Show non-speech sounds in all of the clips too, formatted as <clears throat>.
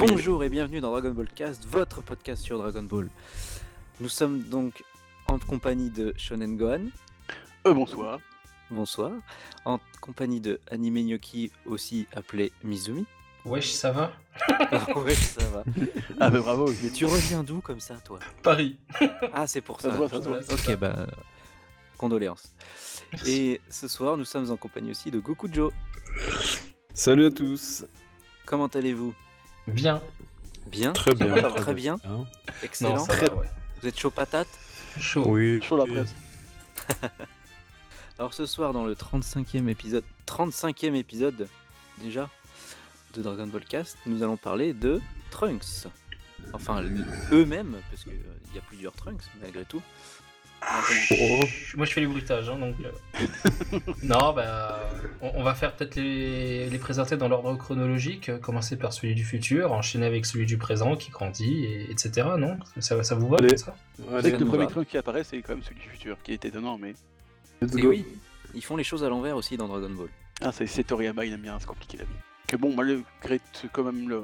Bonjour et bienvenue dans Dragon Ball Cast, votre podcast sur Dragon Ball. Nous sommes donc en compagnie de Shonen Gohan. Euh, bonsoir. Bonsoir. En compagnie de Anime Gnocchi, aussi appelé Mizumi. Wesh, ça va? <laughs> Ouais, ça va. Ah bah bravo. Mais tu reviens d'où comme ça, toi? Paris. Ah, c'est pour Ça ça. Ok, bah. Condoléances. Et ce soir, nous sommes en compagnie aussi de Goku Joe. Salut à tous. Comment allez-vous? Bien. Bien Très bien. Très, très bien. Excellent. Non, ça va, ouais. Vous êtes chaud patate Chaud. Oui. Chaud la presse. Alors ce soir dans le 35e épisode, 35e épisode déjà de Dragon Ball Cast, nous allons parler de Trunks. Enfin eux-mêmes, parce qu'il y a plusieurs Trunks malgré tout. Oh. Moi, je fais les bruitages, hein, donc. euh. <laughs> non, bah, on, on va faire peut-être les, les présenter dans l'ordre chronologique. euh, Commencer par celui du futur, enchaîner avec celui du présent qui grandit, et, etc. Non? Ça, ça vous va comme ça? Allez, Dès que le premier truc qui apparaît, c'est quand même celui du futur, qui est étonnant, mais. Et oui, ils font les choses à l'envers aussi dans Dragon Ball. Ah, c'est c'est Toriyama, il aime bien, c'est compliqué la vie. Que bon, malgré quand même le.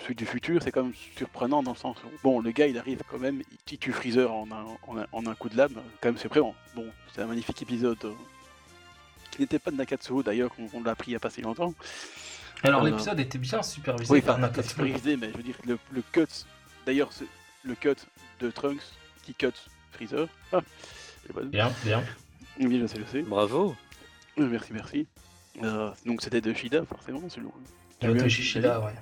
Celui du futur, c'est quand même surprenant dans le sens où, bon, le gars il arrive quand même, il tue Freezer en un, en un, en un coup de lame, quand même c'est vraiment. Bon, c'est un magnifique épisode euh, qui n'était pas de Nakatsuo d'ailleurs, qu'on on l'a appris il y a pas si longtemps. Alors, Voilà. l'épisode était bien supervisé Oui, par enfin, Nakatsu. supervisé, mais je veux dire, le, le cut, d'ailleurs, c'est le cut de Trunks qui cut Freezer. Ah. Bien, bien. Oui, je sais, je sais. Bravo Euh, Merci, merci. Euh, donc c'était de Shida, forcément, celui J'ai Le vu un Shishida, ouais.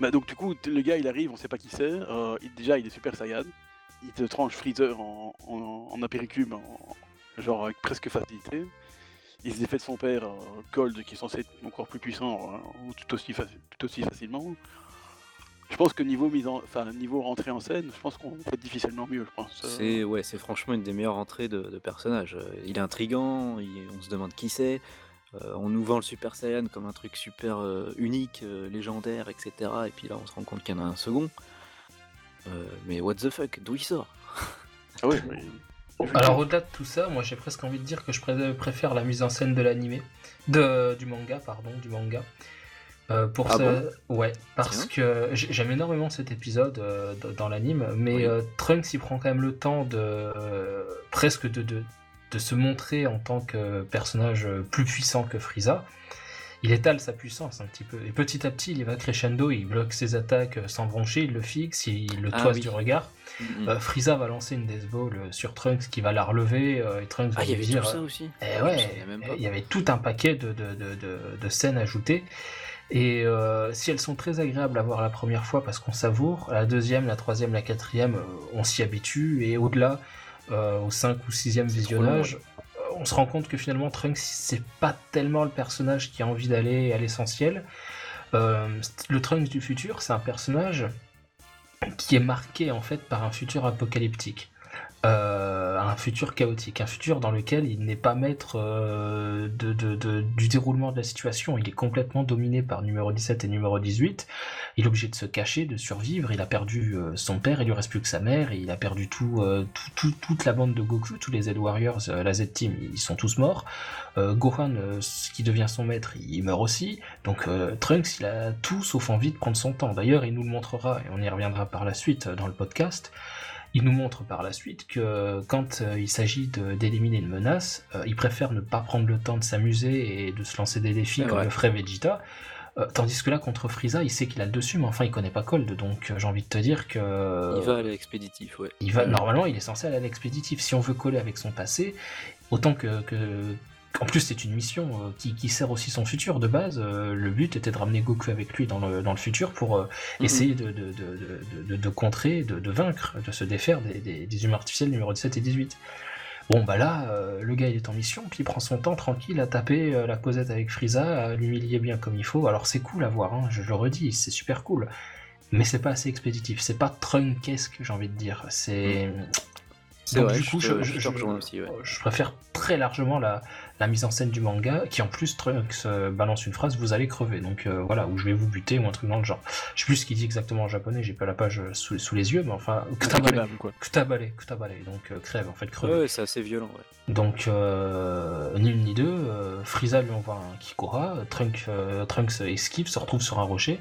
Bah, donc du coup, le gars, il arrive, on sait pas qui c'est. euh, déjà, il est super Saiyan. Il te tranche Freezer en, en, apéricube, en- genre avec presque facilité. Il se défait de son père, euh, Gold, qui est censé être encore plus puissant, euh, tout, aussi tout aussi facilement. Je pense que niveau mise en, enfin niveau rentrée en scène, je pense qu'on peut difficilement mieux, je pense. C'est ouais, franchement une des meilleures entrées de, de personnage. Il est intrigant, on se demande qui c'est. Euh, on nous vend le Super Saiyan comme un truc super euh, unique, euh, légendaire, etc. Et puis là, on se rend compte qu'il y en a un second. Euh, mais what the fuck, d'où il sort? Ah mais- <laughs> Alors au-delà de tout ça, moi j'ai presque envie de dire que je pré- préfère la mise en scène de l'animé, de du manga, pardon, du manga. Euh, pour Ah ça, ouais, parce Tiens. que j'ai- j'aime énormément cet épisode euh, dans l'anime, mais Oui. euh, Trunks il prend quand même le temps de euh, presque de, de de se montrer en tant que personnage euh, plus puissant que Frieza. Il étale sa puissance un petit peu, et petit à petit il va crescendo, il bloque ses attaques euh, sans broncher, il le fixe, il le Ah toise oui. du regard. Mhm. Euh, Frieza va lancer une Death Ball euh, sur Trunks qui va la relever euh, et Trunks va Ah, il y avait dire. tout ça aussi Eh ouais, pas. il y avait tout un paquet de, de, de, de, scènes ajoutées. Et euh, si elles sont très agréables à voir la première fois parce qu'on savoure, la deuxième, la troisième, la quatrième, on s'y habitue. Et au-delà, euh, au cinq ou sixième C'est trop visionnage, long, euh, on se rend compte que finalement Trunks, c'est pas tellement le personnage qui a envie d'aller à l'essentiel. Euh, le Trunks du futur, c'est un personnage qui est marqué en fait par un futur apocalyptique, euh, un futur chaotique, un futur dans lequel il n'est pas maître euh, du déroulement de la situation. Il est complètement dominé par numéro 17 et numéro 18. Il est obligé de se cacher, de survivre. Il a perdu euh, son père, il lui reste plus que sa mère, et il a perdu tout, tout- tout- toute la bande de Goku, tous les Z Warriors, euh, la Z Team, ils sont tous morts. Gohan, qui devient son maître, il meurt aussi. Donc Trunks, il a tout sauf envie de prendre son temps. D'ailleurs, il nous le montrera, et on y reviendra par la suite dans le podcast. Il nous montre par la suite que quand euh, il s'agit d'éliminer une menace, euh, il préfère ne pas prendre le temps de s'amuser et de se lancer des défis comme le ferait Vegeta. Euh, tandis que là, contre Frieza, il sait qu'il a le dessus, mais enfin, il connaît pas Cold, donc j'ai envie de te dire que... Il va à l'expéditif, ouais. Il va, normalement, il est censé aller à l'expéditif. Si on veut coller avec son passé, autant que. que- en plus, c'est une mission euh, qui, qui sert aussi son futur de base. Euh, le but était de ramener Goku avec lui dans le, dans le futur pour euh, Mhm. essayer de, de, de, de, de- de contrer, de, vaincre, de se défaire des, des, des humains artificiels numéro 17 et 18. Bon, bah là, euh, le gars il est en mission, puis il prend son temps tranquille à taper euh, la causette avec Frieza, à l'humilier bien comme il faut. Alors c'est cool à voir, hein, je le redis, c'est super cool. Mais c'est pas assez expéditif, c'est pas trunkesque, j'ai envie de dire. C'est. C'est du coup, je, te- je- je te je- rejoins aussi, ouais. je préfère très largement la, la mise en scène du manga, qui en plus Trunks euh, balance une phrase vous allez crever, donc euh, voilà, ou je vais vous buter, ou un truc dans le genre. Je sais plus ce qu'il dit exactement en japonais, j'ai pas la page euh, sous, sous les yeux, mais enfin, kutabale, kutabale, kutabale, donc euh, crève, en fait, creve. Ouais, c'est assez violent, ouais. Donc, euh, ni une ni deux, Frieza lui envoie un Kikora, Trunks, Trunks esquive, se retrouve sur un rocher.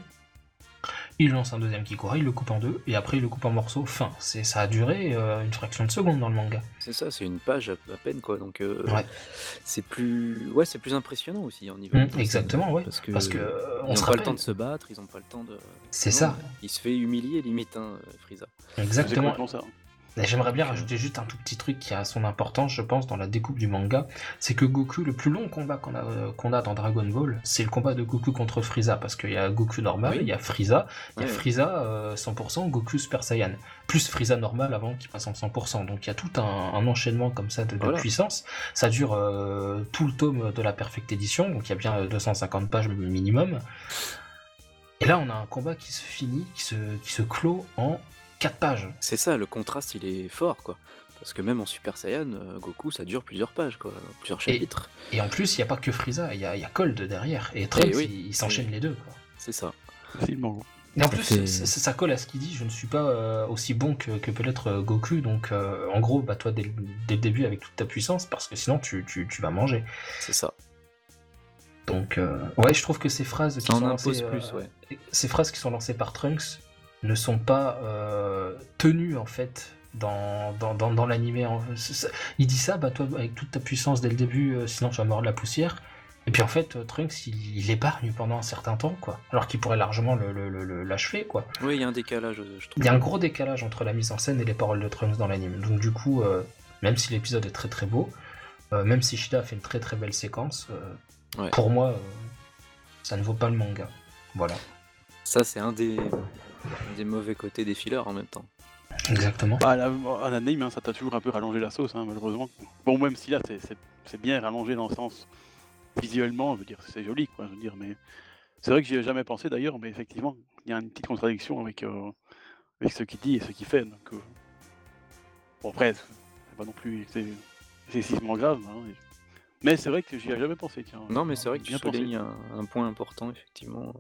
Il lance un deuxième Kikora, il le coupe en deux, et après il le coupe en morceaux, fin. C'est, ça a duré euh, une fraction de seconde dans le manga. C'est ça, c'est une page à, à peine quoi. Donc euh, Ouais. c'est plus, ouais, c'est plus impressionnant aussi en niveau. Mm, exactement, ouais. Parce que, Parce que euh, ils on n'ont pas le temps de se battre, ils ont pas le temps de. C'est Non, ça, Il se fait humilier limite, hein, Frieza. C'est exactement. ça. Et J'aimerais bien rajouter juste un tout petit truc qui a son importance, je pense, dans la découpe du manga. C'est que Goku, le plus long combat qu'on a, euh, qu'on a dans Dragon Ball, c'est le combat de Goku contre Frieza. Parce qu'il y a Goku normal, Oui. il y a Frieza, il y a. Frieza euh, 100%, Goku Super Saiyan. Plus Frieza normal avant qu'il passe en 100%. Donc il y a tout un, un enchaînement comme ça de, de Voilà. puissance. Ça dure euh, tout le tome de la Perfect Edition, donc il y a bien euh, 250 pages minimum. Et là, on a un combat qui se finit, qui se, qui se clôt en 4 pages. C'est ça, le contraste il est fort quoi. Parce que même en Super Saiyan, euh, Goku ça dure plusieurs pages quoi, plusieurs chapitres. Et en plus, il n'y a pas que Frieza, il y a, il y a Cold derrière. Et Trunks, oui. il, il s'enchaîne les deux. Quoi. C'est ça. Et en plus, ça, colle à ce qu'il dit je ne suis pas euh, aussi bon que, que peut l'être euh, Goku. Donc, euh, en gros, bah, toi, dès, le- dès le début, avec toute ta puissance, parce que sinon, tu, tu, tu vas manger. C'est ça. Donc, euh, ouais, je trouve que ces phrases qui Ça sont lancées, euh, plus, ouais. ces phrases qui sont lancées par Trunks ne sont pas euh, tenues en fait dans, dans, dans, dans l'animé. Il dit ça, bah toi avec toute ta puissance dès le début, euh, sinon tu vas mordre la poussière. Et puis en fait, euh, Trunks il, il épargne pendant un certain temps, quoi. Alors qu'il pourrait largement le, le, le- le- l'achever, quoi. Oui, il y a un décalage, je trouve. Il y a un gros décalage entre la mise en scène et les paroles de Trunks dans l'anime. Donc du coup, euh, même si l'épisode est très très beau, même si Shida a fait une très très belle séquence, Ouais. pour moi, ça ne vaut pas le manga. Voilà. Ça, c'est un des... des mauvais côtés des fillers en même temps. Exactement. Bah, la- en anime, hein, ça t'a toujours un peu rallongé la sauce, hein, malheureusement. Bon, même si là, c'est- bien rallongé dans le sens visuellement, je veux dire, c'est joli, quoi, je veux dire, mais c'est vrai que j'y ai jamais pensé d'ailleurs, mais effectivement, il y a une petite contradiction avec, euh, avec ce qu'il dit et ce qu'il fait. Donc, euh, bon, après, c'est pas non plus excessivement grave, hein, et- mais c'est vrai que j'y ai jamais pensé, tiens. Non, mais c'est vrai que tu soulignes un, un point important, effectivement.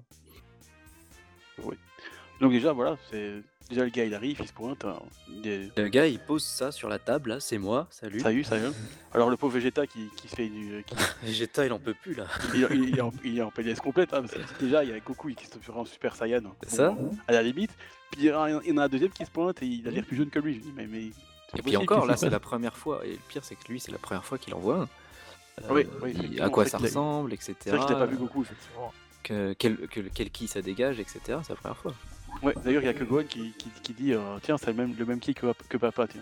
Donc déjà, voilà, c'est déjà le gars, il arrive, il se pointe, hein, il est- Le gars, il pose ça sur la table, là, c'est moi, salut. Salut, salut. Alors le pauvre Vegeta qui, qui se fait du, qui, <laughs> Vegeta, il en peut plus, là. il, il- il est en, il est en PLS complète, hein, parce que déjà il y a Goku qui se fera en Super Saiyan. hein, C'est ça À la limite. Puis il y en a il y en a un deuxième qui se pointe et il a l'air plus jeune que lui. Je dis, mais, mais c'est Et puis possible, encore, là, qui c'est la première fois. Et le pire, c'est que lui, c'est la première fois qu'il en voit un. Euh, Oui, oui, il- effectivement, à quoi c'est ça qu'il a- ressemble, etc. C'est vrai que je t'ai pas vu Goku, effectivement. que, quel, que- quel ki ça dégage, etc. C'est la première fois. Ouais, d'ailleurs, il y a que Gohan qui, qui, qui dit euh, Tiens, c'est le même, le même ki que, que papa. Tiens.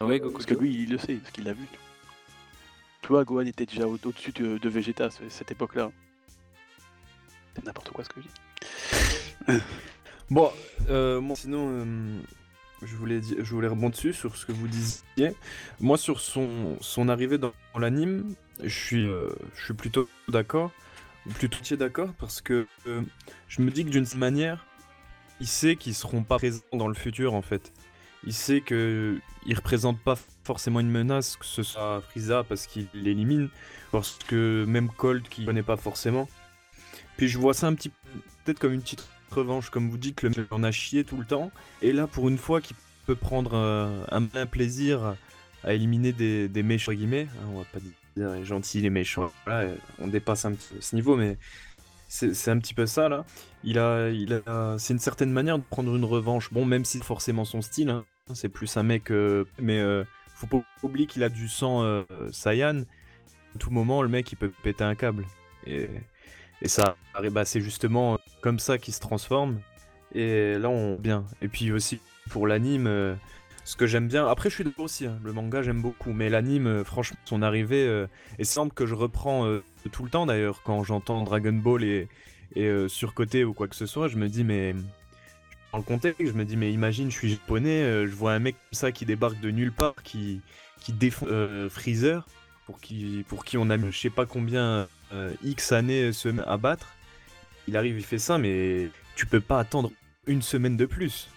Ouais. Goku. Parce que lui, il le sait, parce qu'il l'a vu. Tu vois, Gohan était déjà au- au-dessus de, de Vegeta à ce- cette époque-là. C'est n'importe quoi ce que je dis. <laughs> Bon, euh, moi, sinon, euh, je, voulais je voulais rebondir dessus sur ce que vous disiez. Moi, sur son, son arrivée dans, dans l'anime, je suis, euh, je suis plutôt d'accord, plutôt d'accord, parce que euh, je me dis que d'une certaine manière, il sait qu'ils seront pas présents dans le futur, en fait. Il sait que il représente pas forcément une menace, que ce soit Frieza parce qu'il l'élimine, parce que même Cold qui connaît pas forcément. Puis je vois ça un petit peut-être comme une petite revanche, comme vous dites, le mec en a chié tout le temps. Et là, pour une fois, qu'il peut prendre euh, un plaisir à éliminer des, des méchants, guillemets, hein, on va pas dire les gentils, les méchants, on dépasse un petit peu ce niveau, mais c'est un petit peu ça, là. Il a, il a, c'est une certaine manière de prendre une revanche, bon, même si forcément son style, hein, c'est plus un mec, euh, mais euh, faut pas oublier qu'il a du sang euh, Saiyan. À tout moment, le mec, il peut péter un câble. Et, et ça, bah, c'est justement comme ça qu'il se transforme. Et là, on bien. Et puis aussi pour l'anime, euh, ce que j'aime bien. Après, je suis d'accord aussi. hein, le manga, j'aime beaucoup. Mais l'anime, euh, franchement, son arrivée, euh, et semble que je reprends euh, tout le temps d'ailleurs quand j'entends Dragon Ball et, et euh, surcoté ou quoi que ce soit, je me dis mais dans le contexte, je me dis mais imagine, je suis japonais, je vois un mec comme ça qui débarque de nulle part, qui qui défend Freezer pour qui pour qui on a je sais pas combien X années se à battre. Il arrive, il fait ça, mais tu peux pas attendre une semaine de plus.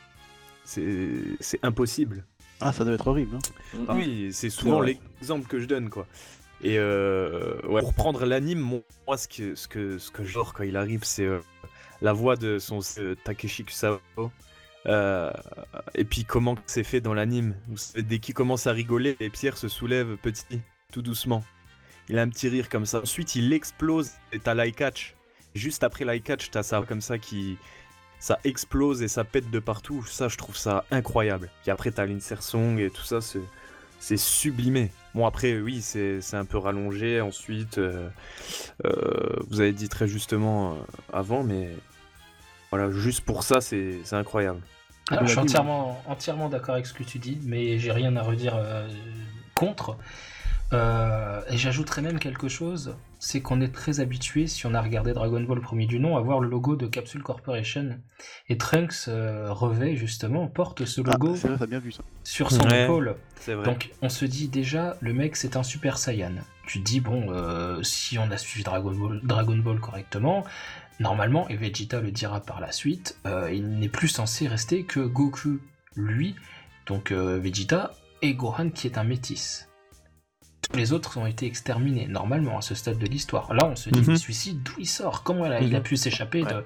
C'est impossible. Ah, ça doit être horrible. Hein. Mm. Ah oui, c'est souvent l'exemple que je donne, quoi. Et euh, ouais, pour prendre l'anime, moi, ce que, ce que, ce que j'adore quand il arrive, c'est euh, la voix de son euh, Takeshi Kusao. Euh, et puis comment c'est fait dans l'anime. Dès qu'il commence à rigoler, les pierres se soulèvent petit, tout doucement. Il a un petit rire comme ça. Ensuite, il explose et t'as l'eye catch. Juste après l'eye catch, t'as ça comme ça qui, ça explose et ça pète de partout. Ça, je trouve ça incroyable. Puis après, t'as l'Insert Song et tout ça, c'est, c'est sublimé. Bon, après, oui, c'est, c'est un peu rallongé ensuite. euh, euh, vous avez dit très justement euh, avant, mais voilà, juste pour ça, c'est, c'est incroyable. Alors, On je suis dit, entièrement, entièrement d'accord avec ce que tu dis, mais j'ai rien à redire euh, contre. Euh, et j'ajouterais même quelque chose, c'est qu'on est très habitué, si on a regardé Dragon Ball premier du nom, à voir le logo de Capsule Corporation. Et Trunks euh, revêt justement, porte ce Ah, logo c'est vrai, t'as bien vu ça. sur son Ouais. épaule. Donc on se dit déjà, le mec c'est un Super Saiyan. Tu te dis, bon, euh, si on a suivi Dragon Ball, Dragon Ball correctement, normalement, et Vegeta le dira par la suite, euh, il n'est plus censé rester que Goku, lui, donc euh, Vegeta, et Gohan qui est un métis. Tous les autres ont été exterminés, normalement, à ce stade de l'histoire. Là, on se dit, mais celui-ci, d'où il sort? Comment il a, il a Mhm. pu s'échapper de...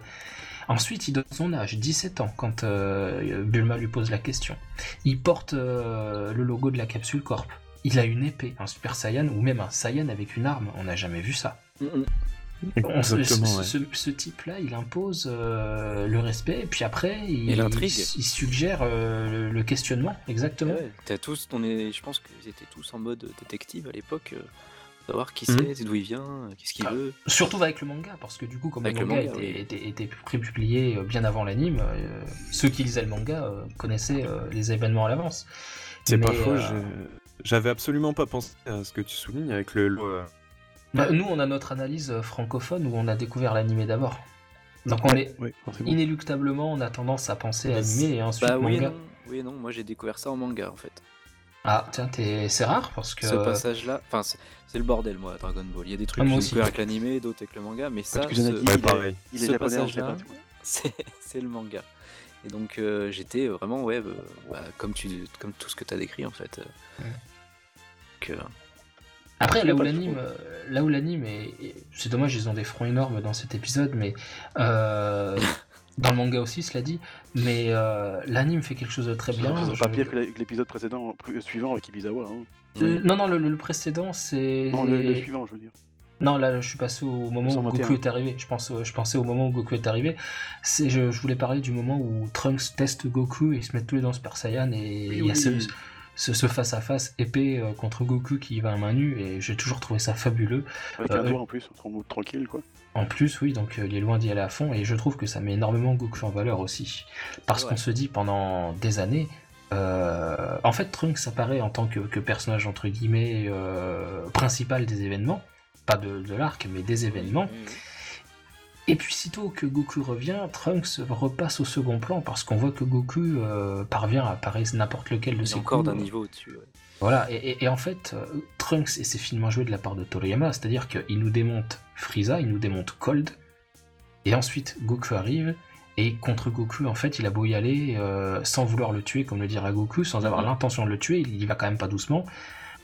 Ensuite, il donne son âge, 17 ans, quand euh, Bulma lui pose la question. Il porte euh, le logo de la capsule Corp. Il a une épée, un Super Saiyan, ou même un Saiyan avec une arme. On n'a jamais vu ça. Mm, mm. Exactement, ce, ouais. ce- ce type-là, il impose euh, le respect, et puis après, il, Et l'intrigue. il suggère euh, le, le questionnement, exactement. Ouais, t'as tous, on est, je pense qu'ils étaient tous en mode détective à l'époque, euh, savoir qui Mhm. c'est, d'où il vient, qu'est-ce qu'il Ah. veut. Surtout avec le manga, parce que du coup, comme Avec le le manga, était, oui. était, était prépublié bien avant l'anime, euh, ceux qui lisaient le manga euh, connaissaient euh, les événements à l'avance. C'est pas faux, euh, j'avais absolument pas pensé à ce que tu soulignes avec le. le- Bah, nous, on a notre analyse euh, francophone où on a découvert l'animé d'abord. Donc on est Oui, inéluctablement, on a tendance à penser Bah, animé et ensuite Bah oui et manga. non, oui et non, moi j'ai découvert ça en manga en fait. Ah, tiens, t'es- c'est rare parce que. Ce passage-là, enfin c'est le bordel moi, Dragon Ball. Il y a des trucs Ah, que j'ai découvert avec l'animé, d'autres avec le manga, mais ça, ce- il, Ouais, pareil. il est Ce passage-là, <laughs> c'est le manga. Et donc euh, j'étais vraiment, ouais, euh, bah, comme, tu, comme tout ce que tu as décrit en fait. euh. Ouais. Que, Après, Je là où l'anime, euh, là où l'anime est, est- c'est dommage, ils ont des fronts énormes dans cet épisode, mais euh, <laughs> dans le manga aussi, cela dit. Mais euh, l'anime fait quelque chose de très bien. C'est pas pire que l'épisode précédent, euh, suivant avec Ibizawa. Hein. Euh, Non, non, le, le précédent, c'est. Non, le, le suivant, je veux dire. Non, là, je suis passé au moment où 121. Goku est arrivé. Je, pense, je pensais au moment où Goku est arrivé. C'est, je, je voulais parler du moment où Trunks teste Goku et ils se mettent tous les deux en Super Saiyan et Oui, il y a oui. ce, ce, ce face-à-face épée euh, contre Goku qui va à main nue et j'ai toujours trouvé ça fabuleux. Avec Euh, un doigt en plus, mode tranquille, quoi. En plus, oui, donc euh, il est loin d'y aller à fond et je trouve que ça met énormément Goku en valeur aussi. Parce Ouais. qu'on se dit pendant des années. euh, en fait, Trunks apparaît en tant que, que personnage entre guillemets euh, principal des événements, pas de, de l'arc, mais des événements. Oui. Et puis sitôt que Goku revient, Trunks repasse au second plan parce qu'on voit que Goku euh, parvient à parer n'importe lequel de ses encore d'un niveau au-dessus. ouais. Voilà, et, et- et en fait, euh, Trunks, et c'est finement joué de la part de Toriyama, c'est-à-dire qu'il nous démonte Frieza, il nous démonte Cold, et ensuite Goku arrive, et contre Goku, en fait, il a beau y aller euh, sans vouloir le tuer, comme le dira Goku, sans avoir Mhm. l'intention de le tuer, il y va quand même pas doucement.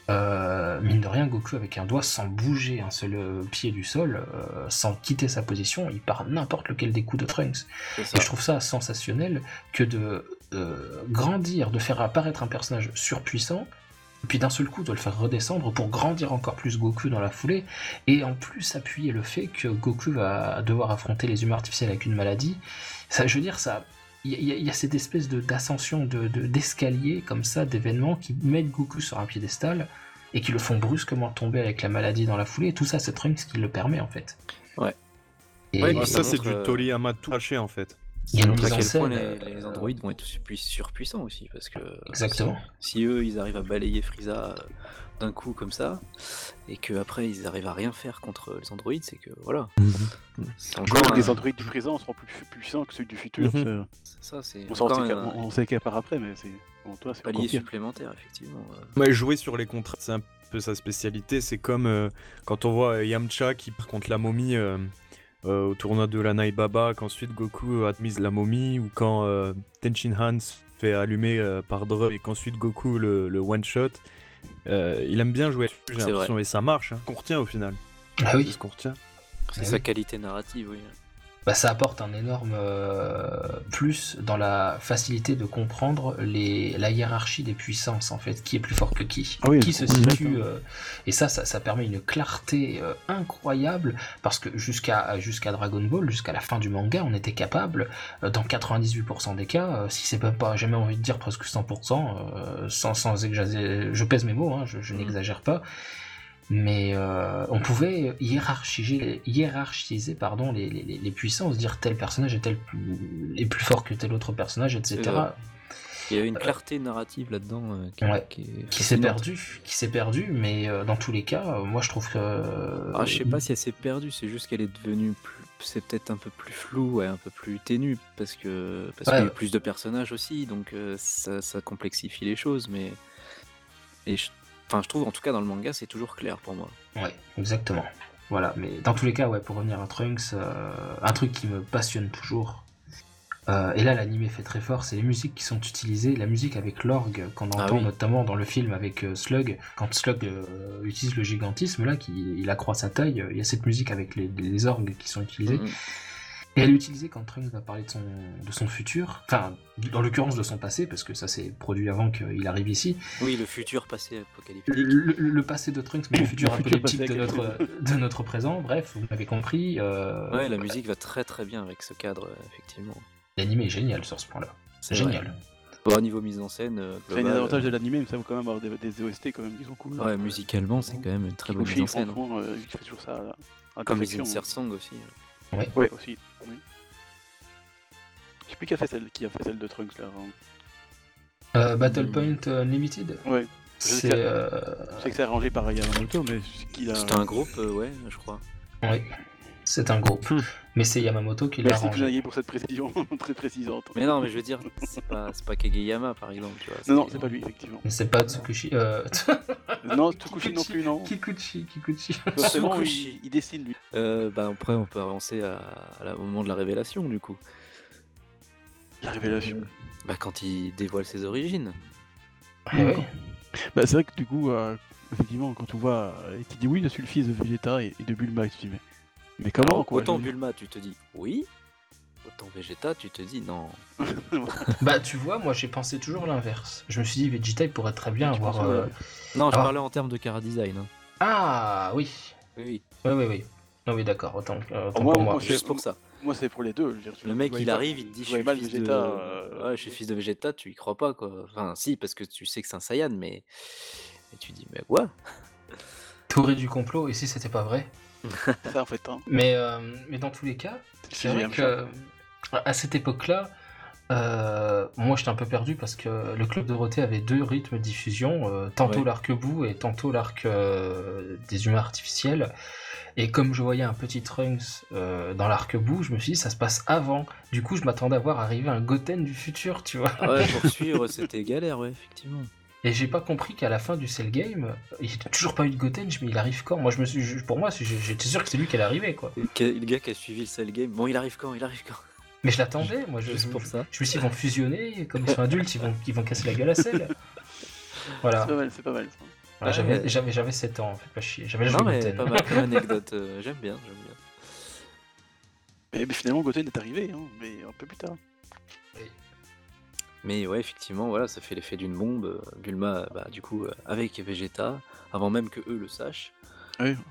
Euh, mine de rien, Goku avec un doigt sans bouger un seul euh, pied du sol, euh, sans quitter sa position, il part n'importe lequel des coups de Trunks. Et je trouve ça sensationnel que de grandir, de faire apparaître un personnage surpuissant, et puis d'un seul coup de le faire redescendre pour grandir encore plus Goku dans la foulée, et en plus appuyer le fait que Goku va devoir affronter les humains artificiels avec une maladie. Ça, je veux dire, ça. Il y, a- il y a cette espèce de d'ascension, de, de- d'escalier comme ça, d'événements qui mettent Goku sur un piédestal et qui le font brusquement tomber avec la maladie dans la foulée. Et tout ça, c'est Trunks qui le permet en fait. Ouais. Et, Ouais, mais ça, c'est du euh, Toriyama tout haché en fait. Il y a une mise à en quel point scène. les, les euh, androïdes vont être surpui- surpuissants aussi parce que Exactement. si, si eux ils arrivent à balayer Frieza euh, d'un coup comme ça et que après ils arrivent à rien faire contre les androïdes c'est que voilà c'est Encore encore les un- androïdes du présent seront plus puissants que ceux du futur. Mhm. c'est- c'est ça c'est On sait un, qu'à- on sait qu'à part après, mais c'est. Bon, toi, c'est palier supplémentaire effectivement euh. Ouais, jouer sur les contrats, c'est un peu sa spécialité. C'est comme euh, quand on voit euh, Yamcha qui part contre la momie euh, euh, au tournoi de l'Anaï Baba, qu'ensuite Goku admise la momie, ou quand euh, Tenchin Han se fait allumer euh, par Drum et qu'ensuite Goku le, le one-shot. Euh, il aime bien jouer, j'ai l'impression, et ça marche, hein, qu'on retient au final. Ah oui. C'est ce qu'on retient. c'est Ah sa oui. qualité narrative oui bah, ça apporte un énorme euh, plus dans la facilité de comprendre les, la hiérarchie des puissances, en fait, qui est plus fort que qui, Ah oui, qui se situe. euh, et ça, ça, ça permet une clarté euh, incroyable, parce que jusqu'à jusqu'à Dragon Ball, jusqu'à la fin du manga, on était capable, euh, dans 98% des cas, euh, si c'est même pas, jamais envie de dire presque 100%, euh, sans, sans exagérer, je pèse mes mots, hein, je, je Mhm. n'exagère pas, mais euh, on pouvait hiérarchiser, hiérarchiser pardon, les, les, les puissances, dire tel personnage est, tel plus, est plus fort que tel autre personnage, etc. Il y a une clarté narrative là-dedans euh, qui, Ouais. qui est Qui s'est fascinante. perdu, qui s'est perdu, mais euh, dans tous les cas, moi je trouve que. Ah, je sais pas si elle s'est perdue, c'est juste qu'elle est devenue plus... c'est peut-être un peu plus flou et un peu plus ténue parce que parce Ouais, qu'il y a ouais. plus de personnages aussi, donc ça, ça complexifie les choses, mais et je... enfin je trouve en tout cas dans le manga c'est toujours clair pour moi. Ouais, exactement. Voilà, mais dans tous les cas, ouais, pour revenir à Trunks, euh, un truc qui me passionne toujours. euh, et là, l'anime fait très fort, c'est les musiques qui sont utilisées, la musique avec l'orgue qu'on Ah entend oui. notamment dans le film avec euh, Slug, quand Slug utilise le gigantisme, là, qu'il il accroît sa taille, il y a cette musique avec les, les orgues qui sont utilisées. Mhm. Et elle est utilisée quand Trunks va parler de son, de son futur, enfin, dans l'occurrence de son passé, parce que ça s'est produit avant qu'il arrive ici. Oui, le futur passé apocalyptique. Le, le- le passé de Trunks, mais le <coughs> futur Le futur apocalyptique de notre, de notre présent, bref, vous m'avez compris. euh, Ouais, la musique va très très bien avec ce cadre, euh, effectivement. L'anime est génial sur ce point-là. C'est C'est vrai. génial. Bon, au niveau mise en scène, euh, C'est un global, avantage de l'animé, mais ça vaut quand même avoir des, des OST quand même qui sont cool. euh, ouais, musicalement, c'est quand même une très bonne mise en scène. franchement, euh, il fait toujours ça Comme les perfection. insert songs aussi. hein. Ouais, aussi. Oui. Je sais plus qui a fait celle, qui a fait celle de Trunks là. hein. Euh, Battle Hmm. Point Unlimited Ouais. C'est. euh, Je sais que c'est arrangé par Yamamoto, mais a. C'était un groupe, euh, ouais, je crois. Oui, c'est un groupe. Hmm. Mais c'est Yamamoto qui l'a Merci. Kusanagi pour cette précision <laughs> très précisante. Mais non, mais je veux dire, c'est pas, c'est pas Kageyama par exemple, tu vois. Non, non, c'est pas lui, effectivement. Mais c'est pas Tsukushi. Euh... <laughs> non, Tsukushi non plus, non. Kikuchi, Kikuchi. <laughs> Forcément, il, il dessine lui. Euh, bah après, on peut avancer à, à la- au moment de la révélation, du coup. La révélation. Bah quand il dévoile ses origines. Eh oui. Bah, c'est vrai que du coup, euh, effectivement, quand tu vois, euh, et tu dis oui, je suis le fils de Vegeta et, et de Bulma, tu dis mais, mais comment Alors, quoi, autant Bulma, tu te dis oui. Autant Vegeta, tu te dis non. <laughs> Bah, tu vois, moi j'ai pensé toujours l'inverse. Je me suis dit, Vegeta il pourrait très bien Tu avoir. penses, euh, ouais. Non, je Ah. parlais en termes de cara design. hein. Ah, oui. Oui, oui. Oui, oui, oui. Non, oui, d'accord, autant, euh, autant moi, pour moi, moi. c'est- Juste pour ça. Moi, c'est pour les deux. dire, Le mec, il arrive, il te dit je suis mal fils Vegeta. de... euh, Ouais, je suis fils de Vegeta, tu y crois pas quoi. Enfin, si, parce que tu sais que c'est un Saiyan, mais. Et tu dis, mais quoi? Théorie du complot, et si c'était pas vrai? Ça, en fait, hein. mais, euh, mais dans tous les cas, c'est vrai que à cette époque-là, euh, moi j'étais un peu perdu parce que le Club Dorothée avait deux rythmes de diffusion, euh, tantôt Ouais. l'arc-bout et tantôt l'arc euh, des humains artificiels. Et comme je voyais un petit Trunks euh, dans l'arc-bout, je me suis dit ça se passe avant. Du coup, je m'attendais à voir arriver un Goten du futur, tu vois. Ah Ouais, pour <laughs> suivre, c'était galère, ouais, effectivement. Et j'ai pas compris qu'à la fin du Cell Game, il n'y a toujours pas eu de Goten. Je me dis, il arrive quand? Moi, je me suis, pour moi, j'étais sûr que c'est lui qui allait arriver, quoi. Le gars qui a suivi le Cell Game, bon, il arrive quand? Il arrive quand? Mais je l'attendais, moi. Je, Juste je- pour ça. Je me suis dit, ils vont fusionner, comme ils sont adultes, ils vont, ils vont casser la gueule à Cell. Voilà. C'est pas mal, c'est pas mal. ça. Voilà, Ouais, j'avais, ouais. j'avais, j'avais 7 ans, en fait, pas chier. J'avais Non, mais Goten. pas mal comme anecdote. euh, j'aime bien, j'aime bien. Mais, mais finalement, Goten est arrivé, hein, mais un peu plus tard. Mais ouais, effectivement, voilà, ça fait l'effet d'une bombe. euh, Bulma, bah, du coup, euh, avec Vegeta, avant même que eux le sachent. Oui. <laughs>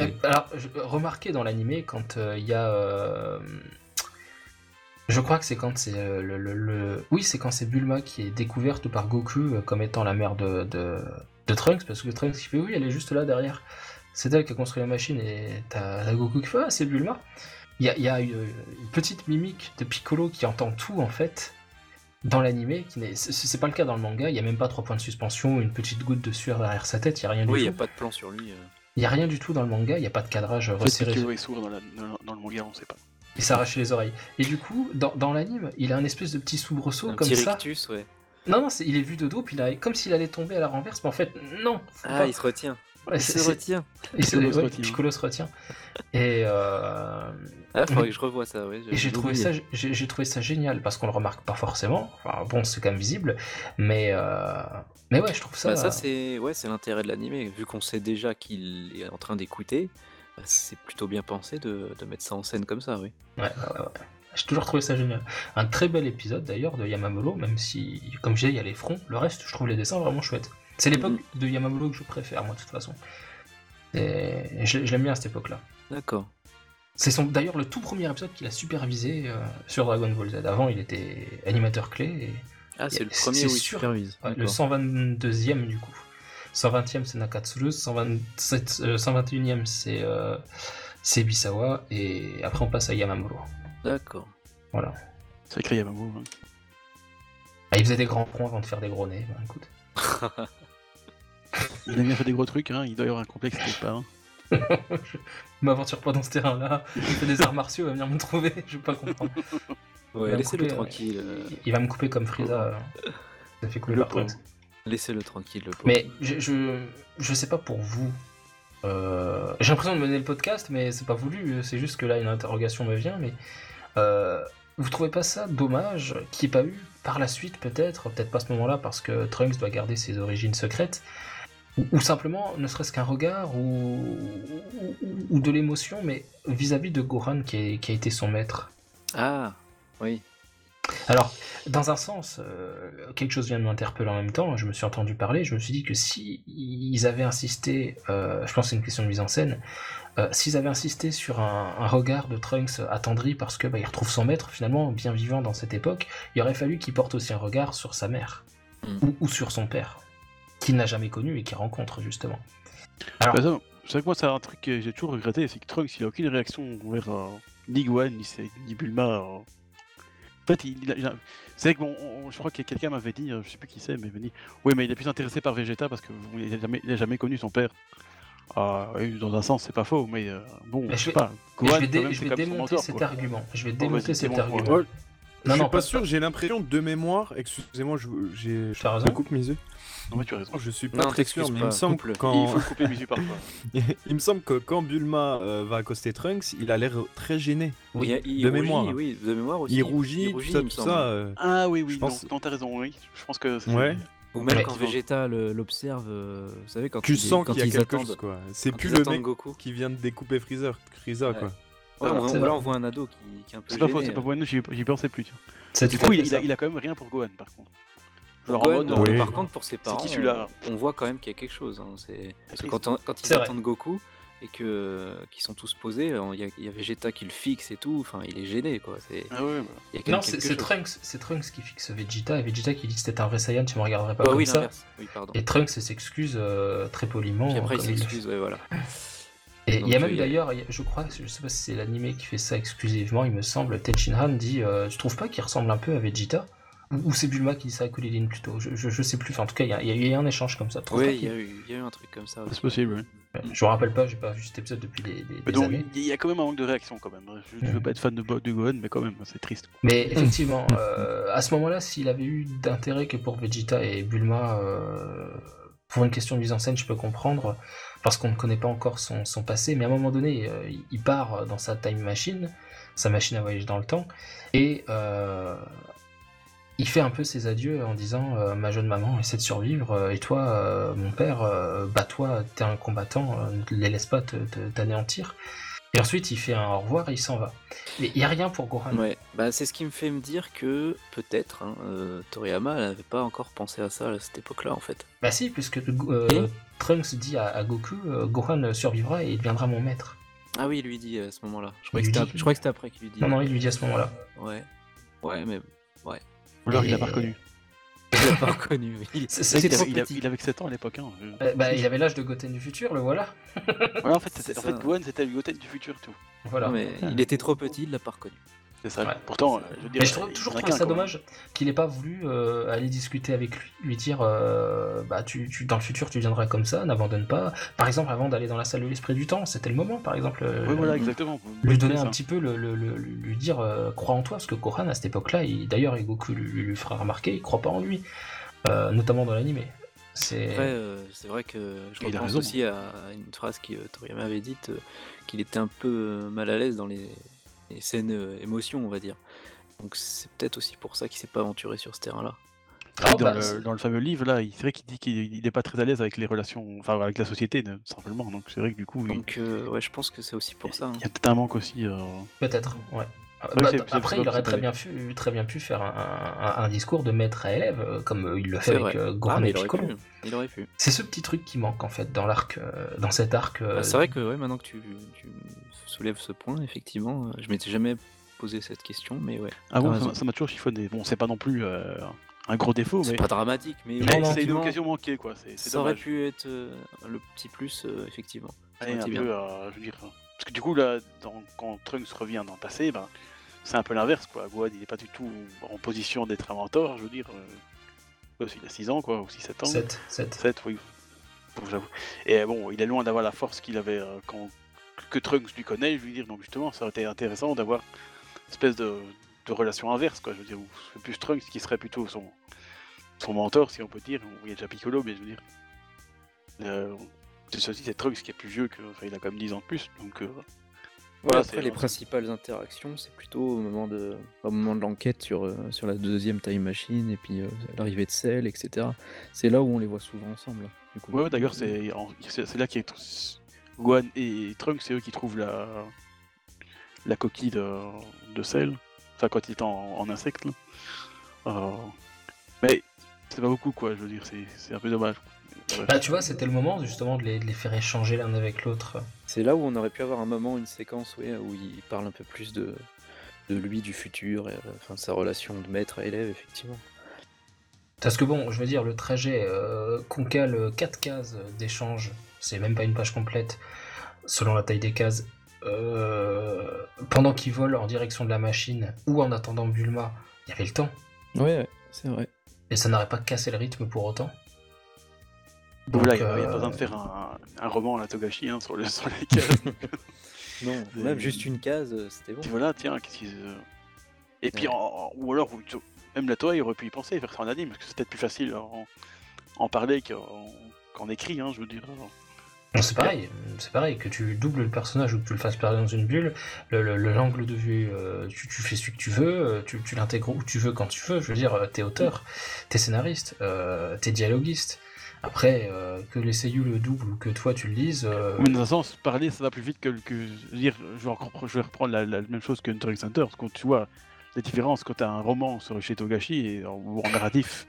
Euh, Alors, remarquez dans l'animé, quand euh, il y a. euh, Je crois que c'est quand c'est euh, le, le- le- Oui, c'est quand c'est Bulma qui est découverte par Goku euh, comme étant la mère de, de, de Trunks, parce que Trunks il fait oui, elle est juste là derrière. C'est elle qui a construit la machine et t'as Goku qui fait ah, c'est Bulma. Il y a, il y a une, une petite mimique de Piccolo qui entend tout en fait dans l'animé. qui n'est- C'est pas le cas dans le manga, il y a même pas trois points de suspension, une petite goutte de sueur derrière sa tête, il y a rien du Oui, il n'y a tout. pas de plan sur lui. euh. Il y a rien du tout dans le manga, il y a pas de cadrage resserré. est sourd dans, la- dans- dans le manga, on sait pas. Il s'arrache les oreilles. Et du coup, dans, dans l'anime, il a un espèce de petit soubresaut Un comme petit ça. rictus, ouais. Non, non, c'est- il est vu de dos, puis il a, comme s'il allait tomber à la renverse, mais en fait, non. Ah, pas. il se retient. Il se retient. il se- retient. Piccolo se retient. Et, euh, Ah, faudrait que je revoie ça, et j'ai trouvé ça, j'ai j'ai trouvé ça génial parce qu'on le remarque pas forcément. Enfin, bon, c'est quand même visible, mais euh, mais ouais, je trouve ça. Bah, ça, c'est ouais, c'est l'intérêt de l'animé. Vu qu'on sait déjà qu'il est en train d'écouter, Bah, c'est plutôt bien pensé de, de mettre ça en scène comme ça, oui. Ouais, ouais, ouais. J'ai toujours trouvé ça génial. Un très bel épisode d'ailleurs de Yamamolo, même si, comme je disais, il y a les fronts. Le reste, je trouve les dessins vraiment chouettes. C'est l'époque Mhm. de Yamamolo que je préfère, moi, de toute façon. Et je, je l'aime bien à cette époque-là. D'accord. C'est son, d'ailleurs le tout premier épisode qu'il a supervisé euh, sur Dragon Ball Z. Avant, il était animateur clé. Et, Ah, c'est le C'est premier où il sûr. supervise. ouais, le D'accord. 122e du coup. 120e c'est Nakatsuru, 127, euh, 121e c'est euh, c'est Bisawa, et après on passe à Yamamuro. D'accord. Voilà. Sacré Yamamoto. hein. Ah, il faisait des grands ponts avant de faire des gros nez. bah, écoute. <laughs> Il a bien fait des gros trucs, hein. il doit y avoir un complexe quelque part. hein. <laughs> M'aventure pas dans ce terrain-là. Il fait des arts martiaux, il va venir me trouver. Je vais pas comprendre. Ouais, laissez-le tranquille. euh, Il va me couper comme Frieza. euh. Ça fait couler Le par. Laissez-le tranquille, le pauvre. Mais je, je, je sais pas pour vous. Euh, J'ai l'impression de mener le podcast, mais c'est pas voulu. C'est juste que là, une interrogation me vient. Mais euh, vous trouvez pas ça dommage qu'il n'y ait pas eu par la suite, peut-être, peut-être pas à ce moment-là, parce que Trunks doit garder ses origines secrètes, ou, ou simplement, ne serait-ce qu'un regard ou, ou, de l'émotion, mais vis-à-vis de Gohan qui, est- qui a été son maître. Ah, oui. Alors, dans un sens, euh, quelque chose vient de m'interpeller en même temps. Je me suis entendu parler. Je me suis dit que si ils avaient insisté, euh, je pense que c'est une question de mise en scène, euh, s'ils avaient insisté sur un, un regard de Trunks attendri parce que bah, il retrouve son maître finalement bien vivant dans cette époque, il aurait fallu qu'il porte aussi un regard sur sa mère Mm. ou, ou sur son père, qu'il n'a jamais connu et qu'il rencontre justement. Alors, Bah, ça, c'est vrai que moi, c'est un truc que j'ai toujours regretté, c'est que Trunks, il a aucune réaction envers euh, ni Gohan, ni, Bulma. euh. En fait, il, il a- c'est vrai que bon, on- je crois que quelqu'un m'avait dit, euh, je sais plus qui c'est, mais il m'a dit, oui, mais il est plus intéressé par Vegeta parce qu'il n'a jamais, il a jamais connu son père. Ah, dans un sens, c'est pas faux, mais euh, bon, Mais je sais vais- pas. Gohan, je vais, dé- je démonter mentor, cet quoi. argument. Je vais démonter cet argument. Non, je non, suis pas pas- sûr, j'ai l'impression de mémoire, excusez-moi, je, j'ai, T'as raison. je coupe mes yeux. Non, mais tu as raison. Je suis pas Non, très sûr, mais il pas, me semble que quand... Il faut le couper mes yeux parfois. <laughs> il me semble que quand Bulma euh, va accoster Trunks, il a l'air très gêné. Oui, Il il de rougit, mémoire. Oui, de mémoire aussi. Il rougit, tout ça, il tout semble. ça. euh, Ah oui, oui, Je non, pense- non, t'as raison, oui. Je pense que c'est. Ouais. Ou même Ouais. quand Vegeta l'observe, euh, vous savez, quand Tu ils, sens quand qu'il y a quelque attendent, chose, quoi. C'est plus le mec Goku. qui vient de découper Freezer, Ouais. quoi. Ouais, on- C'est là, on voit un ado qui, qui est un peu C'est pas c'est pas euh. bon, j'y j'y pensais plus. Du coup, il, il a, il a quand même rien pour Gohan, par contre. Genre Gohan, en mode. Oui. Par contre, pour ses parents, qui on, on voit quand même qu'il y a quelque chose. hein. C'est parce que quand, on- quand ils attendent Goku et que qu'ils sont tous posés, il y, a- il y a Vegeta qui le fixe et tout. Enfin, il est gêné, quoi. C'est Ah ouais, bah. Non, c'est. Trunks, c'est Trunks qui fixe Vegeta et Vegeta qui dit que c'était un vrai Saiyan, tu me regarderais pas Ah comme oui, ça. l'inverse. Oui, pardon. Et Trunks s'excuse euh, très poliment. Puis après, il s'excuse. Ouais, voilà. Et il y a euh, même d'ailleurs, je crois, je sais pas si c'est l'animé qui fait ça exclusivement, il me semble, Tenshinhan dit euh, Tu trouves pas qu'il ressemble un peu à Vegeta? Ou, ou c'est Bulma qui dit ça à Kulilin plutôt je, je, je sais plus, enfin, en tout cas, il y a, il y a eu un échange comme ça. Oui, il y, a eu- il y a eu un truc comme ça. C'est possible, ouais. Je me rappelle pas, j'ai pas vu cet épisode depuis des, des- Mais des donc, années. il y a quand même un manque de réaction, quand même. Je, je veux pas être fan de, Gohan, mais quand même, c'est triste. Mais <laughs> effectivement, euh, à ce moment-là, s'il avait eu d'intérêt que pour Vegeta et Bulma, euh, pour une question de mise en scène, je peux comprendre, parce qu'on ne connaît pas encore son, passé, mais à un moment donné, euh, il- part dans sa time machine, sa machine à voyager dans le temps, et euh, il fait un peu ses adieux en disant euh, Ma jeune maman essaie de survivre, euh, et toi, euh, mon père, euh, bats-toi, t'es un combattant, euh, ne les laisse pas te- te- t'anéantir. Et ensuite, il fait un au revoir et il s'en va. Mais il n'y a rien pour Gohan. Ouais, bah c'est ce qui me fait me dire que peut-être hein, euh, Toriyama n'avait pas encore pensé à ça à cette époque-là en fait. Bah si, puisque euh, Et Trunks dit à, à Goku, euh, Gohan survivra et il deviendra mon maître. Ah oui, il lui dit à ce moment-là. Je crois Il que c'était dit- ap- je crois que c'était après qu'il lui dit. Non, non, il lui dit à ce moment-là. Ouais. Ouais, mais Ou alors, il Et- l'a pas reconnu. Il l'a pas reconnu. Il c'est- trop il, a- petit. il avait que 7 ans à l'époque. Hein. Je- Euh, bah, il avait l'âge de Goten du futur, le voilà. Ouais, en fait, <laughs> en ça. fait, Gohan, c'était le Goten du futur, tout. Voilà. Non, mais il était trop petit, il l'a pas reconnu. C'est ça. Ouais. Pourtant, euh, je veux dire, Mais je trouve toujours ça dommage qu'il n'ait pas voulu euh, aller discuter avec lui, lui dire euh, bah tu, tu- dans le futur tu viendras comme ça, n'abandonne pas. Par exemple, avant d'aller dans la salle de l'esprit du temps, c'était le moment, par exemple. euh, Oui, voilà, exactement. lui donner un ça. petit peu le, le- le- lui dire euh, crois en toi parce que Gohan à cette époque-là, il- d'ailleurs Goku lui, lui fera remarquer, il croit pas en lui, euh, notamment dans l'animé. C'est Après, euh, c'est vrai que je repense raison. aussi à une phrase que Toriyama avait dite, euh, qu'il était un peu mal à l'aise dans les, les scènes euh, émotions, on va dire. Donc c'est peut-être aussi pour ça qu'il s'est pas aventuré sur ce terrain-là. Ah, dans, bah, le, dans le fameux livre, là, il- c'est vrai qu'il dit qu'il n'est pas très à l'aise avec les relations, enfin avec la société, simplement. Donc c'est vrai que du coup, il, Donc euh, ouais, je pense que c'est aussi pour ça. hein. il y a peut-être un manque aussi. euh, Peut-être, ouais. Ah, bah, c'est- c'est- après, c'est il aurait très bien, pu, très bien pu faire un, un- un discours de maître à élève, euh, comme euh, il le fait C'est avec euh, Ah, et Piccolo. Il aurait pu. C'est ce petit truc qui manque en fait dans l'arc, euh, dans cet arc. euh, Bah, c'est vrai que ouais, maintenant que tu, tu soulèves ce point, effectivement, je m'étais jamais posé cette question, mais ouais. Ah bon, ça raison. m'a- ça m'a toujours chiffonné. Bon, c'est pas non plus euh, un gros défaut, C'est mais, pas dramatique, mais, c'est une occasion manquée, quoi. C'est c'est ça aurait pu être euh, le petit plus, euh, effectivement. Ça Ouais, un peu, bien. euh, je veux dire, parce que du coup là, dans- quand Trunks revient dans le passé, ben, c'est un peu l'inverse quoi. Gohan il est pas du tout en position d'être un mentor, je veux dire. Euh, il a 6 ans quoi, ou 6-7 ans. 7, 7. 7, oui. Bon, j'avoue. Et bon, il est loin d'avoir la force qu'il avait euh, quand que Trunks lui connaît, je veux dire. Donc justement, ça aurait été intéressant d'avoir une espèce de, de relation inverse quoi. Je veux dire, où c'est plus Trunks qui serait plutôt son son mentor, si on peut dire. Il y a déjà Piccolo, mais je veux dire. Euh, ceci, c'est Trunks qui est plus vieux que. Enfin, il a quand même 10 ans de plus, donc. euh, voilà, après, les principales interactions, c'est plutôt au moment de, au moment de l'enquête sur, euh, sur la deuxième time machine et puis euh, l'arrivée de Cell, etc. C'est là où on les voit souvent ensemble. Du coup. Ouais, d'ailleurs, c'est c'est là qu'il y a Gohan et Trunks, c'est eux qui trouvent la, la coquille de, de sel. Enfin, quand il est en, en insecte. là. Euh, mais c'est pas beaucoup, quoi, je veux dire, c'est c'est un peu dommage. Bah, tu vois, c'était le moment justement de les, de les faire échanger l'un avec l'autre. C'est là où on aurait pu avoir un moment, une séquence ouais, où il parle un peu plus de, de lui, du futur, et, euh, enfin, sa relation de maître à élève, effectivement. Parce que bon, je veux dire, le trajet euh, qu'on cale 4 cases d'échange, c'est même pas une page complète, selon la taille des cases, euh, pendant qu'ils volent en direction de la machine ou en attendant Bulma, il y avait le temps. Ouais, ouais, c'est vrai. Et ça n'aurait pas cassé le rythme pour autant. Donc là, il n'y a, euh, pas besoin de faire un, un roman à la Togashi hein, sur, le, sur les cases. <laughs> Non, <laughs> même juste une case, euh, c'était bon. Voilà, tiens, qu'est-ce qu'ils. euh, Et puis, Ouais. en- ou alors, même la Toei il aurait pu y penser, faire ça en anime, parce que c'est peut-être plus facile en, en parler qu'en qu'en écrit, hein, je veux dire. Non, C'est pareil, c'est pareil, que tu doubles le personnage ou que tu le fasses perdre dans une bulle, le- le- le- l'angle de vue, euh, tu, tu fais celui que tu veux, euh, tu, tu l'intègres où tu veux quand tu veux, je veux dire, euh, t'es auteur, t'es scénariste, euh, t'es dialoguiste. Après, euh, que les seiyuu le doublent ou que toi tu le lises, euh, Mais dans un sens, parler, ça va plus vite que, que je vais, reprendre la, la même chose que Hunter x Hunter, parce que tu vois la différence quand tu as un roman sur chez Togashi et, en- ou en narratif.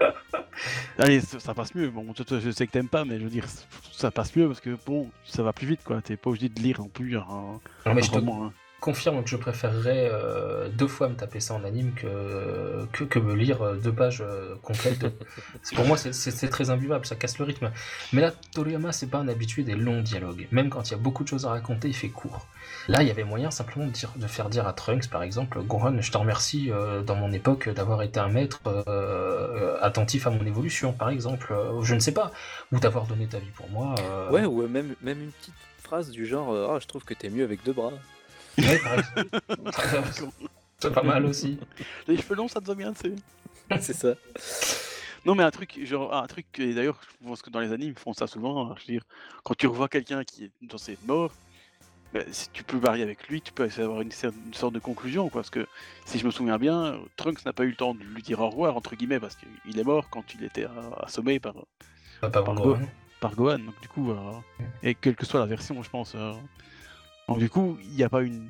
<laughs> Allez, ça, ça passe mieux. Bon, toi, toi, je sais que t'aimes pas, mais je veux dire, ça passe mieux parce que bon, ça va plus vite, quoi. T'es pas obligé de lire non plus un, non, un mais te roman. hein. Confirme que je préférerais euh, deux fois me taper ça en anime que, que, que me lire euh, deux pages euh, complètes. de- <laughs> Pour moi, c'est- très imbuvable, ça casse le rythme. Mais là, Toriyama, c'est pas un habitué des longs dialogues. Même quand il y a beaucoup de choses à raconter, il fait court. Là, il y avait moyen simplement de, dire, de faire dire à Trunks, par exemple, Gohan, je te remercie euh, dans mon époque d'avoir été un maître euh, attentif à mon évolution, par exemple. Je ne sais pas. Ou d'avoir donné ta vie pour moi. Ouais, ou même, même une petite phrase du genre Ah, je trouve que t'es mieux avec deux bras. Ouais, <laughs> par c'est pas mal aussi. Les cheveux longs, ça te va bien, c'est. <laughs> c'est ça. Non, mais un truc, genre, un truc, et d'ailleurs, je pense que dans les animes, ils font ça souvent. hein, je veux dire, quand tu revois quelqu'un qui est dans ses morts, ben, si tu peux varier avec lui, tu peux essayer d'avoir une, une sorte de conclusion, quoi. Parce que si je me souviens bien, Trunks n'a pas eu le temps de lui dire au revoir, entre guillemets, parce qu'il est mort quand il était assommé par, pour Gohan. par Gohan. Donc, du coup, euh, et quelle que soit la version, je pense. euh, donc, du coup, il n'y a pas une.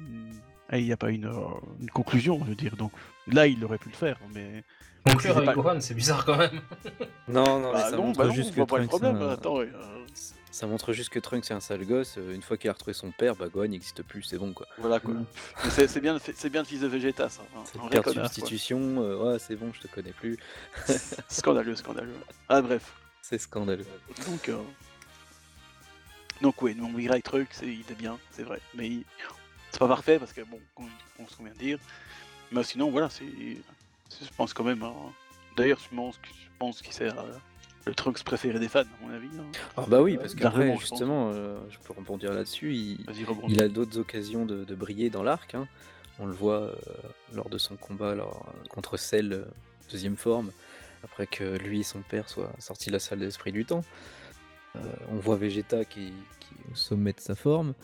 Il n'y a pas une, euh, une conclusion, je veux dire. Donc là, il aurait pu le faire, mais. Conclure c'est avec pas- Gohan, c'est bizarre quand même. <laughs> Non, non, mais Bah ça non, montre bah non, juste que euh, euh, ça montre juste que Trunks c'est un sale gosse. euh, Une fois qu'il a retrouvé son père, bah Gohan n'existe plus, c'est bon quoi. Voilà quoi. Mm. C'est c'est bien, c'est bien le fils de Vegeta ça. hein. Quoi. substitution, euh, ouais, c'est bon, je te connais plus. <laughs> Scandaleux, scandaleux. Ah bref. C'est scandaleux. Donc, euh... donc oui, mon Y truc, c'est il est bien, c'est vrai. Mais il- c'est pas parfait parce que bon, on, on se convient de dire. Mais sinon voilà, c'est, je pense quand même. hein. D'ailleurs, je pense, que- je pense qu'il sert euh, le Trunks préféré des fans, à mon avis. hein. Ah bah oui, parce qu'après, Largement, je pense. justement, euh, je peux rebondir là-dessus, il, a d'autres occasions de, de briller dans l'arc. hein. On le voit euh, lors de son combat alors, euh, contre Cell, euh, deuxième forme, après que lui et son père soient sortis de la salle d'esprit du temps. Euh, on voit Vegeta qui, qui est au sommet de sa forme.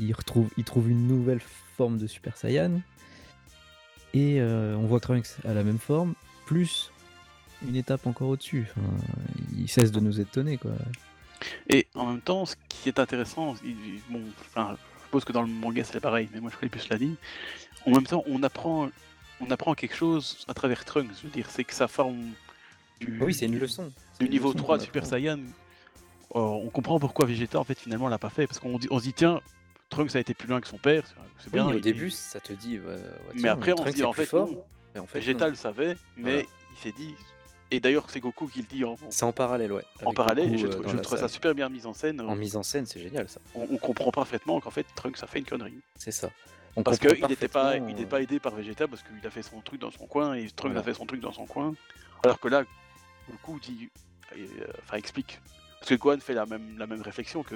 Il, retrouve, il trouve une nouvelle forme de Super Saiyan. Et euh, on voit Trunks à la même forme, plus une étape encore au-dessus. Enfin, il cesse de nous étonner, quoi. Et en même temps, ce qui est intéressant, il- bon, enfin, je suppose que dans le manga c'est pareil, mais moi je connais plus la ligne. En même temps, on apprend, on apprend quelque chose à travers Trunks. Je veux dire, c'est que sa forme du, Oui, c'est une leçon. C'est du une niveau leçon 3 de qu'on Super. Saiyan. Euh, on comprend pourquoi Vegeta en fait finalement l'a pas fait parce qu'on dit- on se dit tiens, Trunks a été plus loin que son père, c'est Oui, bien. au il est- début, ça te dit. ouais, mais tiens, après on se dit en fait fort. non, mais en fait, Vegeta non. le savait, mais Voilà. il s'est dit. Et d'ailleurs c'est Goku qui le dit en, C'est en parallèle, ouais. en parallèle, Goku, je, euh, trouve- je ça super bien mis en scène. En mise en scène, c'est génial ça. On, on comprend parfaitement qu'en fait Trunks a fait une connerie. C'est ça. On Parce qu'il n'était pas, il euh, n'était pas aidé par Vegeta parce qu'il a fait son truc dans son coin et Trunks Voilà. a fait son truc dans son coin. Alors que là, Goku dit, euh, enfin explique. Parce que Gohan fait la même, la même réflexion que,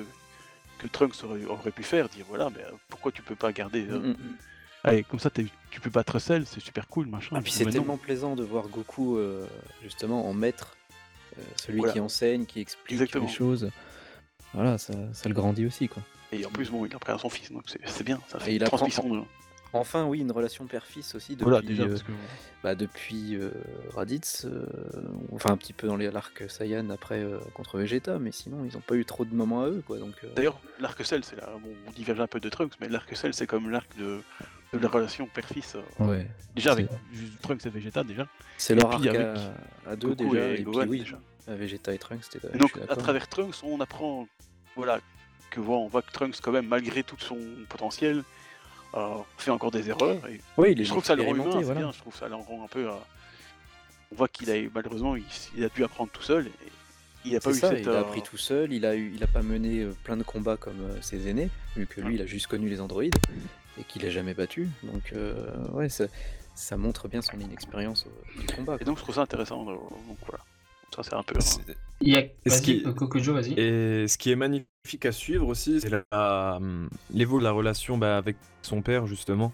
que Trunks aurait, aurait pu faire, dire voilà, mais euh, pourquoi tu peux pas garder. euh, mm, mm. Allez, comme ça tu peux pas te recel, c'est super cool, machin. Ah, puis c'est tellement plaisant de voir Goku euh, justement en maître, euh, celui Voilà. qui enseigne, qui explique Exactement. les choses. Voilà, ça, ça le grandit aussi quoi. Et en plus, bon, il apprend à son fils, donc c'est bien. Ça Et fait il une apprend- transmission de. Enfin, oui, une relation père-fils aussi depuis, Voilà, déjà, euh, parce que. bah, depuis euh, Raditz, euh, enfin un petit peu dans les- l'arc Saiyan après euh, contre Vegeta, mais sinon ils n'ont pas eu trop de moments à eux quoi. Donc, euh, D'ailleurs, l'arc Cell, c'est là, bon, on diverge un peu de Trunks, mais l'arc Cell, c'est comme l'arc de, de la relation père-fils. euh, ouais, Déjà avec Trunks et Vegeta, déjà. c'est leur Et arc puis à, avec à deux Goku déjà, et et, Gohan, puis oui, déjà. Vegeta et Trunks, c'était. Et donc, à travers Trunks, on apprend, voilà, que voilà, on voit que Trunks, quand même, malgré tout son potentiel, euh, fait encore des erreurs. Et Oui, il est je trouve ça le rend humain, expérimenté, c'est voilà. bien. Je trouve ça le rend un peu. euh, On voit qu'il a malheureusement, il, il a dû apprendre tout seul. Et il a pas eu ça, cette. il a euh, appris tout seul, il a eu, il a pas mené plein de combats comme ses aînés, vu que lui il a juste connu les androïdes et qu'il a jamais battu. Donc ouais, ça, ça montre bien son inexpérience du combat. Et donc, je trouve ça intéressant. Donc voilà. Ça, c'est un peu. Il y a... ce Vas-y, qui- Kokojo, vas-y. Et ce qui est magnifique à suivre aussi, c'est la- de la relation bah, avec son père, justement.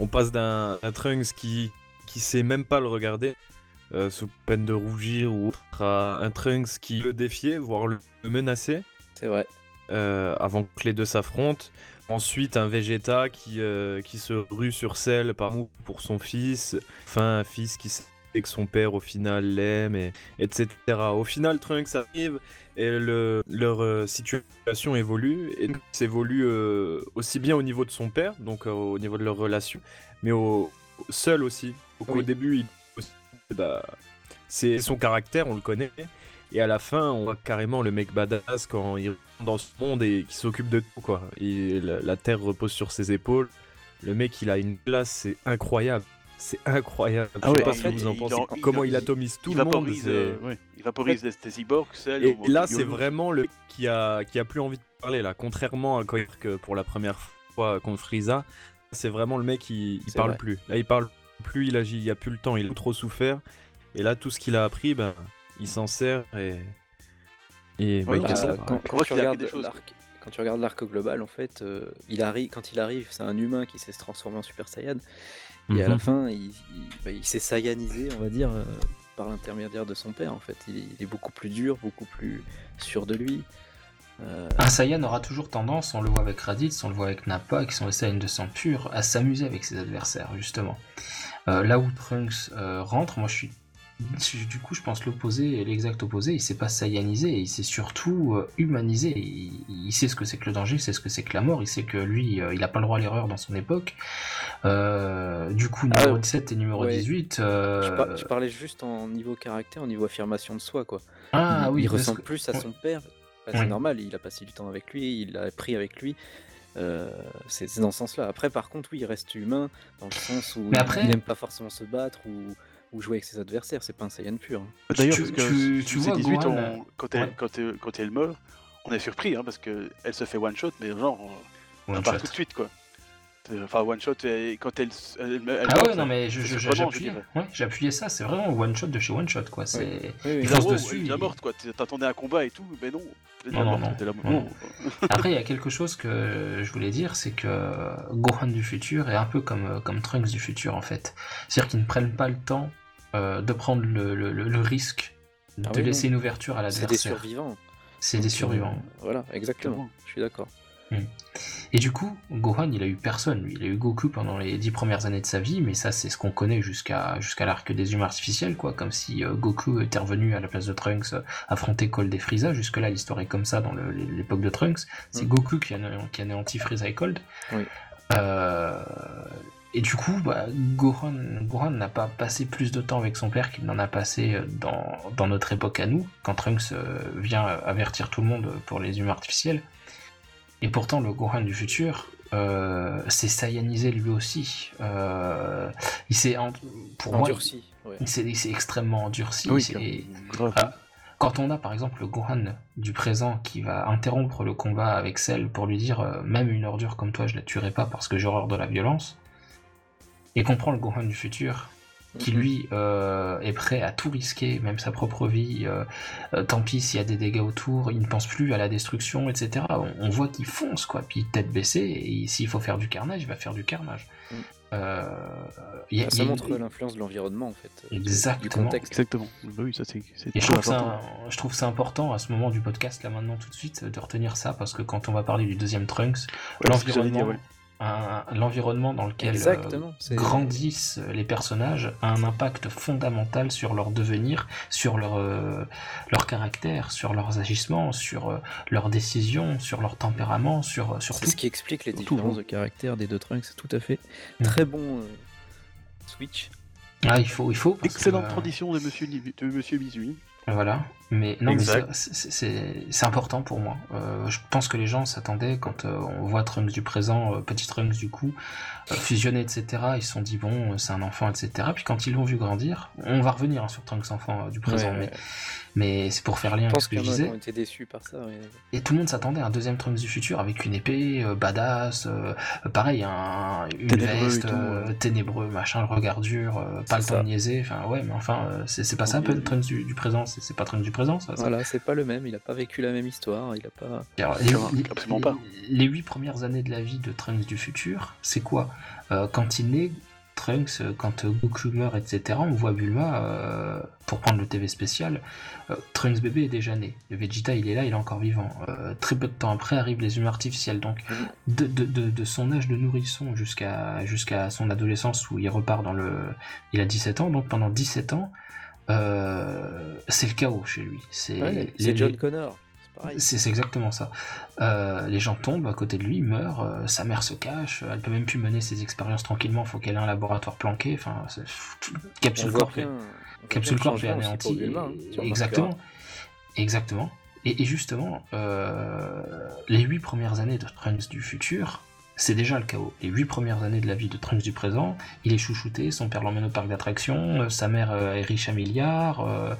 On passe d'un Trunks qui, qui sait même pas le regarder, euh, sous peine de rougir ou autre, à un Trunks qui le défiait, voire le menaçait, C'est vrai. euh, avant que les deux s'affrontent. Ensuite, un Vegeta qui, euh, qui se rue sur Cell par pour son fils. Enfin, un fils qui sait que son père, au final, l'aime, et, etc. Au final, Trunks arrive et le, leur euh, situation évolue. Et ça évolue euh, aussi bien au niveau de son père, donc euh, au niveau de leur relation, mais au, seul aussi. Donc, Oui. Au début, il, bah, c'est son caractère, on le connaît. Et à la fin, on voit carrément le mec badass quand il rentre dans ce monde et qui s'occupe de tout, quoi. Et la, la terre repose sur ses épaules. Le mec, il a une place, c'est incroyable. C'est incroyable. Ah Je sais ouais, pas ce que vous en pensez. il- Comment il- il atomise tout il le monde. vaporise, euh, ouais, il vaporise cyborgs, Cell. Et, là, c'est vraiment le mec qui a, qui a plus envie de parler, là. Contrairement à quand il- que pour la première fois contre Frieza, c'est vraiment le mec qui il parle vrai. plus. Là, il parle plus, il agit, il a plus le temps, il a trop souffert. Et là, tout ce qu'il a appris, ben, il s'en sert et. Et bah, Ouais, bah, Bah, quand, quand tu regardes l'arc, quand tu regardes l'arc global, en fait, euh, il arrive, quand il arrive, c'est un humain qui sait se transformer en Super Saiyan. Et à la Mhm. fin, il, il- bah, il s'est Saiyanisé, on va dire, euh, par l'intermédiaire de son père. En fait, il est, il est beaucoup plus dur, beaucoup plus sûr de lui. Euh, Un Saiyan aura toujours tendance, on le voit avec Raditz, on le voit avec Nappa, qui sont des Saiyans de sang pur, à s'amuser avec ses adversaires, justement. Euh, là où Trunks rentre, moi je suis. Du coup, je pense l'opposé, l'exact opposé. Il s'est pas Saiyanisé, il s'est surtout euh, humanisé. Il, il sait ce que c'est que le danger, il sait ce que c'est que la mort, il sait que lui, euh, il a pas le droit à l'erreur dans son époque. Euh, du coup, Ah, numéro 17 et numéro ouais. 18. euh, je, par- je parlais juste en niveau caractère, en niveau affirmation de soi, quoi. Ah il, oui, il ressemble que- plus à son père. Bah. C'est normal, il a passé du temps avec lui, il a appris avec lui. Euh, c'est dans ce sens-là. Après, par contre, oui, il reste humain dans le sens où après- il n'aime pas forcément se battre ou, ou jouer avec ses adversaires. C'est pas un Saiyan pur. hein. D'ailleurs, Tu- vois, 18, Gohan, on- quand, elle, ouais. quand, elle, quand elle meurt, on est surpris, hein, parce qu'elle se fait one shot, mais genre, on One part shot. tout de suite, quoi. Euh, Enfin, one shot, et quand elle, elle, elle Ah meurt, ouais, non, mais j'appuyais ouais, j'appuyais ça, c'est vraiment one shot de chez one shot, quoi. C'est. Oui, oui. Il oh, dessus, elle est il- morte, quoi. T'attendais un combat et tout, mais non. Non, non, morte, non. Non. non. Après, il y a quelque chose que je voulais dire, c'est que Gohan du futur est un peu comme, comme Trunks du futur, en fait. C'est-à-dire qu'ils ne prennent pas le temps euh, de prendre le, le- le- le risque de Ah oui, laisser non. une ouverture à C'est des l'adversaire. survivants. C'est des euh, survivants. voilà, exactement. Je suis d'accord. Et du coup, Gohan, il a eu personne. Lui. Il a eu Goku pendant les dix premières années de sa vie, mais ça, c'est ce qu'on connaît jusqu'à jusqu'à l'arc des humains artificiels, quoi. Comme si euh, Goku était revenu à la place de Trunks euh, affronter Cold et Frieza. Jusque-là, l'histoire est comme ça dans l'époque de Trunks. C'est Mm. Goku qui a, qui Frieza et Cold. Oui. Euh, et du coup, bah, Gohan, Gohan n'a pas passé plus de temps avec son père qu'il n'en a passé euh, dans, dans notre époque à nous, quand Trunks euh, vient avertir tout le monde pour les humains artificiels. Et pourtant, le Gohan du futur euh, s'est saiyanisé lui aussi. Euh, il s'est, pour moi, Endurci. ouais. il s'est, il s'est extrêmement endurci. Oui. Ah, quand on a par exemple le Gohan du présent qui va interrompre le combat avec Cell pour lui dire euh, même une ordure comme toi je la tuerai pas parce que j'ai horreur de la violence, et qu'on prend le Gohan du futur qui Mhm. lui euh, est prêt à tout risquer, même sa propre vie, euh, euh, tant pis s'il y a des dégâts autour, il ne pense plus à la destruction, etc. On, on voit qu'il fonce, quoi, puis tête baissée, et s'il faut faire du carnage, il va faire du carnage. Mm. Euh, il y a- Ah, y ça a- montre l'influence de l'environnement en fait. du- Exactement. contexte. Exactement. Bah oui, ça c'est c'est Et je trouve, ça, important. je trouve ça important à ce moment du podcast, là maintenant tout de suite, de retenir ça, parce que quand on va parler du deuxième Trunks, Ouais, l'environnement l'environnement dans lequel euh, grandissent les personnages a un impact fondamental sur leur devenir, sur leur, euh, leur caractère, sur leurs agissements, sur euh, leurs décisions, sur leur tempérament, sur, tout. ce qui explique les Tout, différences de caractère des deux Trunks, tout à fait. Mm. Très bon euh, switch. Ah, il faut, il faut. que, Excellente euh, tradition de Monsieur, de Monsieur Bizui. Voilà, mais non, c'est- important pour moi. Euh, je pense que les gens s'attendaient quand euh, on voit Trunks du présent, euh, petit Trunks du coup, fusionner, etc. Ils se sont dit bon, c'est un enfant, etc. Puis quand ils l'ont vu grandir, on va revenir hein, sur Trunks enfant du présent, Ouais, mais, ouais. mais c'est pour faire lien avec ce que je disais. qui ont été déçus par ça. ouais. Et tout le monde s'attendait à un deuxième Trunks du futur avec une épée, badass, pareil, un, une Ténébreux veste, tout, ténébreux, machin, le regard dur, pas le temps de niaiser. Enfin ouais, mais enfin, c'est pas ça un peu le Trunks du, du présent, c'est c'est pas Trunks du présent, ça. ça. Voilà, c'est pas le même. Il a pas vécu la même histoire. Il a pas. Alors, Non, absolument pas. Les huit premières années de la vie de Trunks du futur, c'est quoi? Euh, Quand il naît, Trunks, euh, quand euh, Goku meurt, etc., on voit Bulma, euh, pour prendre le TV spécial, euh, Trunks bébé est déjà né. Le Vegeta, il est là, il est encore vivant. Euh, très peu de temps après arrivent les humains artificiels. Donc, de, de- de- de son âge de nourrisson jusqu'à jusqu'à son adolescence où il repart dans le... Il a 17 ans, donc pendant 17 ans, euh, c'est le chaos chez lui. C'est Ouais, John Connor. C'est exactement ça. Euh, les gens tombent à côté de lui, meurent, euh, sa mère se cache, elle peut même plus mener ses expériences tranquillement, faut qu'elle ait un laboratoire planqué, enfin, Capsule Corp est- Capsule Corp est anéanti. Exactement. Exactement. Et, et justement, les huit premières années de Trunks du futur, c'est déjà le chaos. Les huit premières années de la vie de Trunks du présent, il est chouchouté, son père l'emmène au parc d'attractions, euh, sa mère euh, est riche à milliards, euh,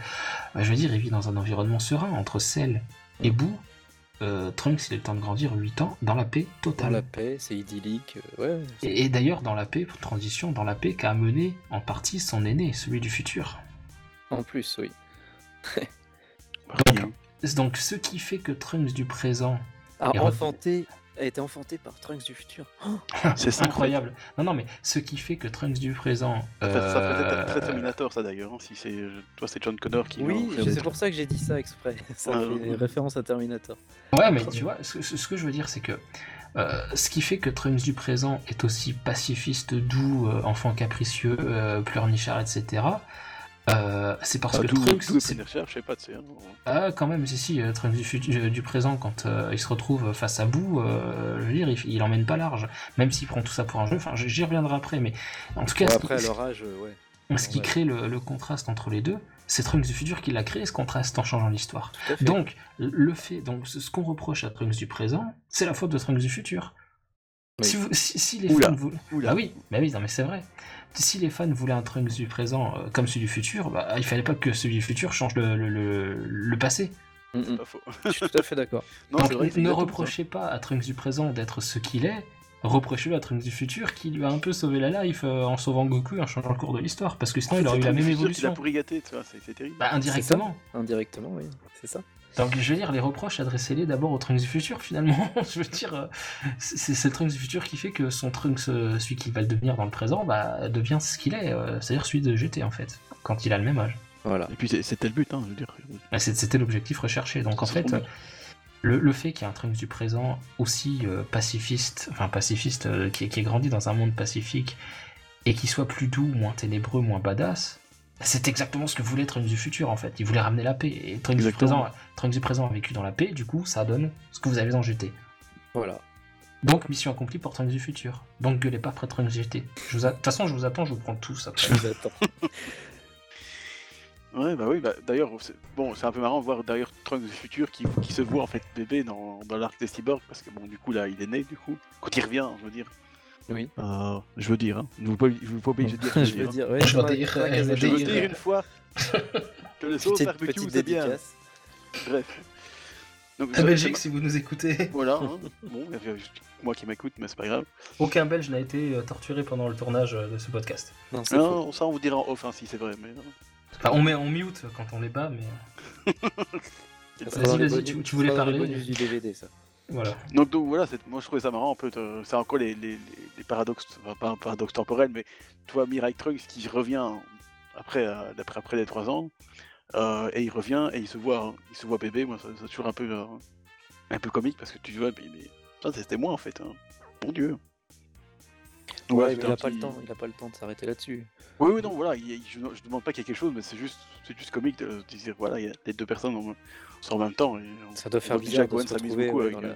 euh, je veux dire, il vit dans un environnement serein, entre Cell et Boo. euh, Trunks, il le temps de grandir 8 ans dans la paix Dans totale. la paix, c'est idyllique. Ouais. Et, et d'ailleurs, dans la paix, pour transition, dans la paix qu'a amené en partie son aîné, celui du futur. En plus, oui. <laughs> Donc, ce qui fait que Trunks du présent A enfanté, a été enfanté par Trunks du futur. <gasps> C'est ça. en fait. incroyable. Non, non, mais ce qui fait que Trunks du présent. Ça, ça peut être euh, très Terminator, ça d'ailleurs. hein, Si c'est, toi, c'est John Connor qui. Oui, c'est pour ça que j'ai dit ça exprès. <laughs> Ça Ouais, fait référence à Terminator. Ouais, mais tu vois, ce, que je veux dire, c'est que euh, ce qui fait que Trunks du présent est aussi pacifiste, doux, euh, enfant capricieux, euh, pleurnichard, etc., euh, c'est parce Ah, que Trunks. c'est- pas, hein. Ah, quand même, si, si, euh, Trunks du, euh, du présent, quand euh, il se retrouve face à bout, euh, je veux dire, il, il emmène pas large, même s'il prend tout ça pour un jeu, enfin, j'y reviendrai après, mais en tout cas, après, à euh, ouais. ce qui ouais. crée le, le contraste entre les deux, c'est Trunks du futur qui l'a créé, ce contraste, en changeant l'histoire. Donc, le fait, donc ce ce qu'on reproche à Trunks du présent, c'est la faute de Trunks du futur. Oui. Si, vous- si- si les Oula. fans voulaient... Oula. Ah oui, bah oui, non, mais c'est vrai. Si les fans voulaient un Trunks du présent euh, comme celui du futur, bah, il fallait pas que celui du futur change le, le, le- le passé. Mm, C'est pas faux. Je suis tout à fait d'accord. Ne reprochez pas à Trunks du présent d'être ce qu'il est, reprochez-le à Trunks du futur qui lui a un peu sauvé la life euh, en sauvant Goku et en changeant le cours de l'histoire, parce que En sinon fait, il aurait eu la même évolution. l'a pourri gâté, tu vois, c'est c'est terrible. Bah, indirectement. Indirectement, oui. C'est ça. Donc je veux dire, les reproches, adressez-les d'abord au Trunks du futur finalement. <laughs> je veux dire, euh, c'est le Trunks du futur qui fait que son Trunks, euh, celui qui va le devenir dans le présent, bah, devient ce qu'il est, euh, c'est-à-dire celui de GT en fait, quand il a le même âge. Voilà. Et puis c'est- c'était le but, hein, je veux dire. Bah, c'est- C'était l'objectif recherché. Donc en fait, Le, le fait qu'il y ait un Trunks du présent aussi euh, pacifiste, enfin pacifiste, euh, qui, qui ait grandi dans un monde pacifique et qui soit plus doux, moins ténébreux, moins badass, c'est exactement ce que voulait Trunks du futur en fait. Il voulait ramener la paix. Et Trunks du, présent, Trunks du présent a vécu dans la paix, du coup ça donne ce que vous avez dans GT. Voilà. Donc mission accomplie pour Trunks du futur. Donc gueulez pas après Trunks GT. A- De toute façon, je vous attends, je vous prends tous après. Je vous attends. <laughs> Ouais, bah oui, bah d'ailleurs, c'est- bon, c'est un peu marrant de voir d'ailleurs Trunks du futur qui, qui se voit en fait bébé dans, dans l'arc des cyborgs, parce que bon, du coup, là, il est né, du coup. Quand il revient, je veux dire. Oui. Euh, je veux dire, hein. Je veux pas, je veux pas obligé de dire. <laughs> Je veux dire, ouais, Je veux dire, je veux Casadei, Je veux dire. dire une fois <laughs> que le sauce petite, barbecue, c'est bien. Bref. Donc, La Belgique, si vous nous écoutez. Voilà, hein. bon, il y a juste moi qui m'écoute, mais c'est pas grave. Aucun Belge n'a été euh, torturé pendant le tournage euh, de ce podcast. Non. Non, ça on vous dira en off hein, si c'est vrai, mais non. Enfin, on met en mute quand on <laughs> les bat, mais Vas-y, vas-y, tu- tu voulais parler du DVD, ça. Voilà. Donc, donc voilà, moi je trouvais ça marrant un peu. C'est encore les, les, les- paradoxes, enfin pas un paradoxe temporel, mais tu vois Mirai Trunks qui revient après, euh, d'après après les 3 ans, euh, et il revient et il se voit, il se voit bébé. Moi, c'est toujours un peu, euh, un peu comique parce que tu vois, mais, ça c'était moi en fait. hein. Mon Dieu. Ouais, mais il un a pas le petit- temps, il a pas le temps de s'arrêter là-dessus. Oui, oui, non, voilà, il- il- je, je demande pas qu'il y ait quelque chose, mais c'est juste, c'est juste comique de, de dire, voilà, il y a les deux personnes en- sont en même temps. Et on- Ça doit faire bizarre se s'amuse beaucoup ouais, avec, dans, la... euh,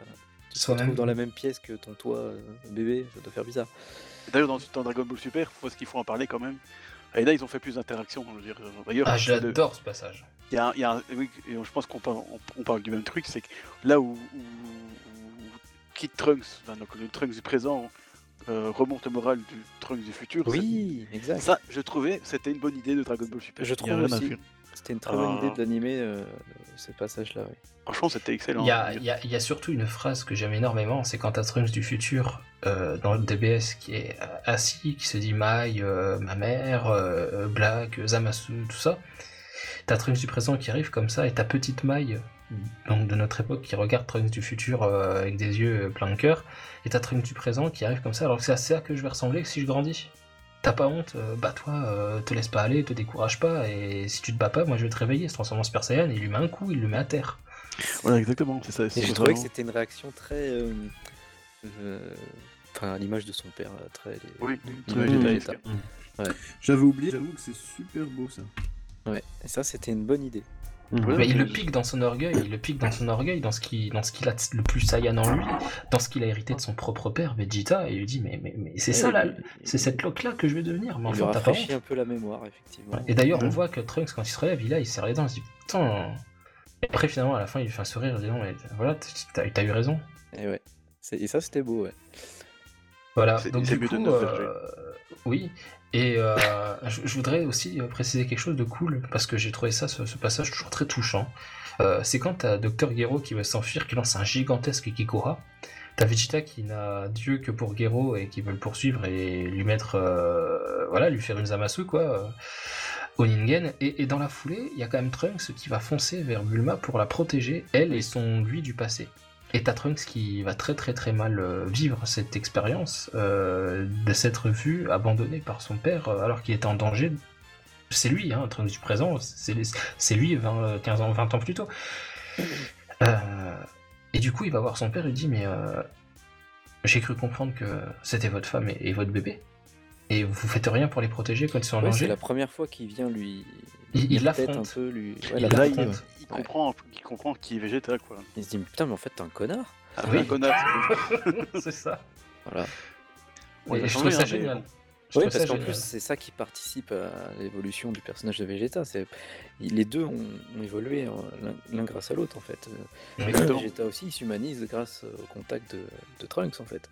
tu te Soi-même. retrouves dans la même pièce que ton toit euh, bébé, ça doit faire bizarre. D'ailleurs, dans, dans Dragon Ball Super, faut ce qu'il faut en parler quand même. Et là, ils ont fait plus d'interactions. je veux dire, euh, D'ailleurs, Ah, j'adore ce passage. il y a, un- il y a un- oui, et je pense qu'on parle, on, on parle du même truc, c'est que là où, où, où Kid Trunks, enfin, donc le Trunks du présent, euh, remonte le moral du Trunks du futur. Oui, c'est- exact. Ça, je trouvais, c'était une bonne idée de Dragon Ball Super. Je trouve aussi. C'était une très bonne idée Ah. d'animer euh, ce passage-là. oui. Franchement, c'était excellent. Il y, a, il y a- il y a surtout une phrase que j'aime énormément, c'est quand t'as Trunks du futur euh, dans le DBS qui est euh, assis, qui se dit Mai, euh, ma mère, euh, Black, Zamasu, tout ça. T'as Trunks du présent qui arrive comme ça, et ta petite Mai, donc de notre époque, qui regarde Trunks du futur euh, avec des yeux euh, pleins de cœur, et t'as Trunks du présent qui arrive comme ça, alors que c'est à ça que je vais ressembler si je grandis. T'as pas honte, euh, bats-toi, euh, te laisse pas aller, te décourage pas, et si tu te bats pas, moi je vais te réveiller, il se transforme en Super Saiyan, et il lui met un coup, il le met à terre. Voilà, exactement, c'est ça. Et j'ai trouvé que c'était une réaction très. euh, euh, Enfin, à l'image de son père, très. Oui, l'image Mmh. J'avais oublié, j'avoue que c'est super beau ça. Ouais, et ça, c'était une bonne idée. Voilà, Mais il le pique dans son orgueil, il le pique dans son orgueil, dans ce qui, dans ce qu'il a le plus Saiyan en lui, dans ce qu'il a hérité de son propre père, Vegeta, et il lui dit mais, mais, mais c'est ça là, c'est cette loque là que je vais devenir, mais Il lui enfin t'as pas rafraîchit un peu la mémoire, effectivement. Et d'ailleurs on Ouais. voit que Trunks quand il se relève, il, a, il serre les dents, il se dit putain. Et après finalement à la fin il lui fait un sourire, il dit non mais voilà t'as eu raison. Et ouais. Et ça, c'était beau, ouais. Voilà, C'est- donc c'est du coup, euh, oui. Et euh, je, voudrais aussi euh, préciser quelque chose de cool, parce que j'ai trouvé ça, ce, passage, toujours très touchant. Euh, c'est quand t'as Dr Gero qui veut s'enfuir, qui lance un gigantesque Kikora. T'as Vegeta qui n'a Dieu que pour Gero et qui veut le poursuivre et lui mettre, voilà, lui faire une Zamasu, quoi, euh, au Ningen. Et, et dans la foulée, il y a quand même Trunks qui va foncer vers Bulma pour la protéger, elle et son lui du passé. Et t'as Trunks qui va très très très mal euh, vivre cette expérience euh, de s'être vu abandonné par son père euh, alors qu'il était en danger. C'est lui, hein, Trunks du présent, c'est lui 20, euh, 15 ans, 20 ans plus tôt. Euh, et du coup, il va voir son père il dit Mais euh, j'ai cru comprendre que c'était votre femme et, et votre bébé. Et vous faites rien pour les protéger quand ils sont en Ouais, danger c'est la première fois qu'il vient lui. Il- il un peu, lui. Ouais, Il Là, comprend, il comprend qui est Vegeta, quoi. Il se dit, putain, mais en fait, t'es un connard. Ah, Oui. un connard. <laughs> C'est ça. Voilà. Ouais, il Et a je changé, trouve ça mais génial. bon. Je Oui, parce qu'en plus, c'est ça qui participe à l'évolution du personnage de Vegeta. C'est les deux ont, ont évolué hein, l'un- grâce à l'autre en fait. Mais Exactement. Vegeta aussi il s'humanise grâce au contact de, de Trunks en fait,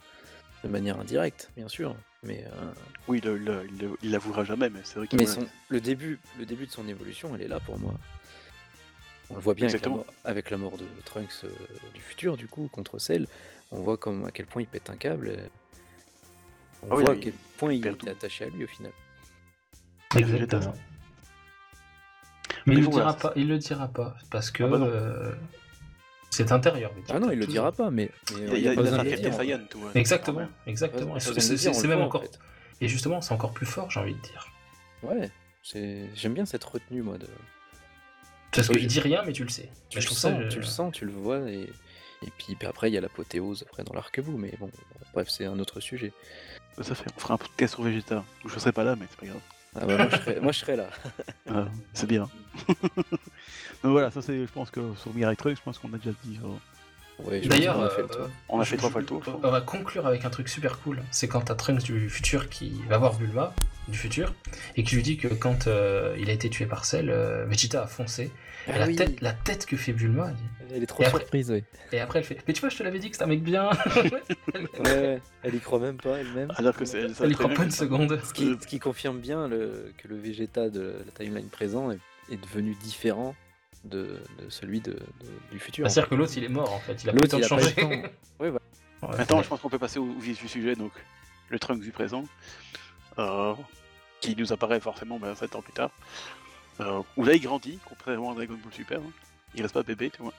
de manière indirecte bien sûr. Mais, euh, Oui, le- le- il le- il l'avouera jamais, mais c'est vrai qu'il mais son, le début, le début de son évolution, elle est là pour moi. On le voit bien avec la, mort, avec la mort de Trunks euh, du futur du coup contre Cell. On voit comme à quel point il pète un câble. et On Ah voit à quel point il tout. attaché à lui au final. Exactement. Mais Mais il le dira pas, il le dira pas, parce que Ah bah non. euh, c'est intérieur. Ah non, il le dira pas, mais, mais Il, n'y a pas besoin de dire. Saiyan, tout. Exactement, exactement. C'est même en encore. fait. Et justement, c'est encore plus fort, j'ai envie de dire. Ouais, j'aime bien cette retenue, moi. De... Parce Oui, qu'il je- dit rien, mais tu le sais. Tu, le je sens, ça, euh, tu le sens, tu le vois, et Et puis bah, après, il y a l'apothéose après dans l'arc-bout, mais bon, bref, c'est un autre sujet. Ça fait, on fera un podcast sur Vegeta. Je serai pas là, mais c'est pas grave. Ah bah, moi, je serais, moi, je serais là. <laughs> Ah, c'est bien. <laughs> Donc voilà, ça c'est, je pense que sur Mirai Trunks, je pense qu'on a déjà dit. euh, D'ailleurs, pense qu'on a fait le euh, tour. on a je- fait trois fois le tour. On va conclure avec un truc super cool. C'est quand t'as Trunks du futur qui va voir Bulma du futur et qui lui dit que quand euh, il a été tué par Cell, euh, Vegeta a foncé. Et Ah la, oui, tête, la tête que fait Bulma. elle Elle est trop Et après- surprise, oui. Et après elle fait Mais tu vois, je te l'avais dit que c'est un mec bien. <laughs> Ouais, ouais, elle y croit même pas elle-même. Alors que c'est. ça elle y croit pas une seconde. Ce qui, ce qui confirme bien le- que le Vegeta de la timeline présent est, est devenu différent de, de celui de, de- du futur. C'est-à-dire que l'autre il est mort en fait. Il a pas le temps il de changer. le temps. <laughs> Ouais, voilà. Ouais. Maintenant, je pense qu'on peut passer au, au vif du sujet, donc le Trunks du présent, euh, qui nous apparaît forcément ben, 7 ans plus tard. Euh, où là, il grandit, contrairement à Dragon Ball Super. hein. Il reste pas bébé, tu vois.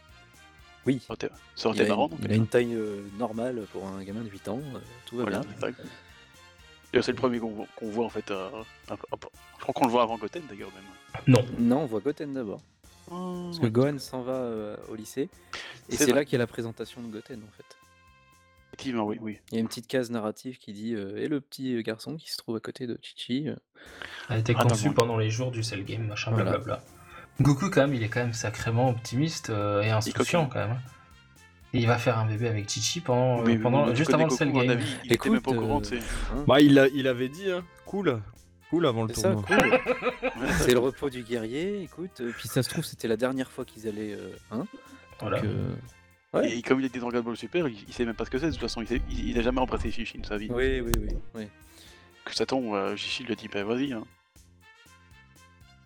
Oui. Ça aurait été- Ça aurait Il été a, marrant. une, il a une taille euh, normale pour un gamin de 8 ans, euh, tout va Voilà, bien. c'est. Et c'est le premier qu'on voit, en fait. euh, un peu- un peu- je crois qu'on le voit avant Goten d'ailleurs même. Non. Non, on voit Goten d'abord. Parce que Gohan s'en va euh, au lycée. Et C'est là qu'il y a la présentation de Goten en fait. Effectivement, oui, oui. Il y a une petite case narrative qui dit euh, Et le petit garçon qui se trouve à côté de Chichi. euh, Elle a été Ah, conçue non, pendant les jours du Cell Game, machin, Voilà. blablabla. Goku, quand même, il est quand même sacrément optimiste euh, et insouciant, quand même. Et il va faire un bébé avec Chichi pendant, Mais- euh, pendant mais tu juste avant le Cell Goku, à mon Game. avis, il était même pas au courant, tu sais. hein, Bah, il, a- il avait dit, hein. Cool. Cool avant le tournoi. cool. <laughs> c'est le repos du guerrier, écoute. puis ça se trouve, c'était la dernière fois qu'ils allaient. euh, hein, Voilà. donc, euh, Ouais. Et comme il était dans Dragon Ball Super, il, il sait même pas ce que c'est. De toute façon, il, sait- il, il a jamais embrassé Chichi de sa vie. Oui, oui, oui. oui. Que ça tombe, euh, lui a dit, bah vas-y. Hein.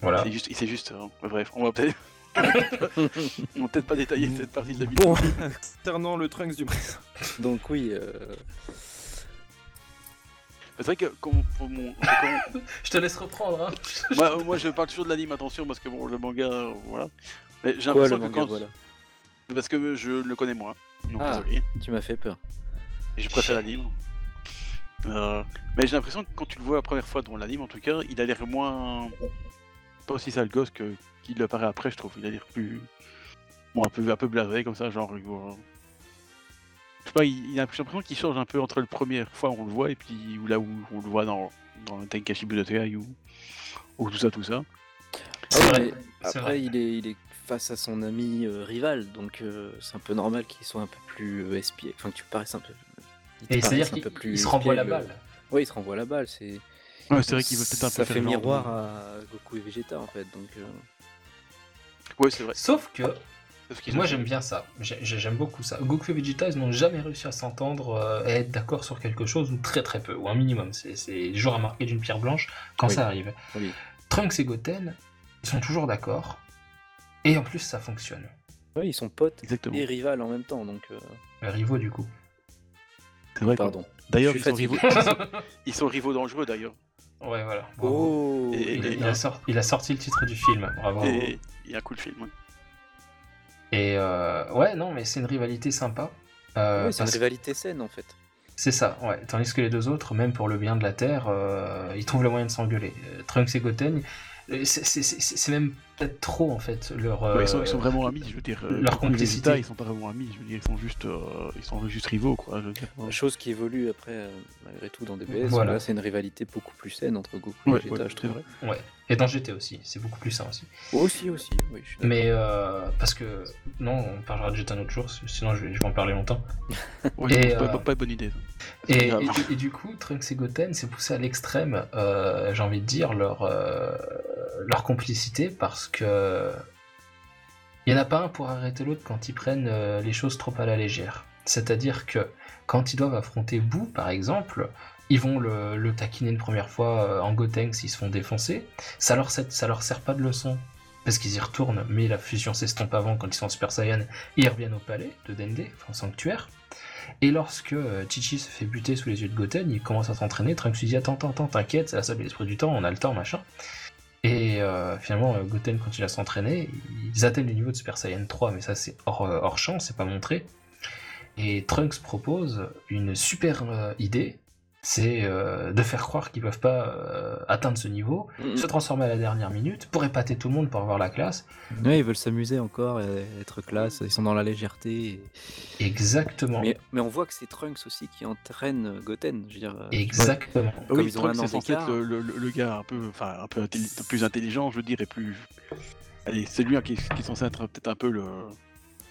Voilà. C'est juste, c'est juste. euh, bref, on va peut-être. <laughs> <laughs> on va peut-être pas détailler cette partie de la Bon, vidéo. concernant le Trunks du présent. Donc, oui. euh, C'est vrai que comme, pour mon, comme- <laughs> Je te laisse reprendre, hein. moi, moi, je parle toujours de l'anime, attention, parce que bon, le manga, euh, voilà. Mais j'ai l'impression que manga, quand. voilà. Parce que je le connais moins. Donc Ah. désolé. Tu m'as fait peur. Et je préfère l'anime. Euh, mais j'ai l'impression que quand tu le vois la première fois dans l'anime, en tout cas, il a l'air moins. Pas aussi sale gosse que qu'il apparaît après, je trouve. Il a l'air plus. Bon, un peu, un peu blasé comme ça, genre. euh, Je sais pas, il, il a j'ai l'impression qu'il change un peu entre la première fois où on le voit et puis où là où on le voit dans, dans le Tenkaichi Budokai ou, ou tout ça, tout ça. C'est Ah, vrai, mais c'est Après, vrai. il est, il est face à son ami euh, rival, donc euh, c'est un peu normal qu'il soit un peu plus euh, espié. Enfin, que tu paraisses un peu. Et c'est-à-dire paraisse un qu'il peu plus il se renvoie la balle. Oui, il se renvoie la balle. C'est. Ouais, c'est vrai qu'il veut peut-être un peu Ça faire fait miroir à Goku et Vegeta en fait. Donc, euh, Ouais, c'est vrai. Sauf que, Sauf qu'ils moi j'aime bien ça. J'ai- j'ai- J'aime beaucoup ça. Goku et Vegeta, ils n'ont jamais réussi à s'entendre et à être d'accord sur quelque chose, ou très très peu, ou un minimum. C'est c'est toujours à marquer d'une pierre blanche quand Oui. ça arrive. oui. Trunks et Goten, ils sont toujours d'accord. Et en plus, ça fonctionne. Ouais, ils sont potes Exactement. et rivales en même temps. Donc, euh, rivaux, du coup. C'est vrai. que- pardon. D'ailleurs, ils sont, rivaux... fatigué. ils <laughs> sont- ils sont rivaux dangereux d'ailleurs. Ouais, voilà. Bravo. Oh. Et- Il, et- il a sorti, il a sorti le titre du film. Bravo. Et il y a un cool film. ouais. Et euh, ouais, non, mais c'est une rivalité sympa. Euh, Oui, c'est une rivalité saine en fait. C'est ça, ouais. Tandis que les deux autres, même pour le bien de la Terre, euh, ils trouvent le moyen de s'engueuler. Euh, Trunks et Goten, c'est même peut-être trop en fait leur. Ouais, ils, sont, euh, ils sont vraiment amis, je veux dire. euh, leur complicité. Vegeta, ils sont pas vraiment amis, je veux dire, ils sont juste, euh, ils sont juste rivaux, quoi. Je veux dire. Chose qui évolue après, euh, malgré tout, dans DBS. Voilà. Là, c'est une rivalité beaucoup plus saine entre Goku et Vegeta, ouais, je trouve. vrai. Ouais. Et dans GT aussi, c'est beaucoup plus sain aussi. Aussi, aussi. Oui, je suis d'accord. Mais euh, parce que non, on parlera de GT un autre jour, sinon je vais, je vais en parler longtemps. <laughs> Ouais, Et, c'est pas, euh, pas- pas une bonne idée. ça. Et, et du, et du coup, Trunks et Goten, c'est poussé à l'extrême, euh, j'ai envie de dire, leur, euh, leur complicité, parce que il n'y en a pas un pour arrêter l'autre quand ils prennent euh, les choses trop à la légère. C'est-à-dire que quand ils doivent affronter Boo, par exemple, ils vont le, taquiner une première fois euh, en Gotenks, ils se font défoncer. Ça leur, ça leur sert pas de leçon, parce qu'ils y retournent, mais la fusion s'estompe avant quand ils sont en Super Saiyan, ils reviennent au palais de Dende, enfin sanctuaire. Et lorsque euh, Chichi se fait buter sous les yeux de Goten, il commence à s'entraîner. Trunks lui dit Attends, attends, t'inquiète, c'est la seule l'esprit du temps, on a le temps, machin. Et euh, finalement, euh, Goten continue à s'entraîner. Ils atteignent le niveau de Super Saiyan 3, mais ça c'est hors, euh, hors champ, c'est pas montré. Et Trunks propose une super idée c'est euh, de faire croire qu'ils peuvent pas euh, atteindre ce niveau, se transformer à la dernière minute pour épater tout le monde pour avoir la classe. Ouais, ils veulent s'amuser encore, et être classe, ils sont dans la légèreté. et- Exactement. Mais, mais on voit que c'est Trunks aussi qui entraîne Goten. Je veux dire, euh, Exactement. Comme oui, ils ont Trunks, c'est être le, le- gars un peu, enfin, un peu intelli- plus intelligent, je veux dire, et plus. Allez, c'est lui hein, qui, qui est censé être peut-être un peu le.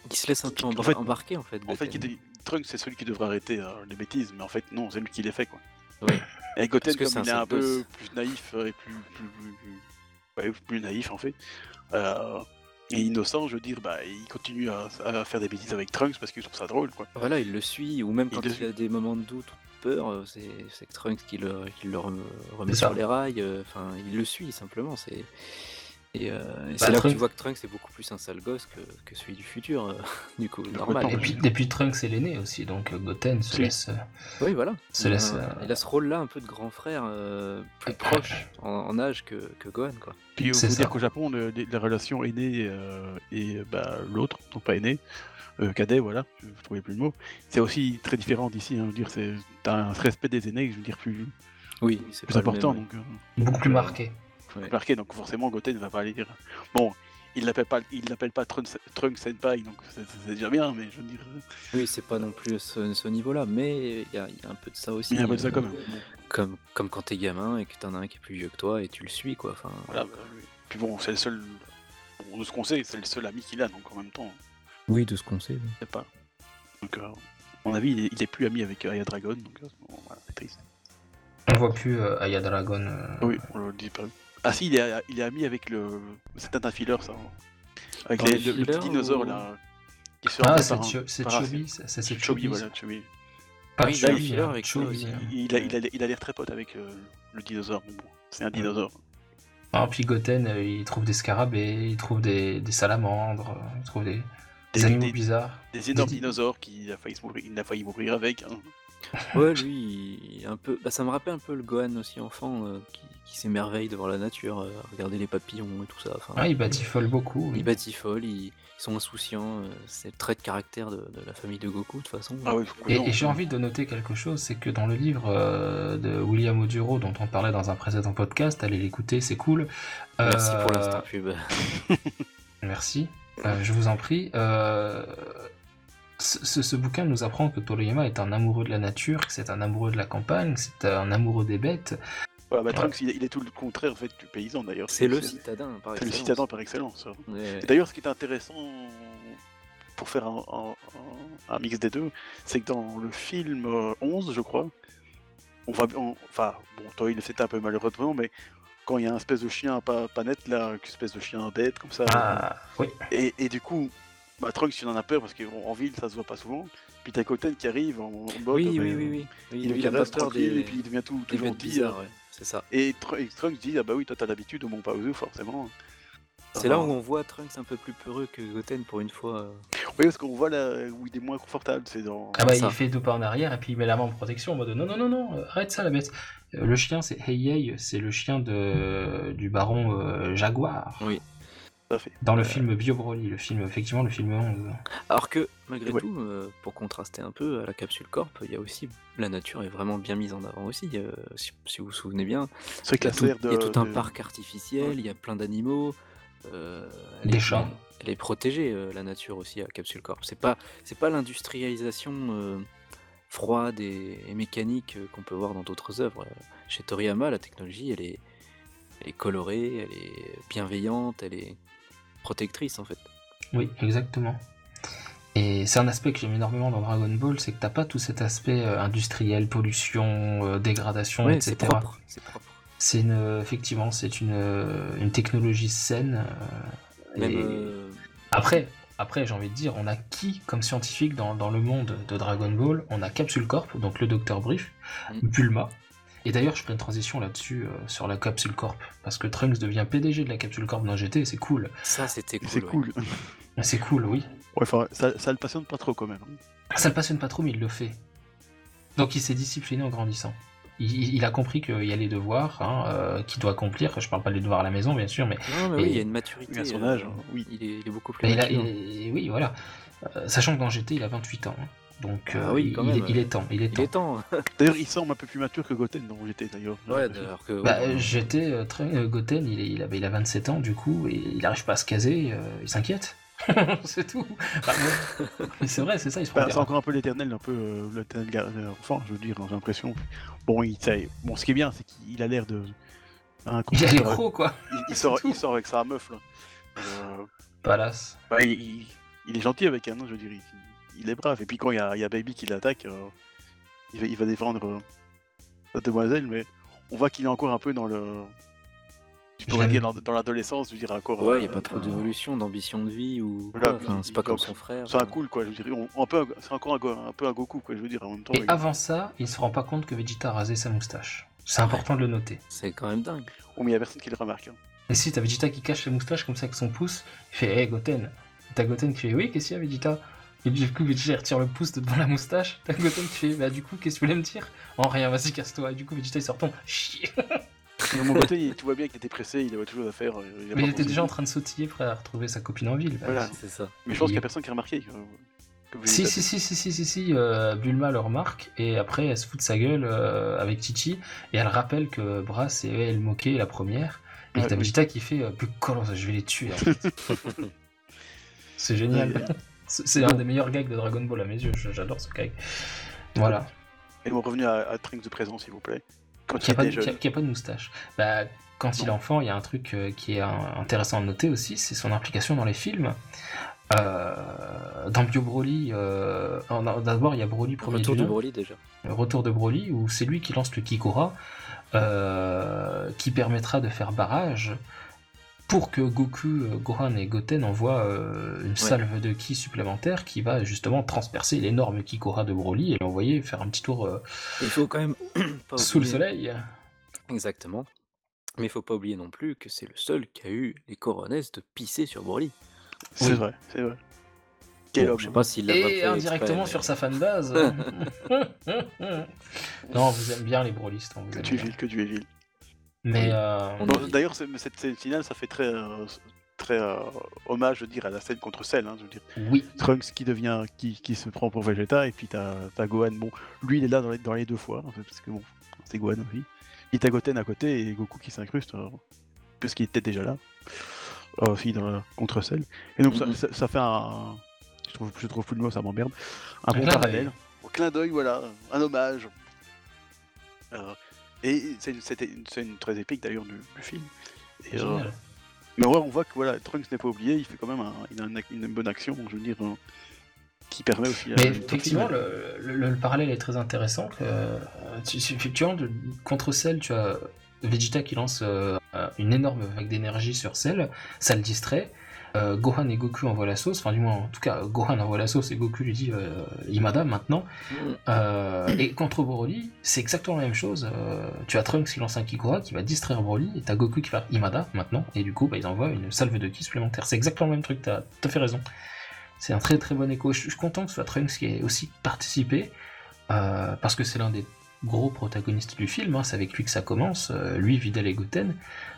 qui se laisse un peu En embar- fait- embarquer en fait. En fait, qui Trunks, c'est celui qui devrait arrêter euh, les bêtises, mais en fait, non, c'est lui qui les fait, quoi. Ouais. Et Goten, Parce que comme il est un peu plus naïf euh, et plus, plus, plus- plus- ouais, plus naïf, en fait, euh, et innocent, je veux dire, bah, il continue à, à faire des bêtises avec Trunks parce qu'il trouve ça drôle, quoi. Voilà, il le suit, ou même Il quand il, suit. a des moments de doute ou de peur, euh, c'est c'est Trunks qui le, qui le rem- remet ça. sur les rails. euh, Enfin, il le suit simplement. C'est et, euh, et Bah, c'est là que Trunks- tu vois que Trunks est beaucoup plus un sale gosse que, que celui du futur, euh, <laughs> du coup, normal. Et puis, et puis Trunks c'est l'aîné aussi, donc euh, Goten se laisse. euh, Oui, voilà. Se il, laisse, a, euh, il a ce rôle-là un peu de grand frère, euh, plus proche en, en âge que, que Gohan, quoi. Puis il faut dire qu'au Japon, le- les- la relation aîné euh, et bah, l'autre, donc pas aîné, euh, cadet, voilà, je, je trouvais plus le mot, c'est aussi très différent d'ici. Hein, je veux dire, c'est t'as un respect des aînés, je veux dire, plus, Oui, c'est plus important. même, Donc, euh, beaucoup plus marqué. Ouais. marqué, donc forcément Goten ne va pas aller dire. Bon, il l'appelle pas, il l'appelle pas Trunks, Trunks Senpai, donc c'est c'est déjà bien, mais je veux dire, euh, Oui, c'est pas non plus ce, ce niveau-là, mais il y, a il y a un peu de ça aussi. il y a un peu de ça euh, quand même. Bon, Comme, comme quand t'es gamin et que t'en as un qui est plus vieux que toi et tu le suis, quoi. Enfin, voilà, bah. Puis bon, c'est le seul, bon, de ce qu'on sait, c'est le seul ami qu'il a, donc en même temps, Oui, de ce qu'on sait. c'est pas. Donc, euh, à mon avis, il est, il est plus ami avec Aya Dragon, donc euh, bon, voilà, c'est triste. On voit plus euh, Aya Dragon. euh, Oui, on le dit pas. Ah si, il est, il est ami avec le. C'est un filler, ça. Avec les- les le, le petit dinosaure ou- là. Qui se Ah, c'est Cho- c'est Chobi. voilà, Chobi. Pas Oui, il a Chobi, un filler hein, avec aussi. hein. Il, il a il a- il a l'air très pote avec euh, le dinosaure, bon, c'est un dinosaure. Ah, puis Goten, euh, il trouve des scarabées, il trouve des, des salamandres, euh, il trouve des, des Des- animaux des- bizarres. Des énormes Des- dinosaures qu'il a failli se mourir, il a failli mourir avec. hein. <laughs> Ouais, lui, il est un peu. Bah, ça me rappelle un peu le Gohan aussi enfant euh, qui, qui s'émerveille devant la nature, euh, regarder les papillons et tout ça. Enfin, Ah, il batifole beaucoup. oui. ils batifolent, ils, ils sont insouciants. euh, c'est le trait de caractère de, de la famille de Goku, de toute façon. Ah oui, Et, j'ai envie de noter quelque chose, c'est que dans le livre euh, de William Oduro, dont on parlait dans un précédent podcast, allez l'écouter, c'est cool. Merci pour l'instant pub. <laughs> Merci, Euh, je vous en prie. Euh, ce, bouquin nous apprend que Toriyama est un amoureux de la nature, que c'est un amoureux de la campagne, que c'est un amoureux des bêtes. Voilà, bah, Ouais. Trunks, il, est- il est tout le contraire en fait, du paysan d'ailleurs. C'est le citadin, par C'est le excellence. citadin par excellence. Ouais. Et d'ailleurs, ce qui est intéressant pour faire un, un- un- un mix des deux, c'est que dans le film euh, 11, je crois, on va. on- Enfin, bon, toi, il un peu malheureusement, mais quand il y a un espèce de chien pas, pas net, là, une espèce de chien bête comme ça, Ah, oui. et, et du coup, bah, Trunks, il en a peur parce qu'en ville, ça se voit pas souvent. Puis t'as Goten qui arrive en, en mode. Oui, mais, oui, euh, oui, oui. Oui, Il, a pas tranquille et puis il devient tout, tout gentil. ouais. C'est ça. Et, Tr- et Trunks dit Ah bah oui, toi t'as l'habitude, mon pas aux forcément. C'est là où on voit Trunks un peu plus peureux que Goten pour une fois. euh. Oui, parce qu'on voit là où il est moins confortable, c'est dans. Ah bah ça. il fait deux pas en arrière et puis il met la main en protection en mode non non non non arrête ça la bête. Euh, Le chien c'est Heiyei, c'est le chien de du baron euh, Jaguar. Oui. Tout à fait. Dans le Euh. film Bio Broly, le film effectivement le film 11. Alors que, malgré Ouais. tout, euh, pour contraster un peu à la capsule Corp, il y a aussi. La nature est vraiment bien mise en avant aussi, euh, si, si vous vous souvenez bien. C'est Il y a tout, serre de. il y a tout un de- parc artificiel, il y a plein d'animaux. euh, elle Des est- chats. Elle est protégée, euh, la nature aussi, à Capsule Corp. C'est pas, c'est pas l'industrialisation euh, froide et, et mécanique euh, qu'on peut voir dans d'autres œuvres. Euh, Chez Toriyama, la technologie, elle est, elle est colorée, elle est bienveillante, elle est protectrice en fait. Oui, exactement. Et c'est un aspect que j'aime énormément dans Dragon Ball, c'est que t'as pas tout cet aspect euh, industriel, pollution, euh, dégradation, Ouais, etc. c'est propre. C'est une, euh, effectivement, c'est une, une technologie saine. euh, Même, et- Après, après j'ai envie de dire, on a qui comme scientifique dans, dans le monde de Dragon Ball? On a Capsule Corp, donc le Docteur Brief, Mm. Bulma. Et d'ailleurs, je fais une transition là-dessus euh, sur la Capsule Corp, parce que Trunks devient PDG de la Capsule Corp dans GT, et c'est cool. ça, c'était cool. C'est ouais. cool. <laughs> C'est cool, oui. Ouais, enfin, ça, ça le passionne pas trop quand même. hein. Ça le passionne pas trop, mais il le fait. Donc il s'est discipliné en grandissant. Il, a compris qu'il y a les devoirs hein, euh, qu'il doit accomplir. Je parle pas des devoirs à la maison, bien sûr, mais Non, mais oui, Et- il y a une maturité. Oui, à son euh, âge, hein, oui. Il est, il est beaucoup plus mature. il- oui, voilà. Euh, sachant que dans GT, il a 28 ans. hein. Donc Ah euh, oui, il, quand il même. est, il est temps, il est Il temps. est temps. <laughs> D'ailleurs, il semble un peu plus mature que Goten dans j'étais d'ailleurs. Ouais, l'impression. alors que. Bah, ouais, euh, j'étais euh, très euh, Goten, il, avait, il a 27 ans du coup, et il arrive pas à se caser, euh, il s'inquiète. <laughs> c'est tout. Bah, ouais. Mais c'est vrai, c'est ça, il se prend Bah, c'est encore un peu l'éternel, un peu euh, l'éternel euh, enfant, je veux dire, j'ai l'impression. Bon, il, sait- bon, ce qui est bien, c'est qu'il a l'air de. hein, Il a les sort- gros quoi. il- il sort, <laughs> il sort avec sa meuf là. Euh, Palace. bah, il, il- il est gentil avec elle, hein, je veux dire, il, est brave. Et puis quand il y a, il y a Baby qui l'attaque, euh, il, va, il va défendre euh, la demoiselle, mais on voit qu'il est encore un peu dans le. Tu pourrais dire dans, dans l'adolescence, je dire, encore. Ouais, il euh, n'y a pas trop d'évolution, d'ambition de vie ou. Voilà. Enfin, c'est pas comme son frère. C'est un cool quoi, je veux dire, on, un peu, c'est encore un, peu un Goku quoi, je veux dire, en même temps. Et il- avant ça, il se rend pas compte que Vegeta a rasé sa moustache. C'est important de le noter. C'est quand même dingue. Oh, mais il y a personne qui le remarque. hein. Et si t'as Vegeta qui cache la moustache comme ça avec son pouce, il fait Hé Goten. T'as Goten qui fait Oui, qu'est-ce qu'il y a Vegeta? Et du coup, Vegeta il retire le pouce de devant la moustache. T'as Goten qui fait Bah, du coup, qu'est-ce que tu voulais me dire? En rien, vas-y, casse-toi. Et du coup, Vegeta il se retombe. Chier De mon côté, il- tu vois bien qu'il était pressé, il avait toujours à faire. euh, il Mais pas il était déjà en train de sautiller prêt à retrouver sa copine en ville. Bah, Voilà. C'est ça. Mais je pense Il- qu'il y a personne qui a remarqué. vous Si, si, si, si, si, si, si, euh, Bulma le remarque, et après elle se fout de sa gueule euh, avec Titi, et elle rappelle que Brass et elle moquait la première, et Ouais, t'as oui. Vegeta qui fait euh, Plus colons, je vais les tuer. <laughs> C'est génial. C'est c'est un des meilleurs gags de Dragon Ball à mes yeux, j'adore ce gag. Voilà. Et bon, revenu à, à Trunks de présent, s'il vous plaît. Quand Qui il a, pas, qui a- jeune. qui a pas de moustache. Bah, quand il est enfant, il y a un truc euh, qui est intéressant à noter aussi, c'est son implication dans les films. Euh, dans Bio Broly, euh, d'abord il y a Broly premier Retour de. Broly déjà. le retour de Broly, où c'est lui qui lance le Kikora, euh, qui permettra de faire barrage pour que Goku, euh, Gohan et Goten envoient euh, une salve de ki supplémentaire qui va justement transpercer l'énorme Kikora de Broly et l'envoyer faire un petit tour euh, Il faut quand même <clears throat> pas sous le soleil. Exactement. Mais il faut pas oublier non plus que c'est le seul qui a eu les coronesses de pisser sur Broly. C'est Oui. vrai, c'est vrai. Quel Bon, je sais pas s'il l'a pas Et fait indirectement exprès, sur sa fanbase. <laughs> non, on vous aime bien les Brolistes. on vous Que aime tu es bien. vil, que tu es vil. Mais euh. D'ailleurs, c'est- cette scène finale, ça fait très, euh, très euh, hommage, je veux dire, à la scène contre Cell. Hein, je veux dire. oui, Trunks qui devient, qui, qui se prend pour Vegeta, et puis t'as as Gohan. Bon, lui, il est là dans les, dans les deux fois, en fait, parce que bon, c'est Gohan aussi. Et t'as Goten à côté et Goku qui s'incruste, euh, puisqu'il était déjà là, euh, aussi dans, contre Cell. Et donc ça, Mhm. ça, ça fait un, je trouve, je trouve plus de mots, ça m'emmerde, un Un bon clin parallèle, au clin d'œil, voilà, un hommage. Et c'est- c'était une scène très épique d'ailleurs du, du film. Et, euh, mais ouais, on voit que voilà, Trunks n'est pas oublié, il fait quand même un, il a une, une bonne action, je veux dire, euh, qui permet aussi Mais au film, effectivement, le, le- le parallèle est très intéressant. que, euh, tu- tu- effectivement, de- contre Cell, tu as Vegeta qui lance euh, une énorme vague d'énergie sur Cell, ça le distrait. Euh, Gohan et Goku envoient la sauce, enfin du moins, en tout cas, Gohan envoie la sauce et Goku lui dit euh, Imada maintenant. Mm. Euh, et contre Broly, c'est exactement la même chose. Tu as Trunks qui lance un Kikora qui va distraire Broly, et t'as Goku qui va Imada maintenant, et du coup, bah, ils envoient une salve de ki supplémentaire. C'est exactement le même truc, t'as as fait raison. C'est un très très bon écho. Je je suis content que ce soit Trunks qui ait aussi participé, parce que c'est l'un des gros protagonistes du film, hein, c'est avec lui que ça commence, euh, lui, Videl et Goten.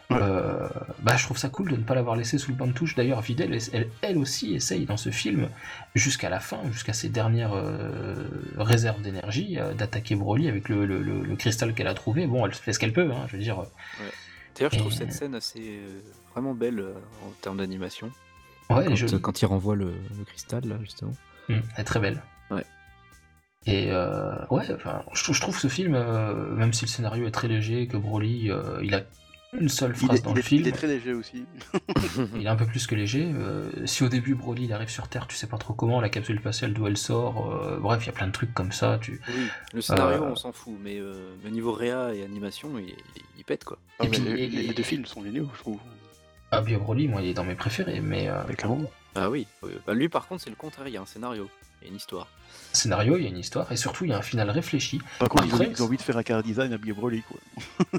Ouais. Euh, bah, je trouve ça cool de ne pas l'avoir laissé sous le banc de touche. D'ailleurs, Videl, elle, elle, aussi essaye dans ce film, jusqu'à la fin, jusqu'à ses dernières euh, réserves d'énergie, euh, d'attaquer Broly avec le, le- le- le cristal qu'elle a trouvé. Bon, elle fait ce qu'elle peut, hein, je veux dire. D'ailleurs, je trouve Et- cette scène assez vraiment belle en termes d'animation. Ouais, Quand, il renvoie le, cristal là justement. Hum, elle est très belle. Ouais. Et euh, ouais, enfin, je, trou- je trouve ce film, euh, même si le scénario est très léger, que Broly, euh, il a une seule Il phrase est, dans il le est- film, il est très léger aussi. <laughs> il est un peu plus que léger. Euh, si au début Broly il arrive sur Terre, tu sais pas trop comment, la capsule spatiale d'où elle sort, euh, bref, il y a plein de trucs comme ça. Tu... Oui, le scénario Euh, on s'en fout, mais euh, le niveau réa et animation il, il pète quoi. Ah, Et mais puis- les, et- les- les deux films sont géniaux, je trouve. Ah, bien Broly, moi il est dans mes préférés, mais euh. Ah oui, bah, lui par contre c'est le contraire, il y a un scénario, il y a une histoire. scénario, il y a une histoire, et surtout il y a un final réfléchi. Par contre, ils ont, Après, ils ont envie de faire un car design à Bio Broly, quoi.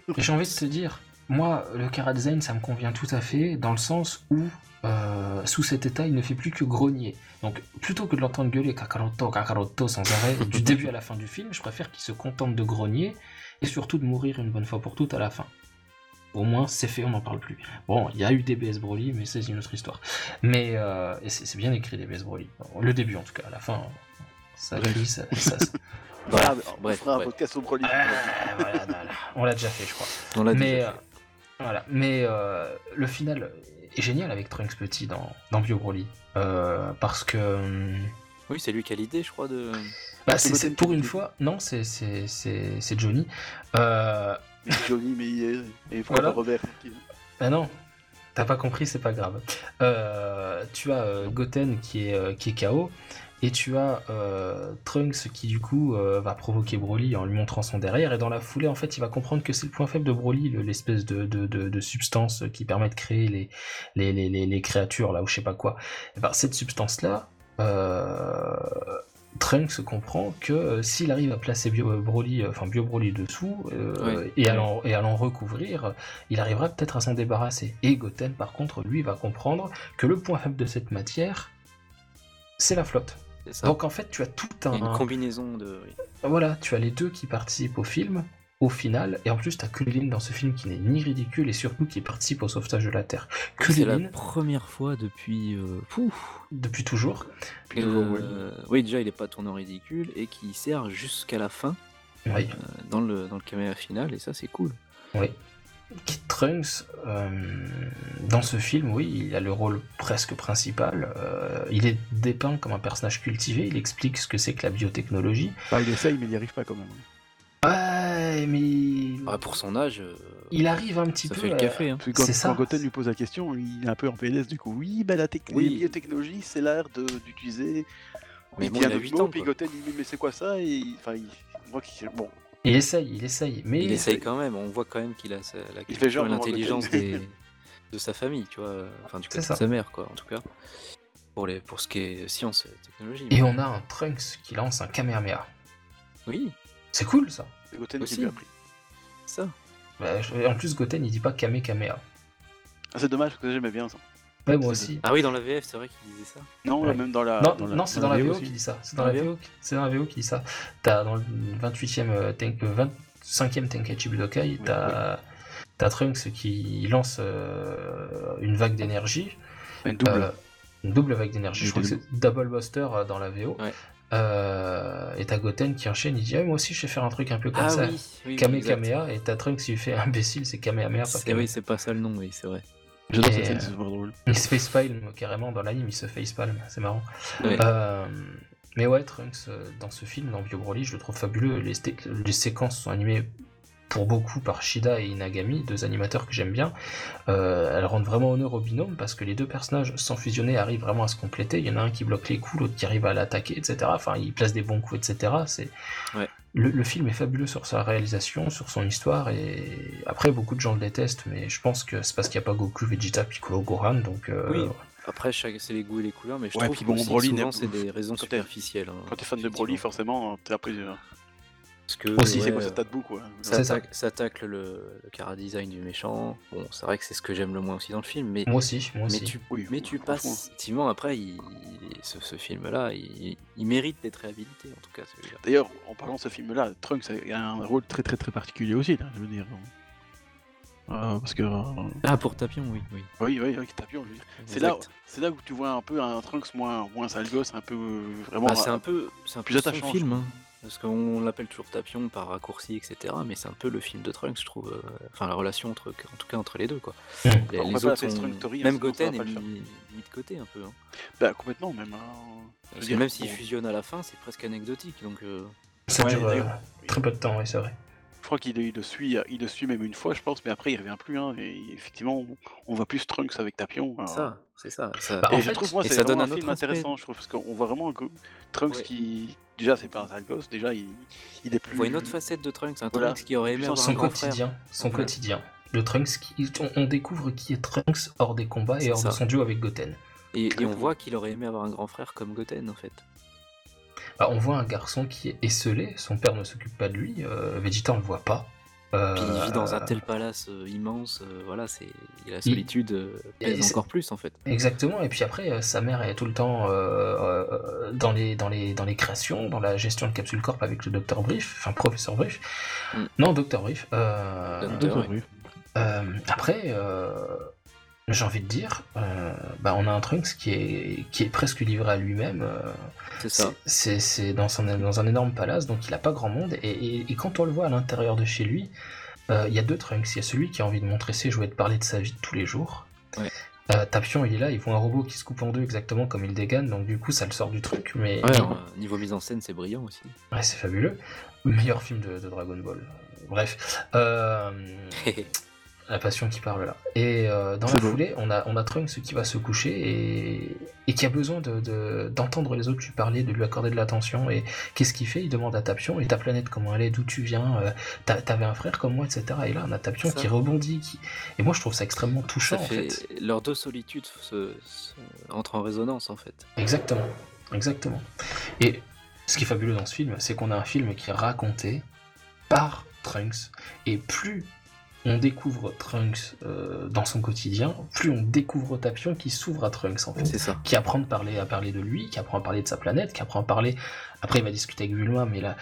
<laughs> J'ai envie de te dire, moi, le Kara Design, ça me convient tout à fait, dans le sens où, euh, sous cet état, il ne fait plus que grogner. Donc, plutôt que de l'entendre gueuler Kakaroto, Kakaroto sans arrêt, <laughs> du début à la fin du film, je préfère qu'il se contente de grogner, et surtout de mourir une bonne fois pour toutes à la fin. Au moins, c'est fait, on n'en parle plus. Bon, il y a eu DBS Broly, mais c'est une autre histoire. Mais, euh, et c'est bien écrit DBS Broly. Le début, en tout cas, à la fin, Ça, Bref. ça, ça- Bref, <laughs> on fera un bref. podcast sur Broly. Ah, voilà, voilà. on l'a déjà fait, je crois. On l'a déjà euh, fait. Voilà. Mais euh, le final est génial avec Trunks Petit dans, dans Bio Broly. Euh, parce que. hum, Oui, c'est lui qui a l'idée, je crois, de. bah, c'est pour une fois, non, c'est, c'est, c'est, c'est Johnny. Euh, Johnny, mais il est... Et pourquoi Voilà. Robert bah non, t'as pas compris, c'est pas grave. Euh, tu as euh, Goten qui est, euh, qui est KO. Et tu as euh, Trunks qui du coup euh, va provoquer Broly en lui montrant son derrière et dans la foulée en fait il va comprendre que c'est le point faible de Broly, le- l'espèce de, de, de, de substance qui permet de créer les, les, les, les, les créatures là ou je sais pas quoi. Et ben, cette substance là, euh, Trunks comprend que s'il arrive à placer Bio, Broly, enfin Bio Broly dessous et à l'en recouvrir, il arrivera peut-être à s'en débarrasser. Et Goten par contre lui va comprendre que le point faible de cette matière c'est la flotte. Ça. Donc en fait, tu as tout un. une combinaison de. oui. Voilà, tu as les deux qui participent au film, au final, et en plus, tu as Kulilin dans ce film qui n'est ni ridicule et surtout qui participe au sauvetage de la Terre. C'est la première fois depuis. euh, pouf, depuis toujours. Euh, oui, déjà, il est pas tourné en ridicule et qui sert jusqu'à la fin Oui, euh, dans le, dans le caméra final, et ça, c'est cool. oui. Kid Trunks, euh, dans ce film, oui, il a le rôle presque principal. euh, il est dépeint comme un personnage cultivé, il explique ce que c'est que la biotechnologie. Bah, il essaye, mais il n'y arrive pas quand même. Ouais, mais. Ah, pour son âge, euh, Il arrive un petit ça peu. fait le café. Hein. Quand, C'est ça. quand Goten lui pose la question, il est un peu en PLS du coup. Oui, bah, la, Oui. les biotechnologies, c'est l'art de- d'utiliser. Mais il bon, dit il un a autre 8 mot, ans, puis. Goten il dit mais c'est quoi ça? Et il- enfin, il, qu'il bon. Il essaye, il essaye. Mais Il essaye quand même, on voit quand même qu'il a sa- la Il fait genre l'intelligence des- <laughs> de sa famille, tu vois. Enfin, du côté de sa mère, quoi, en tout cas. Pour, les, pour ce qui est science et technologie. Et on a un Trunks qui lance un Kamehameha. Oui, C'est cool ça. C'est Goten qui Aussi. lui a pris. ça. Bah, En plus, Goten il dit pas Kame Kamea. Ah, c'est dommage parce que j'aimais bien ça. Ouais, moi aussi. Ah oui, dans la VF, c'est vrai qu'il disait ça. Non, Ouais. même dans la. non, non c'est dans, la VO aussi. qui dit ça. C'est Dans dans, la VO, qui- c'est dans la VO qui dit ça. T'as dans le 28e, euh, ten- euh, 25e Tenkaichi Budokai, t'as t'as Trunks qui lance euh, une vague d'énergie. Une double. Euh, une double vague d'énergie. Je crois que double. c'est Double Buster euh, dans la VO. Ouais. Euh, et t'as Goten qui enchaîne, il dit ah, Moi aussi je sais faire un truc un peu comme Ah ça. oui, oui, Kame exact. Kamea, et t'as Trunks qui lui fait <laughs> imbécile, c'est Kamehameha, pas Kame. oui, c'est pas ça le nom, oui, c'est vrai. J'adore et, cette scène, euh, c'est super drôle. Il se facepalm carrément dans l'anime, il se facepalm, c'est marrant. Ouais. Euh, mais ouais, Trunks, euh, dans ce film, dans Bio Broly, je le trouve fabuleux. Les, séquences sont animées pour beaucoup par Shida et Inagami, deux animateurs que j'aime bien. Euh, elles rendent vraiment honneur au binôme parce que les deux personnages, sans fusionner, arrivent vraiment à se compléter. Il y en a un qui bloque les coups, l'autre qui arrive à l'attaquer, etc. Enfin, il place des bons coups, etc. C'est... Ouais. Le, le film est fabuleux sur sa réalisation, sur son histoire, et après, beaucoup de gens le détestent, mais je pense que c'est parce qu'il n'y a pas Goku, Vegeta, Piccolo, Gohan, donc... euh, Oui. Après, c'est les goûts et les couleurs, mais je Ouais, trouve puis que bon, Broly souvent c'est des raisons quand superficielles. hein, Quand t'es fan de Broly, forcément, t'es après. Euh, Parce que, Aussi, c'est quoi ça quoi. ça, C'est ça. tacle, ça tacle le, le cara design du méchant. Bon, c'est vrai que c'est ce que j'aime le moins aussi dans le film, mais, Moi aussi, moi mais aussi. tu, Oui, mais tu passes. Effectivement, après, il- il- ce, ce film-là, il, il mérite d'être réhabilité, en tout cas. D'ailleurs, en parlant de ce film-là, Trunks a un rôle très très très particulier aussi, là, je veux dire. Euh, parce que. euh, Ah, pour Tapion, oui. oui. oui, oui, avec Tapion, je veux dire. C'est là, c'est là où tu vois un peu un Trunks moins, moins sale gosse, un peu euh, vraiment. Bah, c'est un peu, c'est un plus peu son attachant, film, je hein, parce qu'on l'appelle toujours Tapion par raccourci, etc. Mais c'est un peu le film de Trunks, je trouve. euh, Enfin, la relation entre, en tout cas entre les deux, quoi. Les, autres sont- Story, hein, même Goten est mis, mis de côté un peu. hein. Bah, complètement, même. hein. Dire, même s'ils bon, fusionnent à la fin, c'est presque anecdotique. Donc, euh, Ça Ouais, dure euh, très peu de temps, oui, c'est vrai. Je crois qu'il il le suit, il le suit même une fois, je pense, mais après il revient plus. Hein, et effectivement, on- voit plus Trunks avec Tapion. euh, ça, c'est ça. ça- Bah, Et en je fait, trouve moi c'est ça donne vraiment un film aspect. intéressant, je trouve, parce qu'on voit vraiment que Trunks Ouais. qui déjà c'est pas un sale gosse, déjà il, il est plus. On voit une autre facette de Trunks, un Voilà. Trunks qui aurait aimé Son avoir Son un grand frère. quotidien, son quotidien. Le Trunks, qui, on, découvre qui est Trunks hors des combats et hors de son duo avec Goten. Et, et on voit qu'il aurait aimé avoir un grand frère comme Goten, en fait. Bah, on voit un garçon qui est esselé, son père ne s'occupe pas de lui, euh, Vegeta on le voit pas. Euh, Puis il vit dans un tel palace euh, immense, euh, voilà, c'est la solitude euh, pèse c'est- encore plus, en fait. Exactement, et puis après, euh, sa mère est tout le temps euh, euh, dans, les, dans, les, dans les créations, dans la gestion de Capsule Corp avec le Docteur Brief, enfin Professeur Brief. Mm. Non, Docteur Brief. Euh, Docteur. Ouais. Brief. Euh, après, euh, j'ai envie de dire, euh, bah, on a un Trunks qui est, qui est presque livré à lui-même. euh, C'est ça. c'est dans, son- dans un énorme palace, donc il n'a pas grand monde. Et, et- et quand on le voit à l'intérieur de chez lui, euh, il y a deux Trunks. Il y a celui qui a envie de montrer ses jouets, de parler de sa vie de tous les jours. Ouais. Tapion, il est là, ils voit un robot qui se coupe en deux exactement comme il dégaine, donc du coup ça le sort du truc. Mais Ouais, niveau mise en scène, c'est brillant aussi. ouais, c'est fabuleux. Meilleur film de, de Dragon Ball. Bref. <laughs> La passion qui parle là. Et euh, dans la beau. foulée, on a, on a Trunks qui va se coucher et, et qui a besoin de- de- d'entendre les autres lui parler, de lui accorder de l'attention. Et qu'est-ce qu'il fait? Il demande à Tapion, et ta planète, comment elle est, d'où tu viens, euh, t'a- t'avais un frère comme moi, etc. Et là, on a Tapion Ça. qui rebondit. Qui... Et moi, je trouve ça extrêmement touchant, Ça en fait... fait. Leurs deux solitudes se... se- entrent en résonance en fait. Exactement. Exactement. Et ce qui est fabuleux dans ce film, c'est qu'on a un film qui est raconté par Trunks. Et plus on découvre Trunks euh, dans son quotidien, plus on découvre Tapion qui s'ouvre à Trunks en fait. C'est ça. Qui apprend de parler, à parler de lui, qui apprend à parler de sa planète, qui apprend à parler. Après, il va discuter avec Bulma, mais là,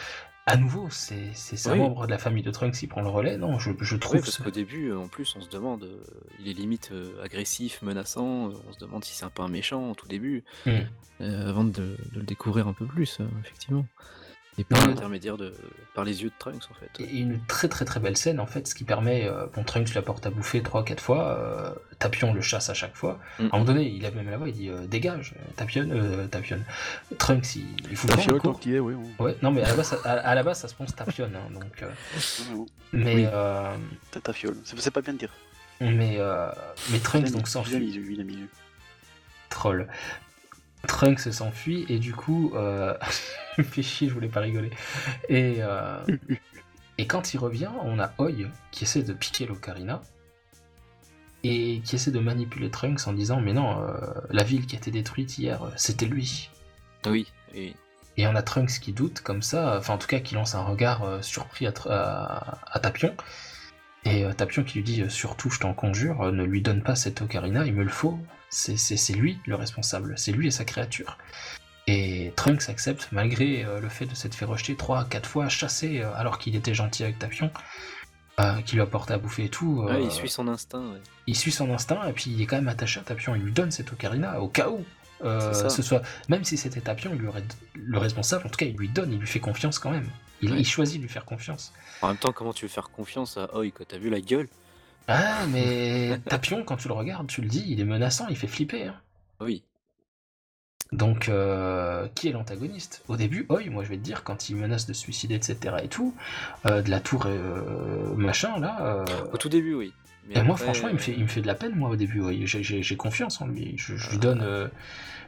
à nouveau, c'est c'est Oui. membre de la famille de Trunks qui prend le relais. Non, je, je Oui, trouve. parce qu'au début, euh, en plus, on se demande, euh, il est limite euh, agressif, menaçant, euh, on se demande si c'est un peu un méchant au tout début, Hmm. avant de, de le découvrir un peu plus, effectivement. Et par Ouais. l'intermédiaire de. par les yeux de Trunks, en fait. Et une très très très belle scène en fait, ce qui permet, euh, bon Trunks lui apporte à bouffer 3-4 fois, euh, Tapion le chasse à chaque fois. Mm. À un moment donné, il lève même la voix, il dit euh, dégage, Tapion, euh, Tapion. Trunks il, il fout La le est, oui. Ouais, non mais à la base, ça, à, à la base ça se prononce Tapion, hein, donc. euh, mais Oui. euh. C'est pas bien de dire. mais euh, mais Trunks a donc s'enfuit. A a troll. Trunks s'enfuit et du coup, euh... <laughs> fait chier, je voulais pas rigoler. Et, euh, et quand il revient, on a Oi qui essaie de piquer l'Ocarina et qui essaie de manipuler Trunks en disant mais non, euh, la ville qui a été détruite hier, euh, c'était lui. Oui, oui. Et on a Trunks qui doute comme ça, enfin en tout cas qui lance un regard surpris à, à- à Tapion. Et Tapion qui lui dit surtout je t'en conjure, ne lui donne pas cette ocarina, il me le faut. C'est- lui le responsable, c'est lui et sa créature. Et Trunks accepte malgré euh, le fait de s'être fait rejeter 3-4 fois, chassé euh, alors qu'il était gentil avec Tapion, euh, qui lui apportait à bouffer et tout. euh, Ouais, il suit son instinct. ouais. il suit son instinct et puis il est quand même attaché à Tapion. Il lui donne cette ocarina au cas où. euh, ce soit même si c'était Tapion, il lui aurait le responsable. En tout cas, il lui donne, il lui fait confiance quand même. Il, Ouais. il choisit de lui faire confiance. En même temps, comment tu veux faire confiance à Oi quand t'as vu la gueule? Ah, mais Tapion, quand tu le regardes, tu le dis, il est menaçant, il fait flipper. hein. Oui. Donc, euh, qui est l'antagoniste? Au début, Oi, moi je vais te dire, quand il menace de se suicider, etc. et tout, euh, de la tour euh, machin là. euh, Au tout début, oui. Mais Et moi, franchement, il me, fait, il me fait de la peine, moi, au début. oui. J'ai- confiance en lui. Je, je lui donne euh,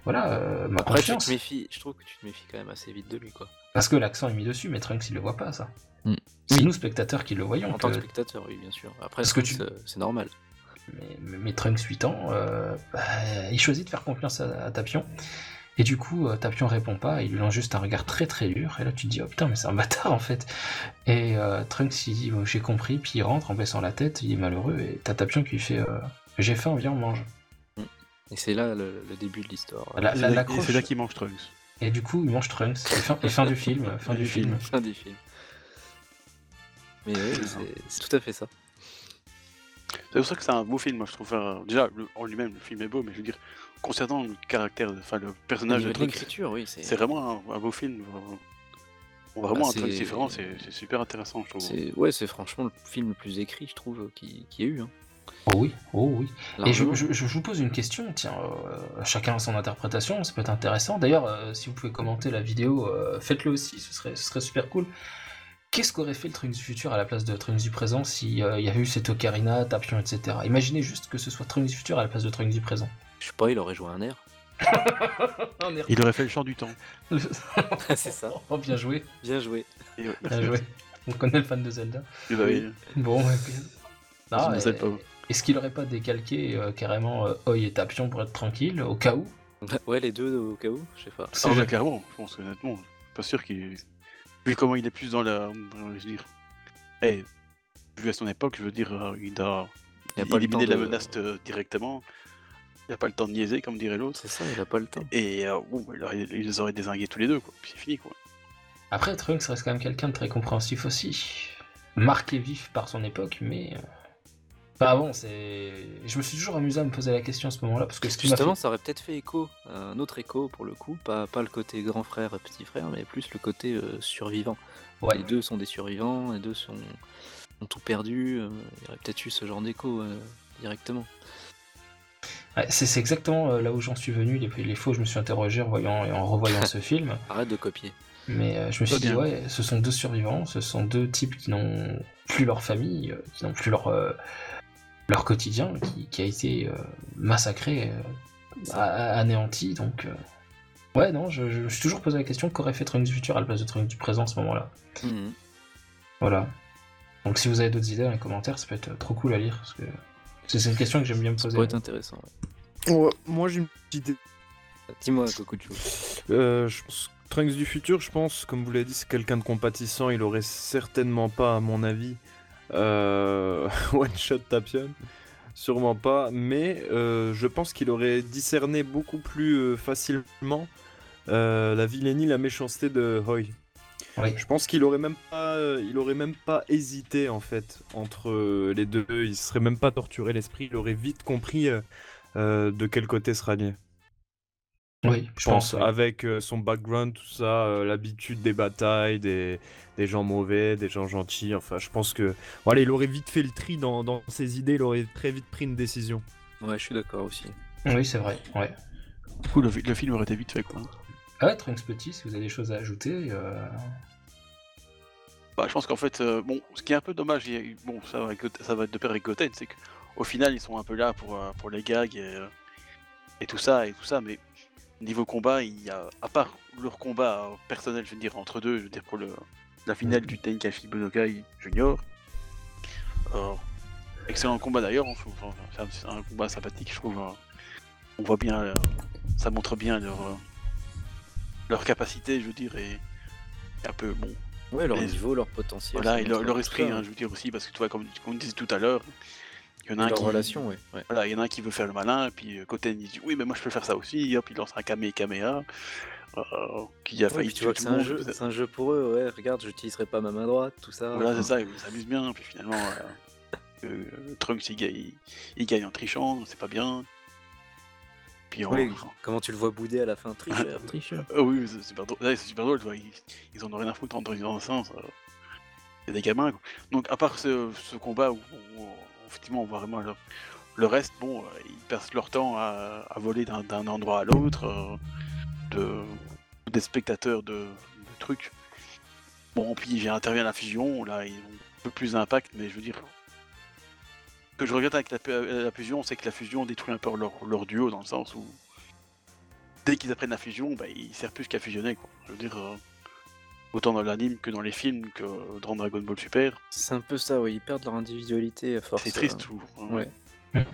voilà, euh, ma Après, tu confiance. te méfies, je trouve que tu te méfies quand même assez vite de lui, quoi. Parce que l'accent est mis dessus, mais Trunks, il le voit pas, ça. Mm. C'est Oui. nous, spectateurs, qui le voyons. En tant que spectateur, oui, bien sûr. Après, Parce que Trunks, tu- c'est normal. mais, mais- mais Trunks, 8 ans, euh, bah, il choisit de faire confiance à, à Tapion. Et du coup, euh, Tapion répond pas, il lui lance juste un regard très très dur. Et là, tu te dis, oh putain, mais c'est un bâtard en fait. Et euh, Trunks, il dit, Bon, j'ai compris, puis il rentre en baissant la tête, il est malheureux. Et t'as Tapion qui lui fait, euh, j'ai faim, viens, on mange. Et c'est là le, le début de l'histoire. La- C'est la- là- C'est qu'il mange Trunks. Et du coup, il mange Trunks. Et fin, et fin du film, fin du <laughs> film. Fin du film. Mais oui, c'est- tout à fait ça. C'est pour ça que c'est un beau film, moi je trouve. euh, déjà, le- en lui-même, le film est beau, mais je veux dire, concernant le caractère, enfin le personnage de Trunks, l'écriture, oui, c'est c'est vraiment un, un beau film. euh, vraiment Bah, un c'est- différent, c'est c'est super intéressant, je trouve. c'est- ouais, c'est franchement le film le plus écrit, je trouve, qui, qui ait eu. Hein. Oh oui, oh oui. Et je, Largement. je- je vous pose une question, tiens, euh, chacun a son interprétation, ça peut être intéressant. D'ailleurs, euh, si vous pouvez commenter la vidéo, euh, faites-le aussi, ce serait, ce serait super cool. Qu'est-ce qu'aurait fait le Trunks du futur à la place de Trunks du présent s'il y avait eu cette ocarina, Tapion, etc. Imaginez juste que ce soit Trunks du futur à la place de Trunks du présent. Je sais pas, il aurait joué un air. <laughs> Il aurait fait le chant du temps. <laughs> c'est ça. Oh, bien joué, Bien joué. Bien joué. On connaît le fan de Zelda. Et bah oui. Bon, ouais. Je Non, et- pas. Est-ce qu'il aurait pas décalqué euh, carrément euh, Oi et Tapion pour être tranquille, au cas où? Ouais, les deux au cas où, je sais pas. C'est Ah, clairement, je pense honnêtement, pas sûr qu'il. Vu comment il est plus dans la. dans- je veux dire. Eh, vu à son époque, je veux dire, euh, il a. Il a pas le éliminé temps la de- menace euh, directement. Il a pas le temps de niaiser, comme dirait l'autre. C'est ça, il a pas le temps. Et euh, bon, il, aurait- il les aurait désingués tous les deux, quoi. Puis c'est fini, quoi. Après, Trunks reste quand même quelqu'un de très compréhensif aussi. Marqué vif par son époque, mais. Bah bon, c'est. Je me suis toujours amusé à me poser la question à ce moment-là, parce que ce Justement, fait- ça aurait peut-être fait écho, un autre écho pour le coup, pas, pas le côté grand frère et petit frère, mais plus le côté euh, survivant. Ouais. Les deux sont des survivants, les deux sont ont tout perdu. euh, il y aurait peut-être eu ce genre d'écho euh, directement. Ouais, c'est c'est exactement là où j'en suis venu, les, les fois où je me suis interrogé en, voyant, et en revoyant ce <laughs> film. Arrête de copier. Mais euh, je me suis dit, ouais, ce sont deux survivants, ce sont deux types qui n'ont plus leur famille, qui n'ont plus leur, euh, leur quotidien, qui, qui a été euh, massacré, euh, anéanti. Donc, euh, ouais, non, je, je me suis toujours posé la question qu'aurait fait Trunks du futur à la place de Trunks du présent à ce moment-là? Mhm. Voilà. Donc, si vous avez d'autres idées dans les commentaires, ça peut être trop cool à lire, parce que c'est une question que j'aime bien me Ça poser. pourrait être intéressant. ouais. Ouais, moi j'ai une petite idée. Dis-moi, Kokuchu. Euh, je pense- Trunks du futur, je pense, comme vous l'avez dit, c'est quelqu'un de compatissant. Il aurait certainement pas, à mon avis, euh, <laughs> one shot Tapion. Sûrement pas. Mais euh, je pense qu'il aurait discerné beaucoup plus euh, facilement euh, la vilainie, la méchanceté de Hoy. Oui. Je pense qu'il aurait même pas, euh, il aurait même pas hésité en fait entre euh, les deux. Il serait même pas torturé l'esprit. Il aurait vite compris euh, euh, de quel côté se rallier. Oui, Je pense, avec euh, son background, tout ça, euh, l'habitude des batailles, des, des gens mauvais, des gens gentils. Enfin, je pense que voilà, il aurait vite fait le tri dans, dans ses idées. Il aurait très vite pris une décision. Ouais, je suis d'accord aussi. Oui, c'est vrai. Ouais. Du coup, le, le film aurait été vite fait, quoi. Ah ouais, Trunks Petit, si vous avez des choses à ajouter. euh, Bah, je pense qu'en fait, euh, bon, ce qui est un peu dommage, bon, ça va, ça va être de pair avec Goten, c'est qu'au final, ils sont un peu là pour, pour les gags et, et tout ça, et tout ça, mais niveau combat, il y a, à part leur combat euh, personnel, je veux dire, entre deux, je veux dire, pour le, la finale du Tenkashi Budokai Junior, euh, excellent combat d'ailleurs, hein, enfin, c'est un- combat sympathique, je trouve. hein. on voit bien, euh, ça montre bien leur, euh, leur capacité, je veux dire, et, et un peu, bon, Ouais, leur niveau, leur potentiel. voilà, et leur, esprit, hein, je veux dire aussi, parce que tu vois, comme, comme on disait tout à l'heure, il y en a un qui. relation, ouais. ouais. Voilà, il y en a un qui veut faire le malin, et puis euh, Koten il dit oui, mais moi je peux faire ça aussi, hop, il lance un Kame Kamea, euh, qui a Ouais, failli tu vois que tout c'est le un, monde. jeu, c'est un jeu pour eux, ouais, regarde, j'utiliserai pas ma main droite, tout ça. Voilà, c'est <laughs> ça, ils s'amusent bien, puis finalement, euh, euh, Trunks il, gagne- il- il gagne en trichant, c'est pas bien. Puis on- comment tu le vois bouder à la fin, tricheur, <laughs> tricheur. Oui, c'est super drôle, ouais, c'est super drôle, tu vois, ils, ils en ont rien à foutre en dans le sens. euh, Il y a des gamins. quoi. Donc, à part ce, ce combat où, où, effectivement on voit vraiment le, le reste, bon, euh, ils passent leur temps à, voler d'un endroit à l'autre, euh, de, des spectateurs de, trucs. Bon, puis j'ai intervenu à la fusion, là ils ont un peu plus d'impact, mais je veux dire. Que je regrette avec la, la fusion, c'est que la fusion détruit un peu leur, duo dans le sens où dès qu'ils apprennent la fusion, bah, ils servent plus qu'à fusionner. Je veux dire, euh, autant dans l'anime que dans les films que dans Dragon Ball Super. C'est un peu ça, ouais, ils perdent leur individualité à force. C'est triste, euh, hein. Ouais.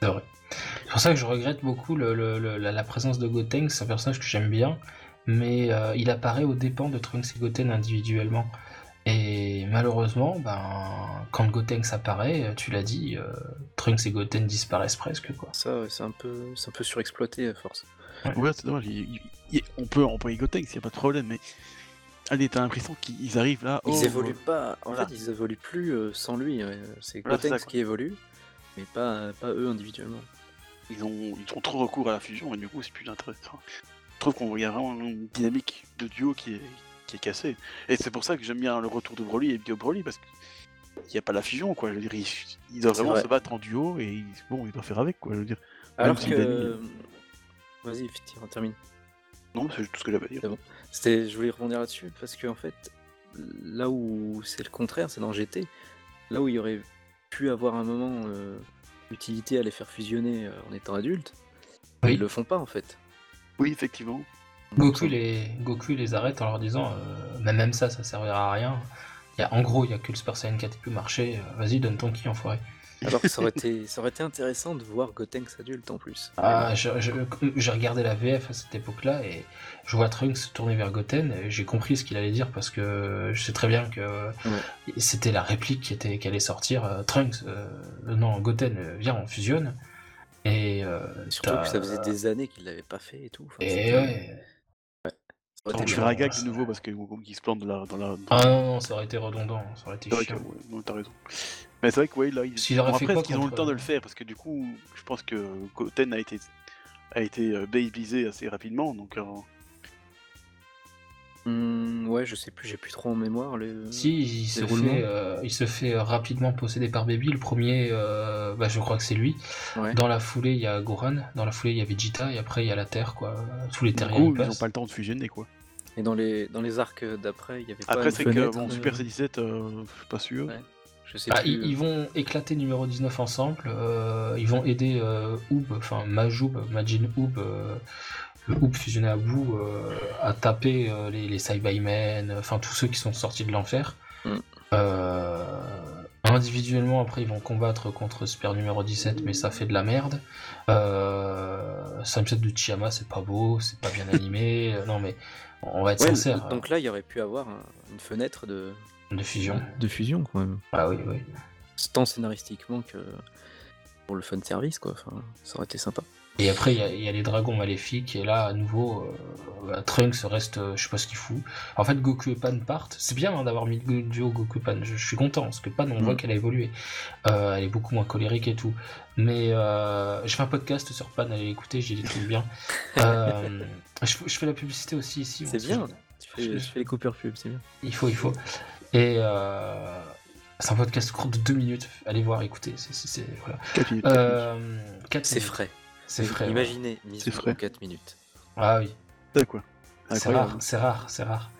C'est vrai. C'est pour ça que je regrette beaucoup le- le- le- la, la présence de Gotenks, c'est un personnage que j'aime bien, mais euh, il apparaît aux dépens de Trunks et Goten individuellement. Et malheureusement, ben, quand Gotenks apparaît, tu l'as dit, euh, Trunks et Goten disparaissent presque. Quoi. Ça, ouais, c'est un peu, c'est un peu surexploité à force. Ouais, c'est dommage. il- il- il- on peut employer Gotenks, il n'y a pas de problème, mais. Allez, t'as l'impression qu'ils arrivent là. Ils oh, évoluent euh, pas. En voilà. fait, ils évoluent plus euh, sans lui. C'est Gotenks qui évolue, mais pas, pas eux individuellement. ils, ont, ils ont trop recours à la fusion et du coup, c'est plus intéressant. Je trouve qu'on y a vraiment une dynamique de duo qui est, qui est cassée. Et c'est pour ça que j'aime bien le retour de Broly et Bio Broly parce qu'il n'y a pas la fusion, quoi. Je veux dire, ils, ils doivent vraiment vrai. se battre en duo et ils- bon, ils doivent faire avec, quoi. Je veux dire, Alors que. gagne. Vas-y, termine. non, c'est tout ce que j'avais à dire. C'était, je voulais rebondir là-dessus parce que en fait, là où c'est le contraire, c'est dans GT, là où il y aurait pu avoir un moment euh, utilité à les faire fusionner euh, en étant adultes, Oui. ils le font pas en fait. Oui, effectivement. Goku les, Goku les arrête en leur disant euh, Mais même ça, ça servira à rien. Il y a, en gros, il y a que le Super Saiyan 4 qui peut marcher. euh, Vas-y, donne ton ki, enfoiré. Alors que ça aurait <laughs> été, ça aurait été intéressant de voir Gotenks adulte en plus. Ah, je- je- j'ai regardé la VF à cette époque-là et je vois Trunks se tourner vers Goten et j'ai compris ce qu'il allait dire parce que je sais très bien que c'était la réplique qui, était, qui allait sortir. euh, Trunks, euh, non, Goten, euh, viens, on fusionne. Et, euh, Surtout que ça faisait des années qu'il l'avait pas fait et tout. Enfin, Et c'était- ouais. On été je bien. ferai un gag de nouveau parce que Goku qui se plante dans la. Dans la... Ah non, non, ça aurait été redondant, ça aurait été C'est vrai chiant. que, ouais, non, t'as raison. Mais c'est vrai que ouais, là, ils... S'ils auraient bon, fait après, quoi qu'ils ont eu le temps de le faire? Parce que du coup, je pense que Goten a été a été euh, babyisé assez rapidement, donc euh, Hmm, ouais, je sais plus, j'ai plus trop en mémoire. Le... Si, il se, fait, euh, il se fait euh, rapidement posséder par Baby. Le premier, euh, bah, je crois que c'est lui. Ouais. Dans la foulée, il y a Gohan. Dans la foulée, il y a Vegeta. Et après, il y a la Terre, quoi. Tous les du terriens coup, ils ils n'ont pas le temps de fusionner quoi. Et dans les, dans les arcs d'après, il y avait pas Après, c'est que bon, euh, Super C17, euh, je suis pas sûr. Ouais. Je sais Ah, plus. ils, ils vont éclater numéro 19 ensemble. euh, ils vont aider euh, Oob, enfin Majoub, Majin Oob, euh, le Oob fusionné à bout, euh, à taper euh, les, les Saibamen, enfin tous ceux qui sont sortis de l'enfer. Mm. Euh, individuellement, après, ils vont combattre contre Super numéro 17, mais ça fait de la merde. Euh, Sunset de Chiyama, c'est pas beau, c'est pas bien <laughs> animé. euh, non, mais on va être Ouais, sincère. donc là, il y aurait pu avoir un- une fenêtre de, de fusion. de fusion quand même. Ah oui, oui. Tant scénaristiquement que pour le fan service, quoi. Enfin, ça aurait été sympa. Et après, il y, a- y a les dragons maléfiques, et là, à nouveau, euh, bah, Trunks reste, euh, je sais pas ce qu'il fout. En fait, Goku et Pan partent. C'est bien hein, d'avoir mis le duo Goku et Pan, je, je suis content, parce que Pan, on Mm. voit qu'elle a évolué. Euh, elle est beaucoup moins colérique et tout. Mais euh, je fais un podcast sur Pan, allez l'écouter, j'ai des trucs bien. <laughs> Euh, je, je fais la publicité aussi ici. C'est bien. Tu Je- fais, je fais les coupures pub, c'est bien. Il faut, il faut. Et euh, c'est un podcast court de deux minutes. Allez voir, écoutez. C'est, voilà. Quatre C'est frais. Frais. ouais. Imaginez, mise en 4 minutes. Ah oui. C'est quoi C'est rare, c'est rare, c'est rare.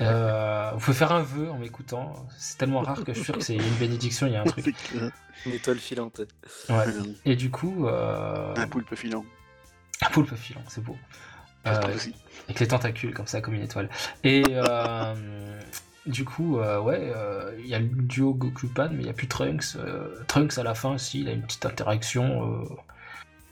Euh, vous pouvez faire un vœu en m'écoutant. C'est tellement rare que je suis sûr que c'est une bénédiction, il y a un <laughs> truc. Une étoile filante. Ouais. Et du coup, euh... Un poulpe filant. un poulpe filant, c'est beau. Euh, avec les tentacules comme ça, comme une étoile. Et euh, du coup, euh, ouais, euh, il y a le duo Goku-Pan, mais il n'y a plus Trunks. Euh, Trunks, à la fin, aussi, il a une petite interaction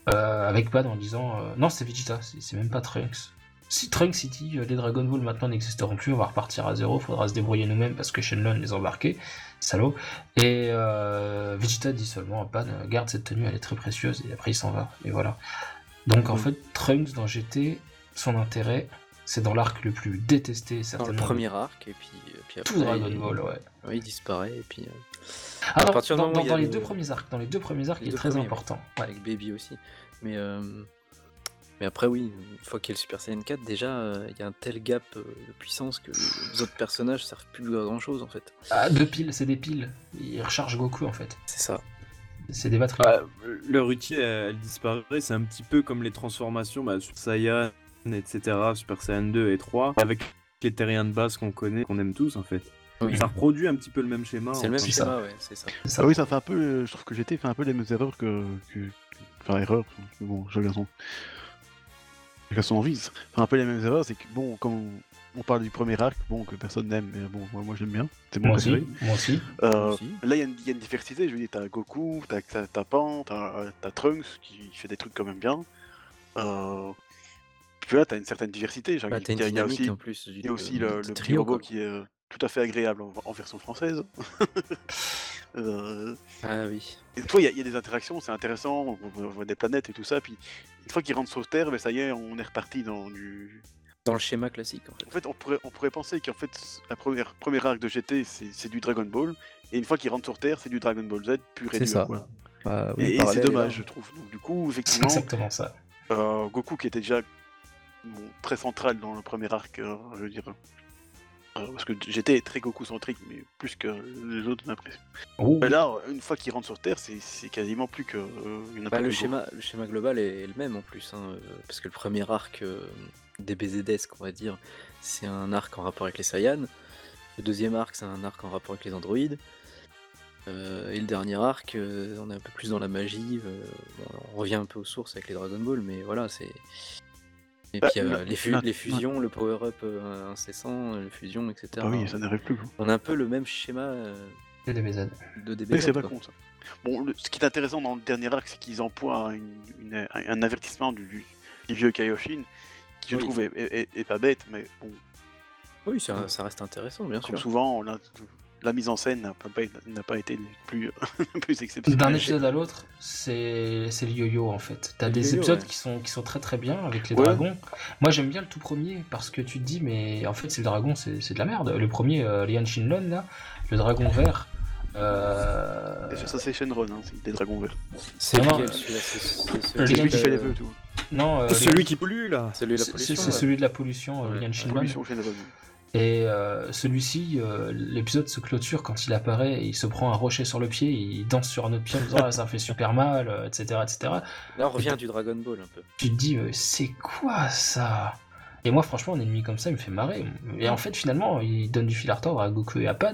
euh, avec Pan en disant euh, Non, c'est Vegeta, c'est même pas Trunks. Si Trunks il dit euh, les Dragon Ball maintenant n'existeront plus, on va repartir à zéro, faudra se débrouiller nous-mêmes parce que Shenlong les a embarqués, salaud. Et euh, Vegeta dit seulement à Pan garde cette tenue, elle est très précieuse, et après il s'en va. Et voilà. Donc en fait, Trunks dans GT, son intérêt, c'est dans l'arc le plus détesté, Dans le certainement. premier arc, et puis, puis après. Tout Dragon Ball, ouais. ouais, il disparaît, et puis. euh, Ah À partir du dans, les le- deux premiers arcs, dans les deux premiers arcs, Les il est très premiers, important. Ouais. avec Baby aussi. Mais, euh, mais après, oui, une fois qu'il y a le Super Saiyan 4, déjà, euh, il y a un tel gap de puissance que les autres personnages servent plus à grand chose en fait. Ah, deux piles, c'est des piles. Ils rechargent Goku en fait. C'est ça. C'est des batteries. Bah, leur utilité, elle, elle disparaît. C'est un petit peu comme les transformations bah, Saiyan, etc. Super Saiyan 2 et 3. Avec les terriens de base qu'on connaît, qu'on aime tous en fait. Oui. Ça reproduit un petit peu le même schéma. C'est le même schéma, ouais, c'est ça. C'est ça. Oui, ça fait un peu. euh, Je trouve que GT fait un peu les mêmes erreurs que. que... que- Enfin, erreurs. Bon, chacun son. Chacun son envie. Fait un peu les mêmes erreurs, c'est que bon, quand on, on parle du premier arc, bon, que personne n'aime, mais bon, moi, moi j'aime bien. C'est mon Moi aussi. préféré. Moi aussi. Euh, Aussi. là, il y, a une- il y a une diversité. Je veux dire, t'as Goku, t'as Pan, t'as euh, t'as Trunks qui fait des trucs quand même bien. Euh... Puis là, t'as une certaine diversité. Bah, il y a- il y a dynamique aussi, en plus. il y a aussi le, le trio, robot qui est euh, tout à fait agréable en, en version française. <laughs> Euh, Ah oui. et fois, il y, a- il y a des interactions, c'est intéressant, on voit, des planètes et tout ça, puis une fois qu'ils rentrent sur Terre, ben, ça y est, on est reparti dans du... Dans le schéma classique en fait. En fait, on pourrait, on pourrait penser qu'en fait, la première, première arc de GT, c'est c'est du Dragon Ball, et une fois qu'ils rentrent sur Terre, c'est du Dragon Ball Z pur et C'est dur, ça. Bah, Et, et c'est dommage, je trouve. Donc, du coup, <laughs> C'est effectivement, exactement ça. euh, Goku qui était déjà bon, très central dans le premier arc, euh, je veux dire... euh, parce que est très Goku-centrique, mais plus que les autres, j'ai l'impression. Oh, Mais là, une fois qu'ils rentrent sur Terre, c'est c'est quasiment plus que... euh, Bah, le, schéma, le schéma global est, est le même en plus, hein, parce que le premier arc euh, des BZDS, on va dire, c'est un arc en rapport avec les Saiyans. Le deuxième arc, c'est un arc en rapport avec les androïdes. Euh, et le dernier arc, euh, on est un peu plus dans la magie. euh, bon, on revient un peu aux sources avec les Dragon Ball, mais voilà, c'est. Et Bah, puis euh, le- les, fu- les fusions, le power-up euh, incessant, les fusions, etc. Ah oui, ça n'arrive plus. quoi. On a un peu le même schéma euh, de DBZ. Mais c'est pas con ça. Bon, le- ce qui est intéressant dans le dernier arc, c'est qu'ils emploient une- une- un avertissement du, vieux Kaioshin, qui je Oui. trouve est, est- est- est pas bête, mais bon, Oui, ça, ça reste intéressant, bien comme sûr. souvent, là, la mise en scène n'a pas, n'a pas été le plus, le <laughs> plus exceptionnelle. D'un épisode à l'autre, c'est c'est le yo-yo en fait. T'as Le des yo-yo, épisodes ouais. qui sont qui sont très très bien avec les Ouais. dragons. Moi j'aime bien le tout premier parce que tu te dis mais en fait c'est le dragon c'est c'est de la merde. Le premier euh, Lian Shinlon là, le dragon vert. euh, Et Ça, c'est Shenron, hein, c'est des dragons verts. C'est Non, lequel celui-là C'est c'est C'est celui lui qui euh, fait les vœux, tout. Non, euh, Celui qui pollue là Celui de la c'est pollution. c'est celui de la pollution, euh. Lian Shinlon. Et euh, celui-ci, euh, l'épisode se clôture quand il apparaît, et il se prend un rocher sur le pied, il danse sur un autre pied en disant Ah, ça fait super mal, euh, etc., etc. Là, on revient du Dragon Ball un peu. Tu te dis euh, c'est quoi ça? Et moi franchement un ennemi comme ça il me fait marrer. Et en fait finalement il donne du fil à retordre à Goku et à Pan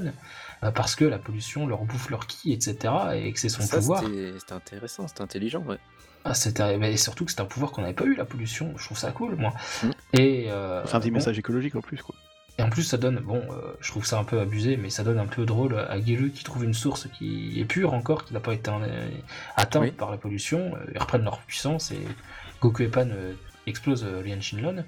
euh, parce que la pollution leur bouffe leur ki, etc. Et que c'est son Ça, pouvoir. c'était intéressant, c'était intelligent, ouais. Ah, c'était- mais surtout que c'est un pouvoir qu'on n'avait pas eu la pollution. Je trouve ça cool moi. Mm. Et euh, C'est un petit bon, message écologique en plus, quoi. Et en plus, ça donne, bon, euh, je trouve ça un peu abusé, mais ça donne un peu drôle à Gilu qui trouve une source qui est pure encore, qui n'a pas été euh, atteinte Oui. par la pollution. Euh, Ils reprennent leur puissance et Goku et Pan explosent Lian Shinlon.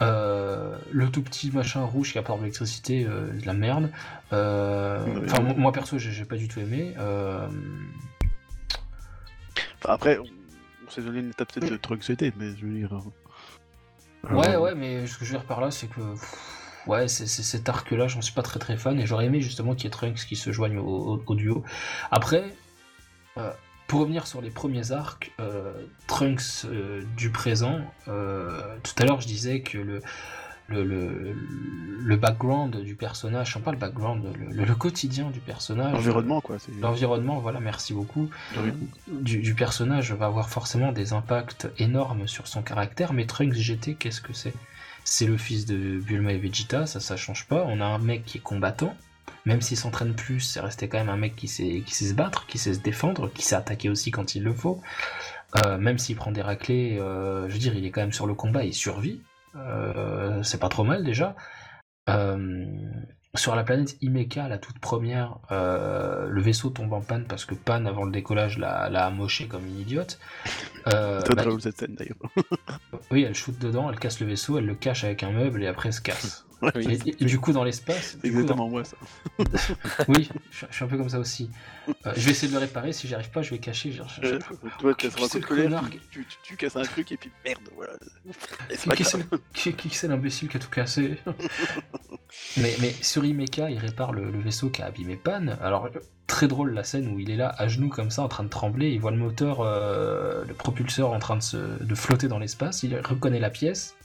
Le tout petit machin rouge qui apporte de l'électricité, de la merde. Enfin, moi- moi perso, j'ai pas du tout aimé. Enfin, après, on, s'est donné une étape peut-être de c'était, mais je veux dire. euh, Ouais, ouais, mais ce que je veux dire par là, c'est que. pff, Ouais, c'est cet arc-là, j'en suis pas très très fan, et j'aurais aimé justement qu'il y ait Trunks qui se joigne au, au- au duo. Après, euh, pour revenir sur les premiers arcs, euh, Trunks euh, du présent, tout à l'heure je disais que le, le, le, le background du personnage, enfin pas le background, le, quotidien du personnage. L'environnement, quoi. c'est- L'environnement, voilà, merci beaucoup du personnage va avoir forcément des impacts énormes sur son caractère, mais Trunks GT, qu'est-ce que c'est? C'est le fils de Bulma et Vegeta, ça ça change pas. On a un mec qui est combattant, même s'il s'entraîne plus, c'est resté quand même un mec qui sait, qui sait se battre, qui sait se défendre, qui sait attaquer aussi quand il le faut. Euh, même s'il prend des raclés, euh, je veux dire, il est quand même sur le combat, il survit. Euh, c'est pas trop mal déjà. Sur la planète Imeka, la toute première, euh, le vaisseau tombe en panne parce que Pan, avant le décollage, l'a l'a amoché comme une idiote. Euh, bah, drôle cette scène d'ailleurs. oui, elle shoot dedans, elle casse le vaisseau, elle le cache avec un meuble et après elle se casse. <laughs> Oui. Et, du coup, dans l'espace, C'est dans- exactement moi ça. <laughs> oui, je, je suis un peu comme ça aussi. Euh, je vais essayer de le réparer, si j'y arrive pas, je vais cacher. je- Euh, Toi, tu tu, tu, tu- casses un truc et puis merde, voilà. Qui, c'est qui- qui l'imbécile qui a tout cassé? <laughs> Mais, mais sur Imeka, il répare le, le vaisseau qui a abîmé Pan. Alors, euh, très drôle la scène où il est là, à genoux comme ça, en train de trembler. Il voit le moteur, euh, le propulseur en train de, se, de flotter dans l'espace. Il reconnaît la pièce.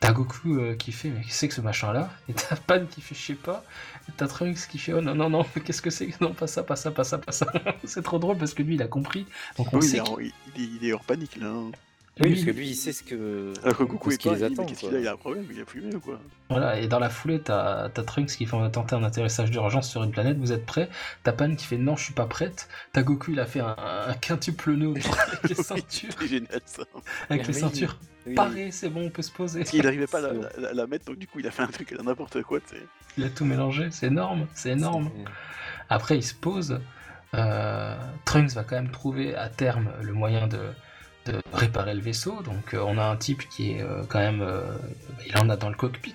T'as Goku euh, qui fait, mais qu'est-ce que c'est que ce machin-là? Et t'as <laughs> Pan qui fait, je sais pas. Et t'as Trunks qui fait, oh non, non, non, mais <laughs> qu'est-ce que c'est Non, pas ça, pas ça, pas ça, pas ça. <laughs> c'est trop drôle parce que lui, il a compris. Donc on Oui, il sait il, il est, il est hors panique là. hein. Oui, parce que lui, il sait ce que. Alors que Goku est les il attend. mais qu'est-ce qu'il a, il a un problème, il a fumé ou quoi Voilà, et dans la foulée, t'as as Trunks qui fait tenter un atterrissage d'urgence sur une planète, vous êtes prêts? T'as Pan qui fait non, je suis pas prête. T'as Goku, il a fait un, un quintuple nœud autour avec les ceintures, C'est génial ça. avec les Oui, ceintures oui. parées, c'est bon, on peut se poser. Parce qu'il n'arrivait pas à la, C'est la- la mettre, donc du coup il a fait un truc, il a n'importe quoi. Il a tout mélangé, c'est énorme, c'est énorme. Après, il se pose. euh, Trunks va quand même trouver à terme le moyen de, de réparer le vaisseau. Donc, euh, on a un type qui est euh, quand même. euh, il en a dans le cockpit.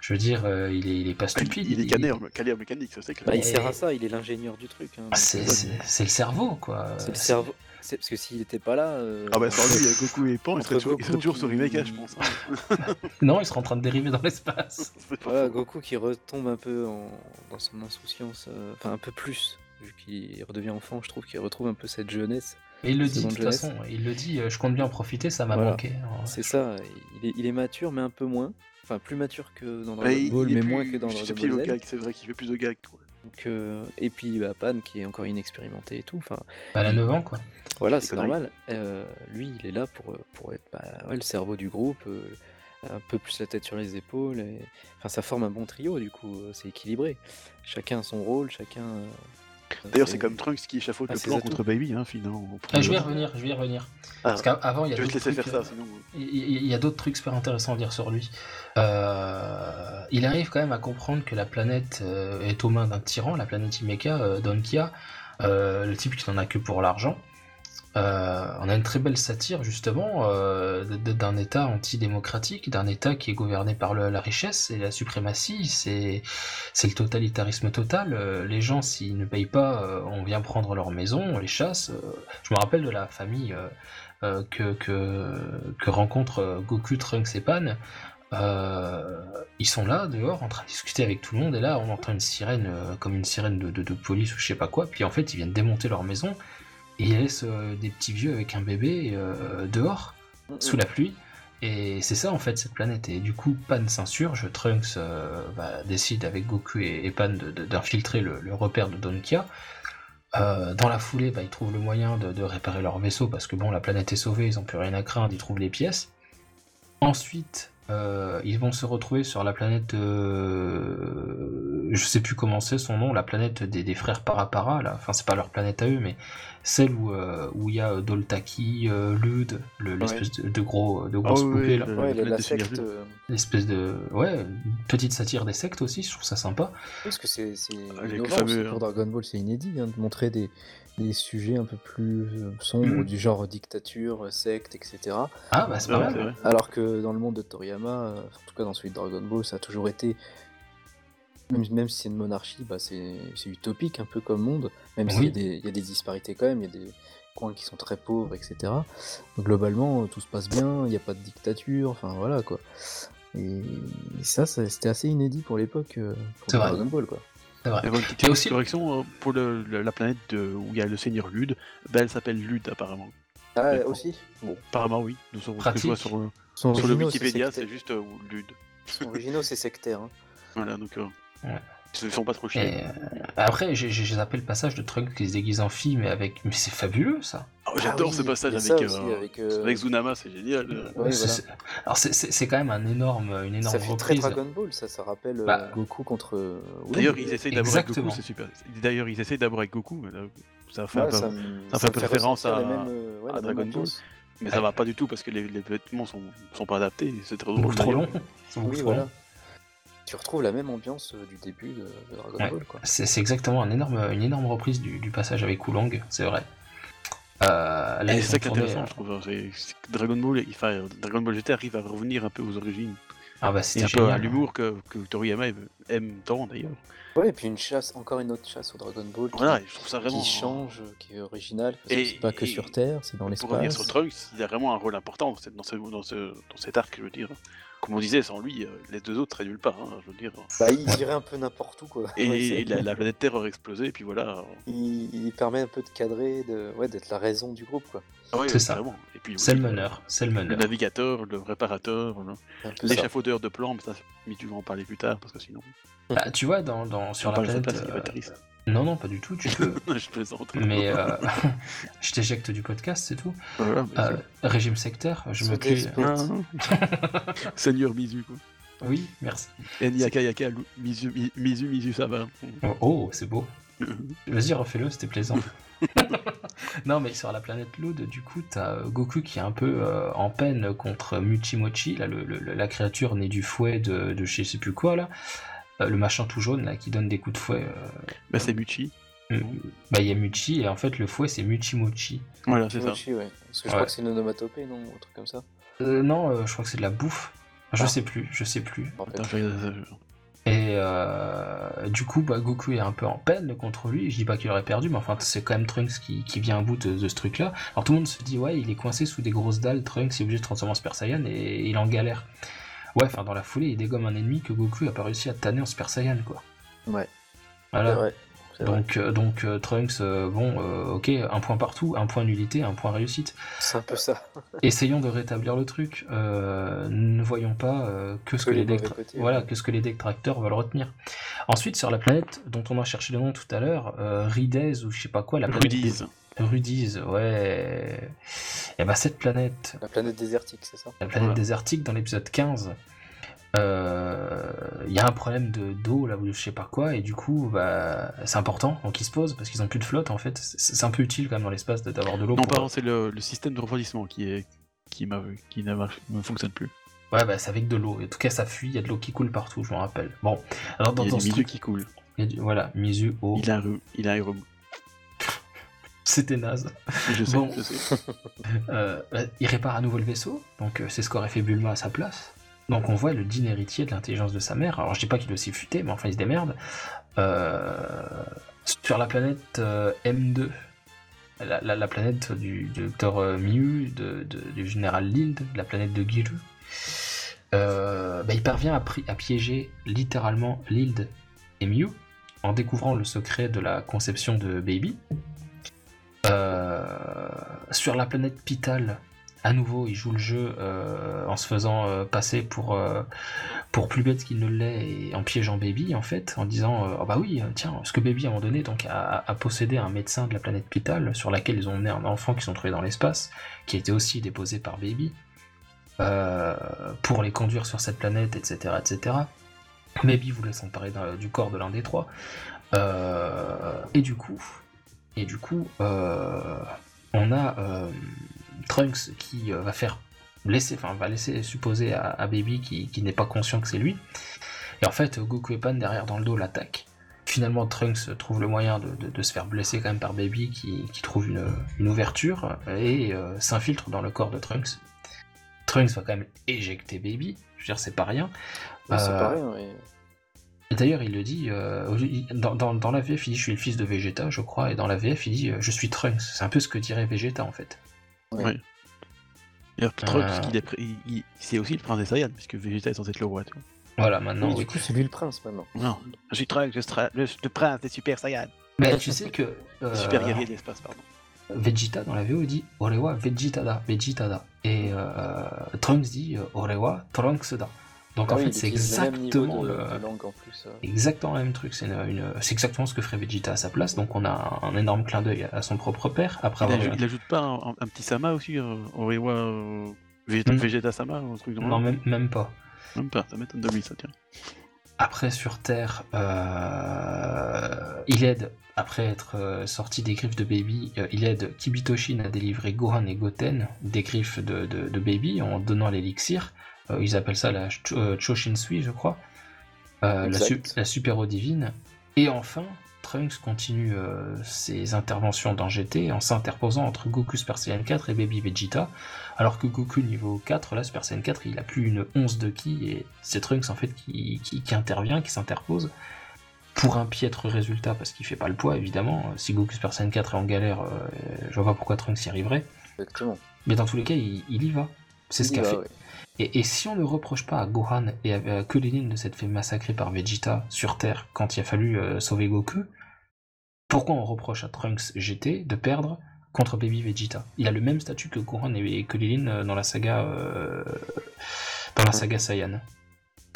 Je veux dire, euh, il, est, il est pas stupide. Il est calé en, calé en mécanique, ça c'est clair. Bah, il sert à ça, il est l'ingénieur du truc. hein, Ah, c'est le cerveau, quoi. c'est le cerveau. C'est parce que s'il était pas là. euh, Ah bah sans lui, euh, Goku et Pan, il serait toujours, il serait Goku toujours sur Rimeka, je pense. hein. <laughs> Non, il sera en train de dériver dans l'espace. <laughs> C'est pas Voilà. Goku qui retombe un peu en- dans son insouciance, euh, enfin un peu plus, vu qu'il redevient enfant, je trouve qu'il retrouve un peu cette jeunesse. Et il le dit, de toute jeunesse. façon. Il le dit, euh, je compte bien en profiter, ça m'a Voilà. manqué. Alors, C'est ça, il est, il est mature, mais un peu moins. Enfin, plus mature que dans Dragon il, Ball, il mais plus moins que dans Dragon Ball c'est vrai qu'il fait plus de gags. Donc, euh, et puis bah, Pan, qui est encore inexpérimenté et tout. Enfin, bah, elle a 9 ans, quoi. Voilà, c'est normal. Euh, lui, il est là pour, pour être bah, ouais, le cerveau du groupe, euh, un peu plus la tête sur les épaules. et- Enfin, ça forme un bon trio, du coup, euh, c'est équilibré. Chacun a son rôle, chacun. D'ailleurs, c'est comme Trunks qui échafaude Ah, le plan contre Baby, hein, finalement. Ah, je vais y revenir, je vais y revenir. Ah, Parce qu'avant, il y a je vais te d'autres laisser trucs, faire ça, sinon. Il y a d'autres trucs super intéressants à dire sur lui. Euh, il arrive quand même à comprendre que la planète euh, est aux mains d'un tyran, la planète Imeka, euh, Donkia, euh, le type qui n'en a que pour l'argent. Euh, on a une très belle satire justement euh, d'un État antidémocratique, d'un État qui est gouverné par la richesse et la suprématie. C'est le totalitarisme total. Euh, les gens, s'ils ne payent pas, on vient prendre leur maison, on les chasse. Je me rappelle de la famille que, euh, Goku, Trunks et Pan. Ils sont là dehors en train de discuter avec tout le monde et là on entend une sirène comme une sirène de, de- de police ou je sais pas quoi puis en fait ils viennent démonter leur maison et ils laissent euh, des petits vieux avec un bébé euh, dehors sous la pluie. Et c'est ça en fait cette planète. Et du coup Pan s'insurge Trunks euh, bah, décide avec Goku et, et Pan de- de- d'infiltrer le, le repère de Donkia. Euh, dans la foulée, bah, ils trouvent le moyen de, de réparer leur vaisseau parce que bon, la planète est sauvée, ils ont plus rien à craindre, ils trouvent les pièces. Ensuite, euh, ils vont se retrouver sur la planète, euh, je sais plus comment c'est son nom, la planète des, des frères Parapara, là. Enfin, c'est pas leur planète à eux, mais celle où euh, où il y a Doltaki, euh, Lud, le- l'espèce de, de gros de Ah oui, poupées oui, là, Ouais, la, secte. L'espèce de ouais, petite satire des sectes aussi, je trouve ça sympa. Parce que c'est c'est Ah, aussi hein. pour Dragon Ball, c'est inédit hein, de montrer des, des sujets un peu plus euh, sombres, Mhm. du genre dictature, secte, etc. Ah bah c'est pas c'est mal. Alors que dans le monde de Toriyama, euh, en tout cas dans celui de Dragon Ball, ça a toujours été, même, même si c'est une monarchie, bah c'est c'est utopique un peu comme monde, même s'il y, a Oui. des- il y a des disparités quand même, il y a des coins qui sont très pauvres, etc. Globalement, tout se passe bien, il n'y a pas de dictature, enfin voilà quoi. Et ça, ça- c'était assez inédit pour l'époque, euh, pour. Dragon Ball quoi. C'est vrai. Et voilà, une petite Et aussi- correction euh, pour le- le- la planète de- où il y a le seigneur Lude, bah, elle s'appelle Lude apparemment. Ah, D'accord. aussi Bon. Apparemment oui, Pratique. vois sur, euh, Son sur le Wikipédia, c'est c'est juste euh, Lude. Son originaux, c'est sectaire. hein. <laughs> Voilà, donc euh, Ouais. Ils se font pas trop chier. Et, euh, après, j'ai zappé le passage de Trunks qui se déguise en fille, mais avec. Mais c'est fabuleux ça! Oh, J'adore Ah ce passage avec, euh, aussi, avec, euh, avec Zunama, c'est génial. C'est- voilà. Alors, c'est- c'est c'est quand même un énorme, une énorme Ça fait très reprise. Dragon Ball, ça, ça rappelle euh, Bah, Goku contre. D'ailleurs, ils essayent d'abord avec. Goku, c'est super. D'ailleurs, ils essayent d'abord avec Goku, mais là, ça fait un Ouais, peu- ça, fait référence à- euh, ouais, Dragon Ball. mais ça va pas du tout parce que les, les vêtements sont, sont pas adaptés. C'est très beaucoup trop long. beaucoup Oui, trop voilà. long. Tu retrouves la même ambiance euh, du début de, de Dragon Ouais. Ball, quoi. C'est c'est exactement un énorme, une énorme reprise du, du passage avec Oolong, c'est vrai. Euh, ils c'est ça qui est intéressant, euh, je trouve. hein, c'est- c'est que Dragon Ball, il fait- Dragon Ball GT arrive à revenir un peu aux origines. Ah bah c'était un peu à génial. l'humour que, que Toriyama aime, aime tant d'ailleurs. Ouais, et puis une chasse, encore une autre chasse au Dragon Ball qui, Voilà, je trouve ça vraiment. qui change, qui est originale, parce Et- que c'est pas que et- sur Terre, c'est dans Pour revenir l'espace. sur Trunks, il a vraiment un rôle important dans, cette- dans, ce- dans, ce- dans cet arc, je veux dire. Comme on disait, sans lui, euh, les deux autres seraient nulle part, hein, je veux dire. Bah, il irait un peu n'importe où, quoi. Et <laughs> Ouais, la, la planète Terre aurait explosé, et puis voilà. il, il permet un peu de cadrer, de... ouais, d'être la raison du groupe, quoi. Ah ouais, C'est ça. Et puis, C'est le meneur, c'est le Le meneur. navigateur, le réparateur, l'échafaudeur de plans, mais ça, mais tu vas en parler plus tard, parce que sinon. Bah, tu vois, dans, dans- sur la planète. euh. Non, non, pas du tout, tu <laughs> peux. je plaisante. mais euh, <laughs> je t'éjecte du podcast, c'est tout. Voilà, mais Euh, régime sectaire, je me plie. désespère. c'est- Seigneur Mizu, quoi. Oui, merci. Yaka, Mizu, Mi- Mizu, Mizu, ça va. Oh, oh, c'est beau. <laughs> Vas-y, refais-le, c'était plaisant. non, mais sur la planète Loud, du coup, t'as Goku qui est un peu euh, en peine contre Muchimochi, là, le- le- la créature née du fouet de, de je sais plus quoi, là. Euh, le machin tout jaune, là, qui donne des coups de fouet. euh, Bah, c'est Muchi. euh, bah, il y a Muchi, et en fait, le fouet, c'est Muchimochi. Voilà, c'est ça. Ouais. Parce que je Ouais. crois que c'est une onomatopée, non Ou un truc comme ça. Euh, non, euh, je crois que c'est de la bouffe. Je Ah. sais plus, je sais plus. Attends, je. Et euh, du coup, bah, Goku est un peu en peine contre lui. Je dis pas qu'il aurait perdu, mais enfin, c'est quand même Trunks qui, qui vient à bout de, de ce truc-là. Alors tout le monde se dit, ouais, il est coincé sous des grosses dalles. Trunks est obligé de se transformer en Super Saiyan et il en galère. Ouais, enfin, dans la foulée, il dégomme un ennemi que Goku a pas réussi à tanner en Super Saiyan, quoi. Ouais. Voilà. Vrai. Donc, euh, donc euh, Trunks, euh, bon, euh, ok, un point partout, un point nullité, un point réussite. C'est un peu ça. <laughs> Essayons de rétablir le truc. Euh, ne voyons pas euh, que ce Que que, les côtés, voilà, ouais. que ce que les détracteurs veulent retenir. Ensuite, sur la planète dont on a cherché le nom tout à l'heure, euh, Ridez ou je sais pas quoi, la planète Rudiz. des- Rudiz, ouais. Et bah cette planète, La planète désertique, c'est ça? La planète Voilà. désertique dans l'épisode 15, euh, il y a un problème de d'eau là ou je sais pas quoi et du coup bah c'est important donc ils se posent parce qu'ils ont plus de flotte en fait c'est c'est un peu utile quand même dans l'espace d'avoir de l'eau Non, pour- pardon, c'est le, le système de refroidissement qui est qui m'a ne fonctionne plus. Ouais, bah c'est avec de l'eau. En tout cas, ça fuit, il y a de l'eau qui coule partout, je me rappelle. Bon, alors dans, Il y a dans du ce milieu truc, qui coule. il y a du- voilà, Mizu, eau. Il a il a C'était naze. Je sais, Bon. je sais. <laughs> Euh, bah, il répare à nouveau le vaisseau, donc c'est ce qu'aurait fait Bulma à sa place. Donc on voit le digne héritier de l'intelligence de sa mère. Alors je dis pas qu'il est aussi futé, mais enfin il se démerde. Euh, sur la planète euh, M2, la, la- la planète du, du docteur euh, Miu, de- de- du général Lild, la planète de Giru, bah, il parvient à piéger littéralement Lild et Miu en découvrant le secret de la conception de Baby. Euh, sur la planète Pital, à nouveau, il joue le jeu euh, en se faisant euh, passer pour, pour plus bête qu'il ne l'est et en piégeant Baby, en fait, en disant Ah bah oui, tiens, parce que Baby, à un donné, donc, a, a possédé un médecin de la planète Pital sur laquelle ils ont mené un enfant qui sont trouvés dans l'espace, qui a été aussi déposé par Baby, pour les conduire sur cette planète, etc. etc. Baby voulait s'emparer du corps de l'un des trois. Et du coup, et du coup, euh, on a euh, Trunks qui euh, va faire laisser, enfin va laisser supposer à, à Baby qui, qui n'est pas conscient que c'est lui. Et en fait, Goku et Pan derrière dans le dos l'attaquent. Finalement, Trunks trouve le moyen de, de- de se faire blesser quand même par Baby qui, qui trouve une, une ouverture et euh, s'infiltre dans le corps de Trunks. Trunks va quand même éjecter Baby. Je veux dire, c'est pas rien. Ouais, C'est pas rien. Et d'ailleurs, il le dit, euh, dans, dans- dans la VF, il dit je suis le fils de Vegeta, je crois, et dans la VF, il dit euh, je suis Trunks. C'est un peu ce que dirait Vegeta en fait. Alors, Trunks, Euh. il est pr- il- il- c'est aussi le prince des Saiyans, puisque Vegeta est censé être le roi. Tu vois. Voilà, maintenant. Oui, oui. du coup, c'est lui le prince maintenant. Non, je suis Trunks, je suis le, le prince des Super Saiyans. Mais tu sais que euh, Super guerrier de l'espace, pardon. Vegeta dans la VO il dit Orewa Vegetada, Vegetada. Et euh, Trunks dit Orewa Trunksda. Donc Ah en oui, fait, c'est le exactement le. de langue en plus. euh. Exactement le même truc, c'est une- exactement ce que ferait Vegeta à sa place, donc on a un, énorme clin d'œil à son propre père, après Il, avoir il ajoute pas un, petit Sama aussi, euh, Orewa euh, Vegeta, Hmm. Vegeta Sama, un truc dans le Non, même, même pas. Même pas, ça m'étonne de lui, ça tient. Après, sur Terre, euh, il aide, après être sorti des griffes de Baby, euh, il aide Kibitoshin à délivrer Gohan et Goten des griffes de, de- de Baby en donnant l'élixir. Euh, ils appellent ça la Ch- euh, Choshinsui, je crois. Euh, la, su- la super divine. Et enfin, Trunks continue ses interventions dans GT en s'interposant entre Goku Super Saiyan 4 et Baby Vegeta, alors que Goku niveau 4, là Super Saiyan 4, il a plus une once de ki, et c'est Trunks en fait qui, qui- qui intervient, qui s'interpose, pour un piètre résultat, parce qu'il fait pas le poids évidemment, si Goku Super Saiyan 4 est en galère, euh, je vois pas pourquoi Trunks y arriverait, Exactement. mais dans tous les cas, il, il y va, c'est ce qu'a fait. ouais. Et, et si on ne reproche pas à Gohan et à, Krillin de s'être fait massacrer par Vegeta sur Terre quand il a fallu euh, sauver Goku, pourquoi on reproche à Trunks GT de perdre contre Baby Vegeta? Il a le même statut que Gohan et, Krillin euh, dans la saga euh, dans la saga Saiyan.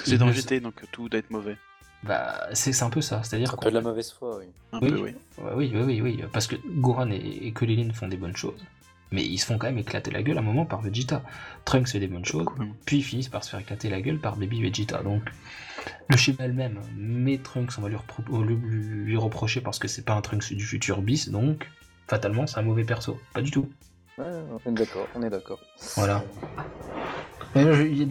C'est dans GT, donc tout doit être mauvais. Bah, c'est c'est un peu ça, c'est-à-dire Un qu'on peu de la mauvaise foi, oui. Un Oui. peu, oui. Oui, oui, oui, oui, parce que Gohan et, et font des bonnes choses, mais ils se font quand même éclater la gueule à un moment par Vegeta. Trunks fait des bonnes choses, Cool. puis ils finissent par se faire éclater la gueule par Baby Vegeta. Donc le schéma est le même, mais Trunks, on va lui, repro- lui- reprocher parce que c'est pas un Trunks du futur bis, donc fatalement c'est un mauvais perso. Pas du tout. Ouais, on est d'accord, on est d'accord. Voilà. Il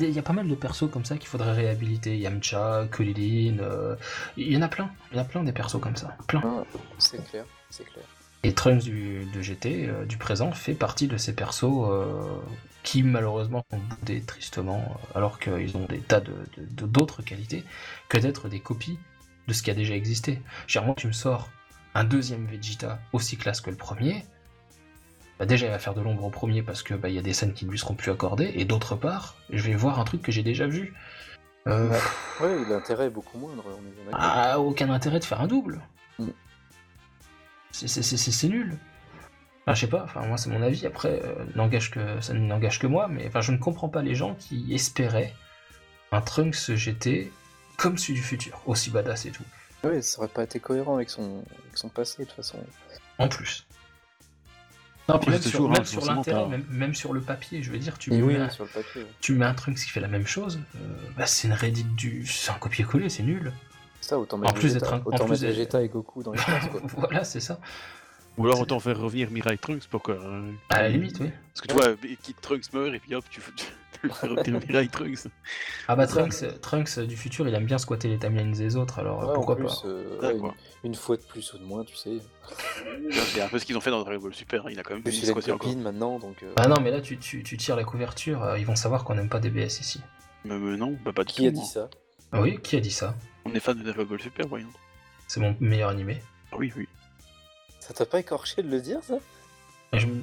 y, a y pas mal de persos comme ça qu'il faudrait réhabiliter. Yamcha, Krillin, euh, il y en a plein. Il y en a plein des persos comme ça. Plein. Ah, c'est clair, c'est clair. Et Trunks du, de GT, euh, du présent, fait partie de ces persos euh, qui malheureusement sont boudés tristement, euh, alors qu'ils ont des tas de- de- d'autres qualités que d'être des copies de ce qui a déjà existé. Généralement, tu me sors un deuxième Vegeta aussi classe que le premier. Bah déjà, il va faire de l'ombre au premier parce que bah, y a des scènes qui ne lui seront plus accordées, et d'autre part, je vais voir un truc que j'ai déjà vu. Euh, Ouais. L'intérêt est beaucoup moindre, on est ah, aucun intérêt de faire un double. C'est- c'est- C'est c'est nul. Enfin, je sais pas, enfin, moi c'est mon avis, après, euh, n'engage que, ça n'engage que moi, mais enfin, je ne comprends pas les gens qui espéraient un Trunks GT comme celui du futur, aussi badass et tout. Ouais, ça aurait pas été cohérent avec son, avec son passé, de toute façon. En plus. Non, puis Ouais, même c'est sur, toujours, même hein, sur l'intérêt, même, même sur le papier, je veux dire, tu Et me oui, mets un- sur le papier. ouais. tu mets un Trunks qui fait la même chose, euh, bah, c'est une du. C'est un copier-coller, c'est nul. Ça, autant En plus Vegeta, d'être un- en autant plus mettre Vegeta et Goku dans l'espace, <laughs> quoi. voilà, c'est ça. Ou alors autant faire revenir Mirai Trunks pour que. euh, À la limite, oui. Parce que tu vois, Kid Trunks meurt et puis hop, tu, <laughs> tu, Mirai Trunks. Ah bah Trunks, Trunks du futur, il aime bien squatter les timelines des autres, alors Ouais, en pourquoi plus, pas euh, ouais, une, une fois de plus ou de moins, tu sais. C'est un peu ce qu'ils ont fait dans Dragon Ball Super, il a quand même En plus, squatter encore. maintenant, donc. euh, Ah non, mais là tu, tu, tu tires la couverture, euh, ils vont savoir qu'on n'aime pas DBS ici. Mais, mais non, bah, pas du Qui a dit moi. ça? Ah oui, qui a dit ça? On est fan de Dragon Ball Super, voyons. C'est mon meilleur animé. Ah oui, oui. Ça t'a pas écorché de le dire, ça? Je me-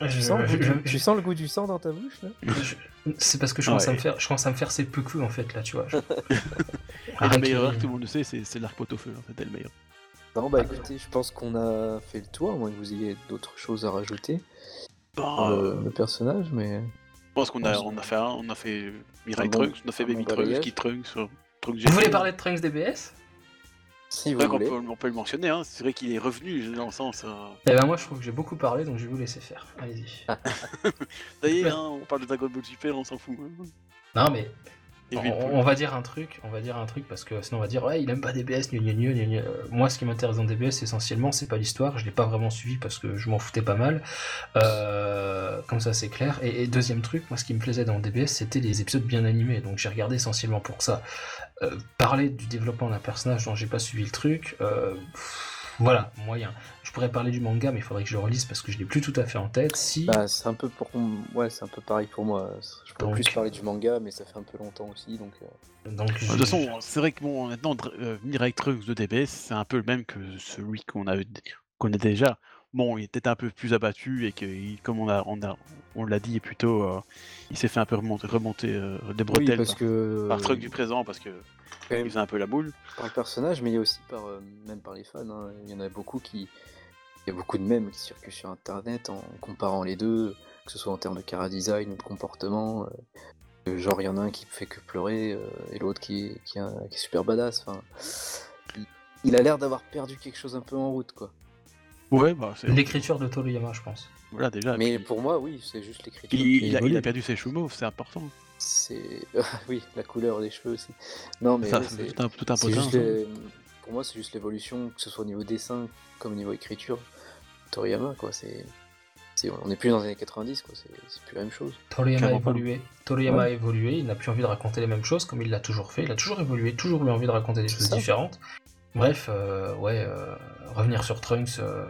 tu Je- sens, le goût je- tu sens le goût du sang dans ta bouche, là? Je- C'est parce que je commence, à me faire, je commence à me faire ces peu en fait là, tu vois. Le meilleur arc, tout le monde le sait, c'est l'arc pot-au-feu, en fait, c'est le meilleur. Non, bah écoutez, je pense qu'on a fait le tour, à moins que vous ayez d'autres choses à rajouter Bah, euh, le personnage, mais. Je pense qu'on a, on a fait un, on a fait Mirai Un bon- Trunks, on a fait Baby bon Trunks. Kid Trunks, Trunks Vous voulez parler de Trunks DBS Si C'est vous vrai qu'on voulez. peut, on peut le mentionner, hein. c'est vrai qu'il est revenu dans le sens. euh, Eh ben moi je trouve que j'ai beaucoup parlé donc je vais vous laisser faire. Allez-y. <laughs> <laughs> D'ailleurs, hein, on parle de Dragon Ball Super, on s'en fout. hein. Non mais on, va dire un truc, on va dire un truc parce que sinon on va dire ouais il aime pas DBS, gna gna gna. Euh, Moi ce qui m'intéresse dans DBS essentiellement c'est pas l'histoire, je l'ai pas vraiment suivi parce que je m'en foutais pas mal. Euh, comme ça c'est clair. Et, et deuxième truc, moi ce qui me plaisait dans DBS c'était les épisodes bien animés, donc j'ai regardé essentiellement pour ça. Euh, parler du développement d'un personnage dont j'ai pas suivi le truc, euh, pff, voilà, moyen. Je pourrais parler du manga mais il faudrait que je le relise parce que je l'ai plus tout à fait en tête. Si Bah, c'est un peu pour ouais, c'est un peu pareil pour moi. Je peux Donc- plus parler du manga, mais ça fait un peu longtemps aussi, donc. euh, donc De toute façon, c'est vrai que bon, maintenant, euh, Mirai Trunks de DBS, c'est un peu le même que celui qu'on a, qu'on a déjà. Bon, il était un peu plus abattu et que, comme on a, on a, on l'a dit plutôt, euh, il s'est fait un peu remonter, remonter euh, des Oui, bretelles parce par, que. par Trunks du présent parce que il faisait un peu la boule. par le personnage, mais il y a aussi par euh, même par les fans. hein. Il y en a beaucoup qui. Il y a beaucoup de mèmes qui circulent sur internet en comparant les deux, que ce soit en termes de cara design ou de comportement. euh, genre, il y en a un qui fait que pleurer euh, et l'autre qui, est- qui, est un- qui est super badass. Enfin, il, a l'air d'avoir perdu quelque chose un peu en route, quoi. Ouais, bah, c'est, l'écriture de Toriyama je pense. voilà, déjà. Mais puis- pour moi, oui, c'est juste l'écriture. il, a, il a perdu ses cheveux mauves, c'est important. C'est. <laughs> oui, la couleur des cheveux aussi. Non, mais. Ça, ouais, c'est tout un, tout un C'est potin, juste ça. les- Pour moi, c'est juste l'évolution, que ce soit au niveau dessin comme au niveau écriture. Toriyama, quoi, c'est. c'est- On n'est plus dans les années 90, quoi, c'est c'est plus la même chose. Toriyama a évolué. Toriyama Ouais. a évolué, il n'a plus envie de raconter les mêmes choses comme il l'a toujours fait. Il a toujours évolué, toujours eu envie de raconter des C'est choses ça. différentes. Bref, euh, ouais, euh, revenir sur Trunks, euh,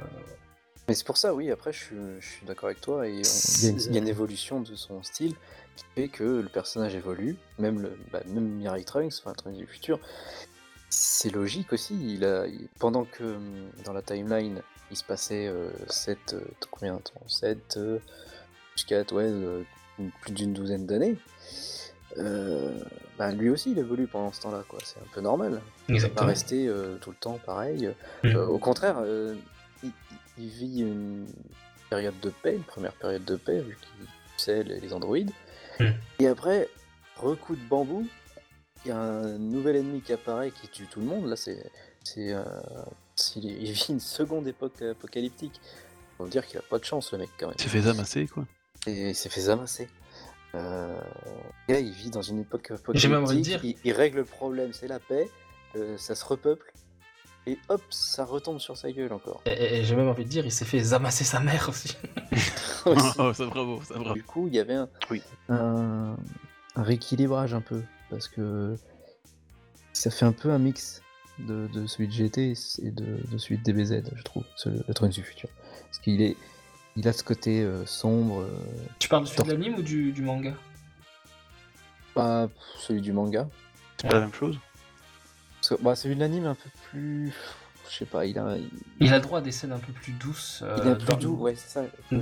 Mais c'est pour ça, oui, après, je suis, je suis d'accord avec toi, et on- il y, a une- il y a une évolution de son style qui fait que le personnage évolue, même, le, bah, même Mirai Trunks, enfin Trunks du futur. C'est logique aussi, il a, il- pendant que hum, dans la timeline, il se passait 7, combien de temps? 7, jusqu'à ouais, euh, plus d'une douzaine d'années. euh, bah, lui aussi il évolue pendant ce temps-là, quoi. C'est un peu normal. Il va pas rester euh, tout le temps pareil. Mm. Euh, au contraire, euh, il, il vit une période de paix, une première période de paix, vu qu'il sait les, les androïdes. Mm. Et après, recoup de bambou, il y a un nouvel ennemi qui apparaît qui tue tout le monde. Là, c'est. c'est, euh, c'est- <laughs> il vit une seconde époque apocalyptique. Faut dire qu'il a pas de chance, le mec, quand même. Il s'est fait amasser, quoi. Et il s'est fait amasser. Euh, gars, il vit dans une époque J'ai même envie de apocalyptique, dire- il, il règle le problème, c'est la paix, euh, ça se repeuple, et hop, ça retombe sur sa gueule encore. Et, et- et j'ai même envie de dire, il s'est fait zamasser sa mère aussi. <laughs> <laughs> Aussi. oh, ça bravo, ça bravo. Du coup, il y avait un, Oui. un, un rééquilibrage un peu, parce que ça fait un peu un mix de, de celui de GT et de, de celui de DBZ, je trouve, ce- le Trunks du futur. Parce qu'il est, il a ce côté euh, sombre, euh, tu parles de celui de l'anime ou du, du manga? Pas celui du manga. C'est pas la même chose? Parce que, bah, celui de l'anime est un peu plus. Je sais pas, il a. Il, Il a le droit à des scènes un peu plus douces. il est euh, dans- plus doux, ouais, c'est ça. Je-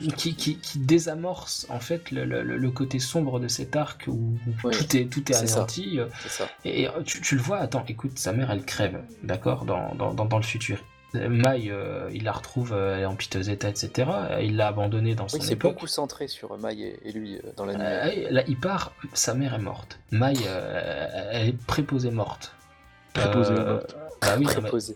je- Qui, qui, qui désamorce en fait le, le- le côté sombre de cet arc où Ouais, tout est, tout est anéanti. euh, ça. Et tu, tu le vois, attends, écoute, sa mère elle crève, d'accord, dans, dans, dans, dans le futur. Mai, euh, il la retrouve, euh, est en piteux état, etc. Il l'a abandonnée dans son Oui, c'est beaucoup centré sur Mai et, et lui euh, dans. Euh, là, il part, sa mère est morte. Mai, elle est préposée morte. Préposée morte. Bah oui, Préposé.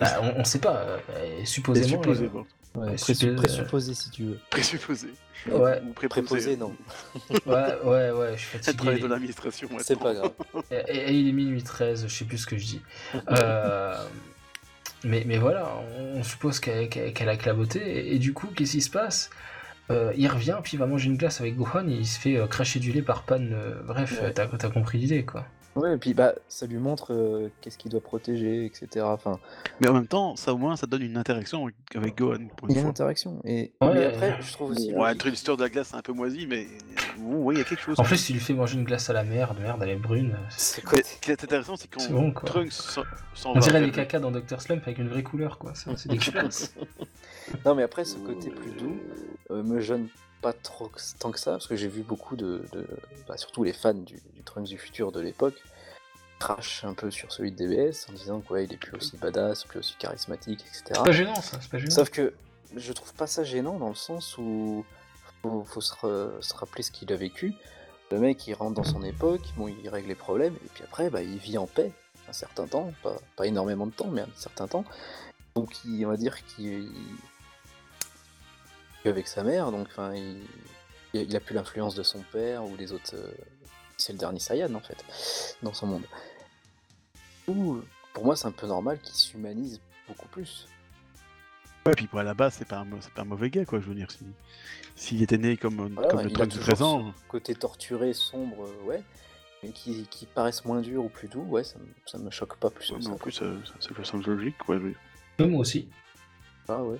bah, on, on sait pas, euh, supposément. Présupposé, euh, bon. Ouais, supposé- pressu- présupposé si tu veux. Présupposé. Ouais. Ou Préposé, non. ouais, ouais, ouais, je suis <laughs> Elle fatigué. travaille dans l'administration. C'est pas grave. <laughs> Et, et- et il est minuit 13, je sais plus ce que je dis. Euh, mais, mais voilà, on, suppose qu'elle a claboté, et, et du coup, qu'est-ce qui se passe? Euh, il revient, puis il va manger une glace avec Gohan et il se fait euh, cracher du lait par Pan. euh, bref, Ouais. euh, t'as t'as compris l'idée, quoi. Ouais, et puis bah, ça lui montre euh, qu'est-ce qu'il doit protéger, etc. Enfin, Mais en même temps, ça au moins, ça donne une interaction avec, Gohan. Pour il y une a une fois. interaction. Et Ouais, mais ouais, après, je trouve aussi. Ouais, logique- l'histoire de la glace, c'est un peu moisi, mais bon, ouais, il y a quelque chose. En plus, il lui fait manger une glace à la merde, merde, elle est brune. C'est quoi ce qui est intéressant, c'est quand bon. Trunks s'en On dirait les vers le- caca dans Dr. Slump avec une vraie couleur, quoi. C'est c'est <laughs> dégueulasse. Non, mais après, ce côté plus doux euh, me gêne pas trop que- tant que ça, parce que j'ai vu beaucoup de. de- bah, surtout les fans du, du Trunks du futur de l'époque crachent un peu sur celui de DBS en disant qu'il il est plus aussi badass, plus aussi charismatique, etc. C'est pas gênant, ça, c'est pas gênant. Sauf que je trouve pas ça gênant dans le sens où faut, faut se, re- se rappeler ce qu'il a vécu. Le mec il rentre dans son époque, bon il règle les problèmes, et puis après bah, il vit en paix un certain temps, pas, pas énormément de temps, mais un certain temps. Donc il, on va dire qu'il il- avec sa mère, donc enfin il, il a plus l'influence de son père ou des autres. euh, c'est le dernier Saiyan en fait, dans son monde. Ou pour moi c'est un peu normal qu'il s'humanise beaucoup plus. Ouais, puis pour à la base, c'est pas, un, mau- c'est pas un mauvais gars, quoi, je veux dire. si- S'il était né comme, Voilà, comme le présent, côté torturé, sombre, euh, ouais, mais qui, qui paraissent moins durs ou plus doux, ouais, ça, me- ça me choque pas plus ouais, que mais ça. en plus, ça, ça, ça semble logique, dire. Euh, Moi aussi. Ah ouais.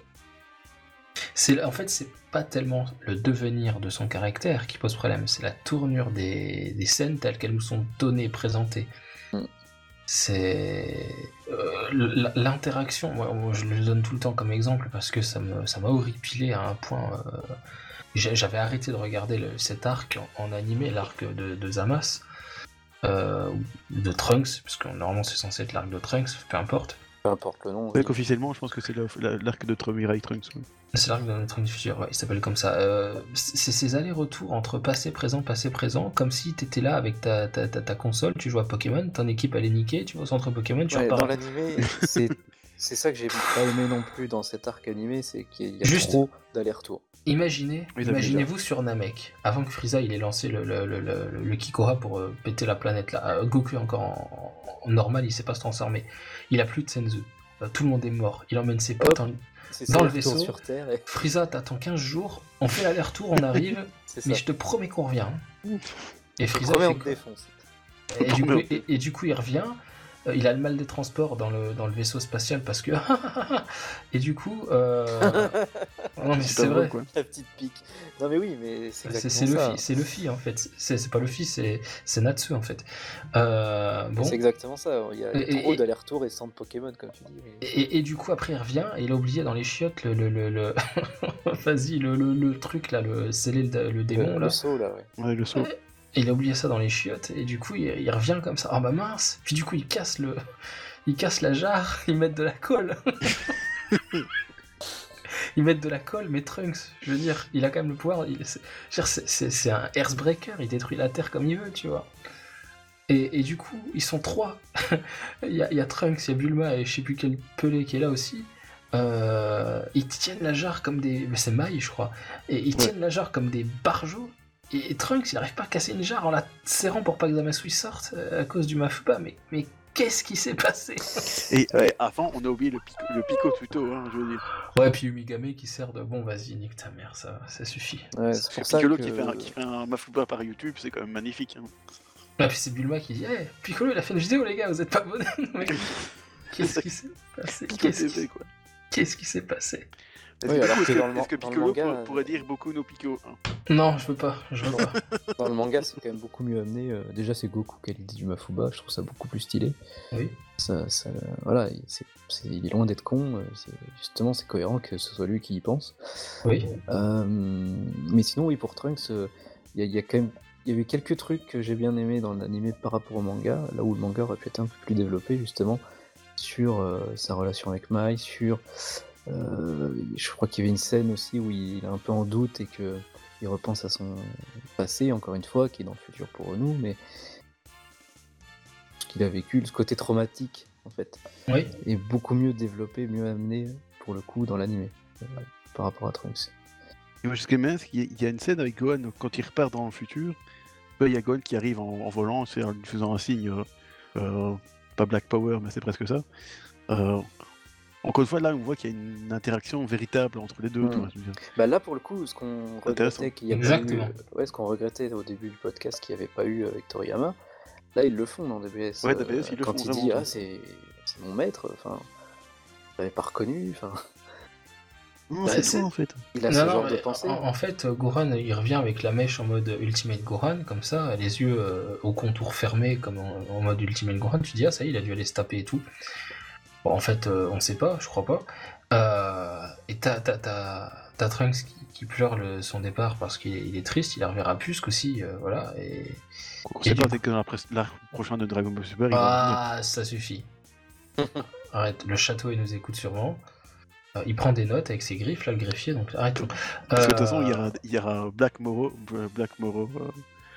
C'est en fait c'est pas tellement le devenir de son caractère qui pose problème, c'est la tournure des, des scènes telles qu'elles nous sont données, présentées. Mm. C'est euh, l'interaction. Moi, moi, je le donne tout le temps comme exemple parce que ça me ça m'a horripilé à un point. euh, J'avais arrêté de regarder le- cet arc en, en animé, l'arc de, de Zamas, euh, de Trunks, parce que normalement c'est censé être l'arc de Trunks, peu importe. Peu importe le nom. Ouais, oui. qu'officiellement, je pense que c'est l'arc de Trunks, Mirai Trunks. ouais. C'est l'arc de notre du futur, ouais, il s'appelle comme ça. Euh, c'est ces allers-retours entre passé, présent, passé, présent, comme si t'étais là avec ta, ta, ta, ta console, tu joues à Pokémon, ton équipe elle est niquée, tu vas au centre Pokémon, tu Ouais, repars. dans l'animé, c'est c'est ça que j'ai pas aimé non plus dans cet arc animé, c'est qu'il y a Juste- trop d'allers-retours. Imaginez, Oui, imaginez-vous sur Namek, avant que Frieza il ait lancé le, le, le, le, le Kikoha pour euh, péter la planète là. Euh, Goku encore en, en normal, il sait pas se transformer. Il a plus de Senzu. Euh, tout le monde est mort. Il emmène ses potes. en- Dans le vaisseau. sur Terre, et Frieza t'attends 15 jours, on fait l'aller-retour, on arrive, <laughs> mais je te promets qu'on revient. Et Frieza fait on te quoi défonce. Et du, coup, Merde. et, et du coup, il revient. Euh, il a le mal des transports dans le, dans le vaisseau spatial parce que. <laughs> et du coup. euh, <laughs> non, mais c'est vrai. quoi. La petite pique. Non mais oui, mais c'est exactement c'est ça. Luffy, c'est Luffy en fait. C'est c'est pas Luffy, c'est c'est Natsu en fait. Euh, bon. C'est exactement ça. Il y a, il y a Et- trop et- d'allers-retours et centres Pokémon, comme tu dis. mais- Et, et du coup, après, il revient et il a oublié dans les chiottes le. le, le, le- <laughs> Vas-y, le, le, le truc là, le sceller le, le démon le, là. le saut, là, ouais. Ouais, le saut. Et il a oublié ça dans les chiottes et du coup il, il revient comme ça. Ah bah mince Puis du coup il casse le. Il casse la jarre, ils mettent de la colle. <laughs> ils mettent de la colle, mais Trunks, je veux dire, il a quand même le pouvoir. c'est- un Earthbreaker, il détruit la Terre comme il veut, tu vois. Et, et du coup, ils sont trois. <laughs> il, y a, il y a Trunks, il y a Bulma et je sais plus quel pelé qui est là aussi. Euh, ils tiennent la jarre comme des. Mais c'est Mai, je crois. Et ils tiennent la jarre comme des barjots. Et, Trunks, il n'arrive pas à casser une jarre en la serrant pour pas que Zamasu sorte euh, à cause du Mafupa. Mais, mais qu'est-ce qui s'est passé <laughs> Et avant, on a oublié le, pico, le pico tuto, hein, je veux dire. Ouais, puis Umigame qui sert de bon, vas-y, nique ta mère, ça, ça suffit. Ouais, c'est pour ça Piccolo que... qui, fait un, qui fait un Mafuba par YouTube, c'est quand même magnifique. Hein. Et puis c'est Bulma qui dit Hey, Piccolo, il a fait une vidéo, les gars, vous êtes pas abonnés Mais <laughs> Qu'est-ce qui s'est passé qu'est-ce qui s'est passé? Est-ce Oui, que, alors est-ce que que- Piccolo manga, pour- euh, pourrait dire beaucoup no Pico hein Non, je veux pas, je veux pas. <laughs> Dans le manga, c'est quand même beaucoup mieux amené. euh, déjà, c'est Goku qui a l'idée du Mafuba, je trouve ça beaucoup plus stylé. Oui. Ça, ça- voilà, il- est loin d'être con. euh, Justement, c'est cohérent que ce soit lui qui y pense. Oui. Euh, mais sinon, oui, pour Trunks, il y, a- il y a quand même. Il y avait quelques trucs que j'ai bien aimé dans l'animé par rapport au manga, là où le manga aurait pu être un peu plus développé justement sur euh, sa relation avec Mai, sur euh, je crois qu'il y avait une scène aussi où il est un peu en doute et que il repense à son passé, encore une fois, qui est dans le futur pour nous, mais ce qu'il a vécu, ce côté traumatique en fait, Oui. est beaucoup mieux développé, mieux amené pour le coup dans l'animé euh, par rapport à Trunks. Et moi, ce que j'aime bien, c'est qu'il y a- il y a une scène avec Gohan quand il repart dans le futur. Il y a Gohan qui arrive en, en volant, en lui faisant un signe, euh, euh, pas Black Power, mais c'est presque ça. Euh, Encore une fois, là, on voit qu'il y a une interaction véritable entre les deux. Mm. je dire. Bah là pour le coup, ce qu'on regrettait qu'il y a pas eu, Exactement. ouais, ce qu'on regrettait au début du podcast qu'il n'y avait pas eu avec Toriyama, là ils le font dans DBS. Ouais, DBS, ils le quand font il dit ah c'est mon maître, enfin j'avais pas reconnu, enfin Non, Bah, c'est en fait. il a Non, ce non, genre de pensée. En, en fait, euh, Gohan, il revient avec la mèche en mode Ultimate Gohan, comme ça, les yeux euh, au contour fermé, comme en, en mode Ultimate Gohan. Tu dis, ah, ça y est, il a dû aller se taper et tout. Bon, en fait, euh, on sait pas, je crois pas. Euh, et t'as, t'as, t'as, t'as Trunks qui, qui pleure le- son départ parce qu'il est, il est triste, il la reverra plus qu'aussi, euh, voilà. Et... On sait pas dès que dans la presse- l'arc prochain de Dragon Ball Super, il va Ah, ça suffit. <laughs> Arrête, le château, il nous écoute sûrement. Euh, il prend des notes avec ses griffes, là, le greffier, donc arrête tout. Parce que de toute façon, il y Euh, aura, il y aura Black Moro, Black Moro, euh,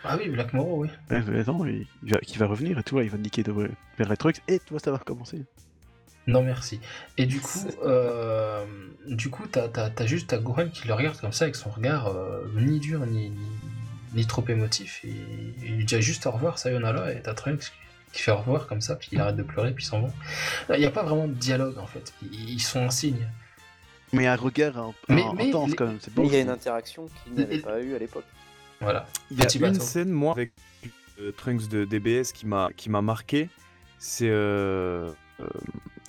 Ah oui, Black Moro, oui. ouais, attends, il, il va, qui va revenir et tout, là, il va niquer de, vers les trucs, et toi, ça va recommencer. Non merci. Et du coup, euh, du coup, t'as, t'as juste t'as Gohan qui le regarde comme ça avec son regard euh, ni dur ni, ni, ni trop émotif. Et, il lui dit juste au revoir, sayonara, et t'as Trunks qui, fait au revoir comme ça, puis il arrête de pleurer, puis ils s'en vont. Il n'y a pas vraiment de dialogue en fait. Ils, ils sont un signe. Mais un regard un, Mais- un- mais intense quand même, Mais il y a une interaction qu'il n'avait Et- pas eu à l'époque. Voilà. Il y a Petit une bateau. scène, moi, avec euh, Trunks de DBS qui m'a qui m'a marqué. C'est. euh,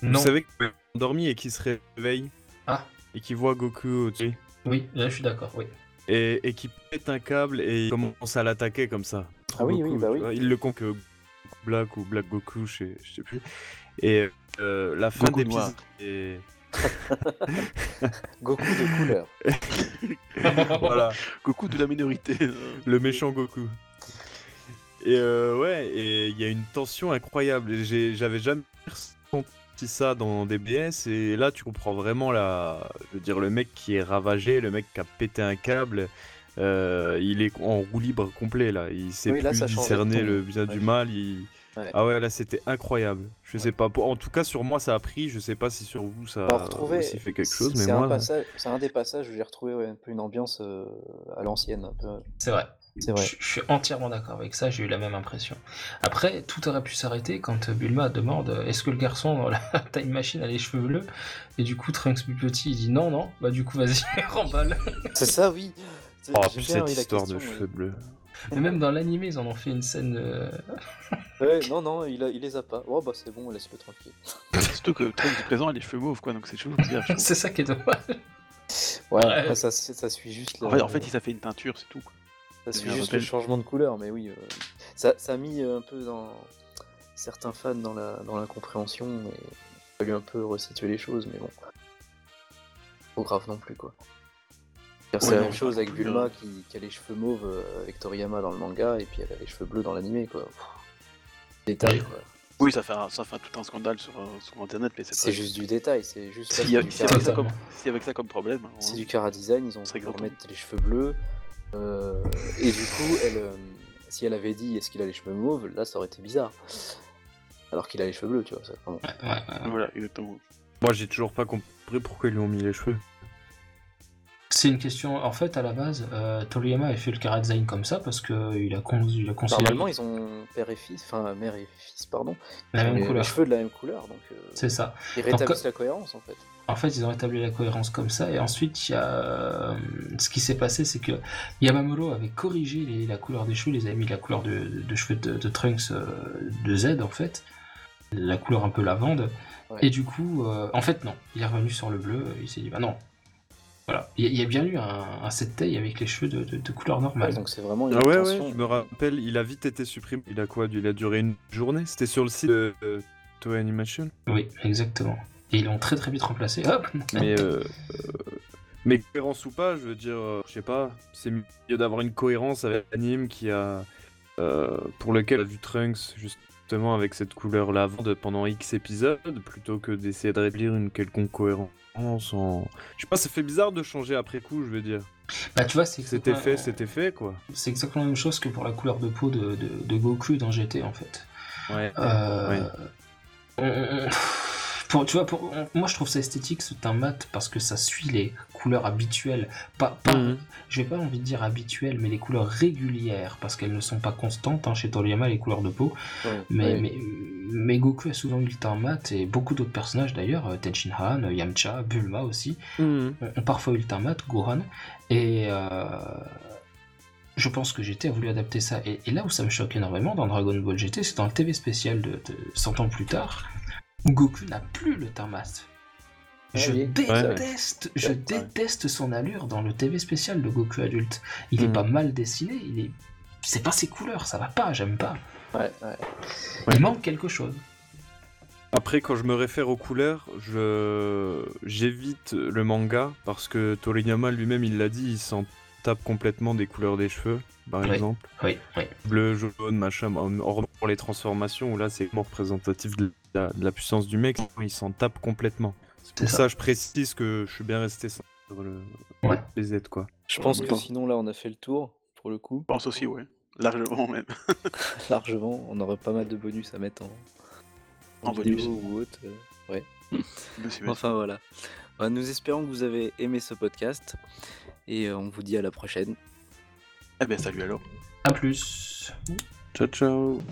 Non. Vous savez qu'il est endormi et qu'il se réveille Ah, et qu'il voit Goku au-dessus oui, là je suis d'accord, oui. et, et qu'il pète un câble et il commence à l'attaquer comme ça. Ah oui, Goku, oui, bah oui. vois. Il le compte que Black ou Black Goku, je sais, je sais plus. Et euh, la fin Goku d'épisode. noir. est- <laughs> Goku de couleur. <laughs> voilà. Goku de la minorité. euh, le méchant Goku. Et euh, ouais, et il y a une tension incroyable. J'avais jamais ressenti ça dans DBS. Et là, tu comprends vraiment la, je veux dire, le mec qui est ravagé, le mec qui a pété un câble. euh, il est en roue libre complet là. Il sait Oui, là, plus discerner le bien du mal. il- Ouais. Ah ouais, là c'était incroyable. Je sais pas. En tout cas, sur moi, ça a pris. Je sais pas si sur vous, ça On a aussi fait quelque chose. Mais C'est un, moi, passage- c'est un des passages où j'ai retrouvé ouais, un peu une ambiance euh, à l'ancienne. un peu. C'est vrai. C'est vrai. Je, je suis entièrement d'accord avec ça, j'ai eu la même impression. Après, tout aurait pu s'arrêter quand Bulma demande euh, est-ce que le garçon dans la <laughs> time machine a les cheveux bleus? Et du coup, Trunks plus petit, il dit non, non, bah du coup, vas-y, <laughs> remballe. C'est ça, oui. C'est- oh, plus cette histoire de cheveux bleus. Mais même dans l'animé, ils en ont fait une scène. euh. <laughs> Ouais, non, non, il, a, il les a pas. Oh, bah c'est bon, laisse-le tranquille. Surtout que Trunks du présent, il a les cheveux mauves, quoi, donc c'est toujours bizarre. c'est ça qui est dommage. Ouais, Ouais. après, ça, ça suit juste le, En fait, en fait, il s'est fait une teinture, c'est tout. quoi. Ça suit juste le changement de couleur, mais oui. euh, ça, ça a mis euh, un peu dans certains fans dans la dans l'incompréhension et il a fallu un peu resituer les choses, mais bon. Pas grave non plus, quoi. C'est Ouais, la même chose avec Bulma euh. qui, qui a les cheveux mauves euh, avec Toriyama dans le manga et puis elle a les cheveux bleus dans l'animé, quoi. Pff, Détail, Oui. quoi. Oui, ça fait, un- ça fait tout un scandale sur, sur internet, mais c'est C'est pas- juste du détail, c'est juste S'il y, avait ça comme, problème. hein, c'est ouais. du cara design, ils ont remettre les cheveux bleus. Euh, et du coup, elle, euh, si elle avait dit est-ce qu'il a les cheveux mauves, là ça aurait été bizarre. Alors qu'il a les cheveux bleus, tu vois. ça, vraiment. Voilà, exactement. Moi, j'ai toujours pas compris pourquoi ils lui ont mis les cheveux. C'est une question. En fait, à la base, euh, Toriyama a fait le design comme ça parce qu'il a, con... il a conseillé Normalement, ils ont père et fils, enfin mère et fils, pardon, la même les, cheveux de la même couleur, donc euh, C'est ça. ils rétablissent la cohérence en fait. En fait, ils ont établi la cohérence comme ça, et ensuite, il y a... euh, ce qui s'est passé, c'est que Yamamoto avait corrigé les- la couleur des cheveux, il les avait mis la couleur de, de cheveux de, de Trunks euh, de Z, en fait, la couleur un peu lavande, Ouais. et du coup, euh, en fait, non, il est revenu sur le bleu, il s'est dit, bah non. Voilà, il y a- il y a bien eu un, un set taille avec les cheveux de, de- de couleur normale. Ouais, donc c'est vraiment une Ah ouais, je me rappelle, il a vite été supprimé. Il a quoi? Il a duré une journée? C'était sur le site de euh, Toei Animation? Oui, exactement. Et ils l'ont très très vite remplacé. Hop Mais, euh, euh, mais cohérence ou pas, je veux dire, euh, je sais pas, c'est mieux d'avoir une cohérence avec l'anime qui a. euh, pour lequel on a vu Trunks justement avec cette couleur lavande pendant X épisodes, plutôt que d'essayer de rétablir une quelconque cohérence en. Je sais pas, ça fait bizarre de changer après coup, je veux dire. Bah tu vois, c'est C'était fait, c'était fait, quoi. C'est exactement la même chose que pour la couleur de peau de, de, de Goku dans GT en fait. Ouais. Euh, Ouais. on- pour, tu vois, pour, on- moi je trouve ça esthétique, c'est un mat parce que ça suit les couleurs habituelles. Pas, pas, Mhm. Je vais pas envie de dire habituelles, mais les couleurs régulières parce qu'elles ne sont pas constantes. hein, chez Toriyama, les couleurs de peau. Ouais, Mais, ouais. mais, mais Goku a souvent eu le temps mat, et beaucoup d'autres personnages d'ailleurs, euh, Tenshin Han, Yamcha, Bulma aussi, Mhm. ont, ont parfois eu le temps mat, Gohan, et euh, je pense que GT a voulu adapter ça. Et, et là où ça me choque énormément dans Dragon Ball GT, c'est dans le TV spécial de, de 100 ans plus tard, Goku n'a plus le temps. Je Ah oui. déteste, je Ouais. déteste son allure dans le TV spécial de Goku adulte. Il est Mhm. pas mal dessiné, il est, c'est pas ses couleurs, ça va pas, j'aime pas. Ouais. Il manque quelque chose. Après, quand je me réfère aux couleurs, je j'évite le manga parce que Toriyama lui-même, il l'a dit, il s'en tape complètement des couleurs des cheveux, par exemple. Oui, oui. Bleu, jaune, machin. Hors pour les transformations, où là, c'est vraiment représentatif de la, de la puissance du mec, il s'en tape complètement. C'est pour ça. je précise que je suis bien resté sur le... Ouais. les Z, quoi. Je pense que sinon là on a fait le tour pour le coup. Je pense aussi, ouais. Largement même. <laughs> Largement, on aurait pas mal de bonus à mettre en, En vidéo bonus. ou autre. euh, ouais. <laughs> Monsieur, Enfin voilà. Bah, nous espérons que vous avez aimé ce podcast et euh, on vous dit à la prochaine. Eh ben salut alors. À plus. Ciao, ciao.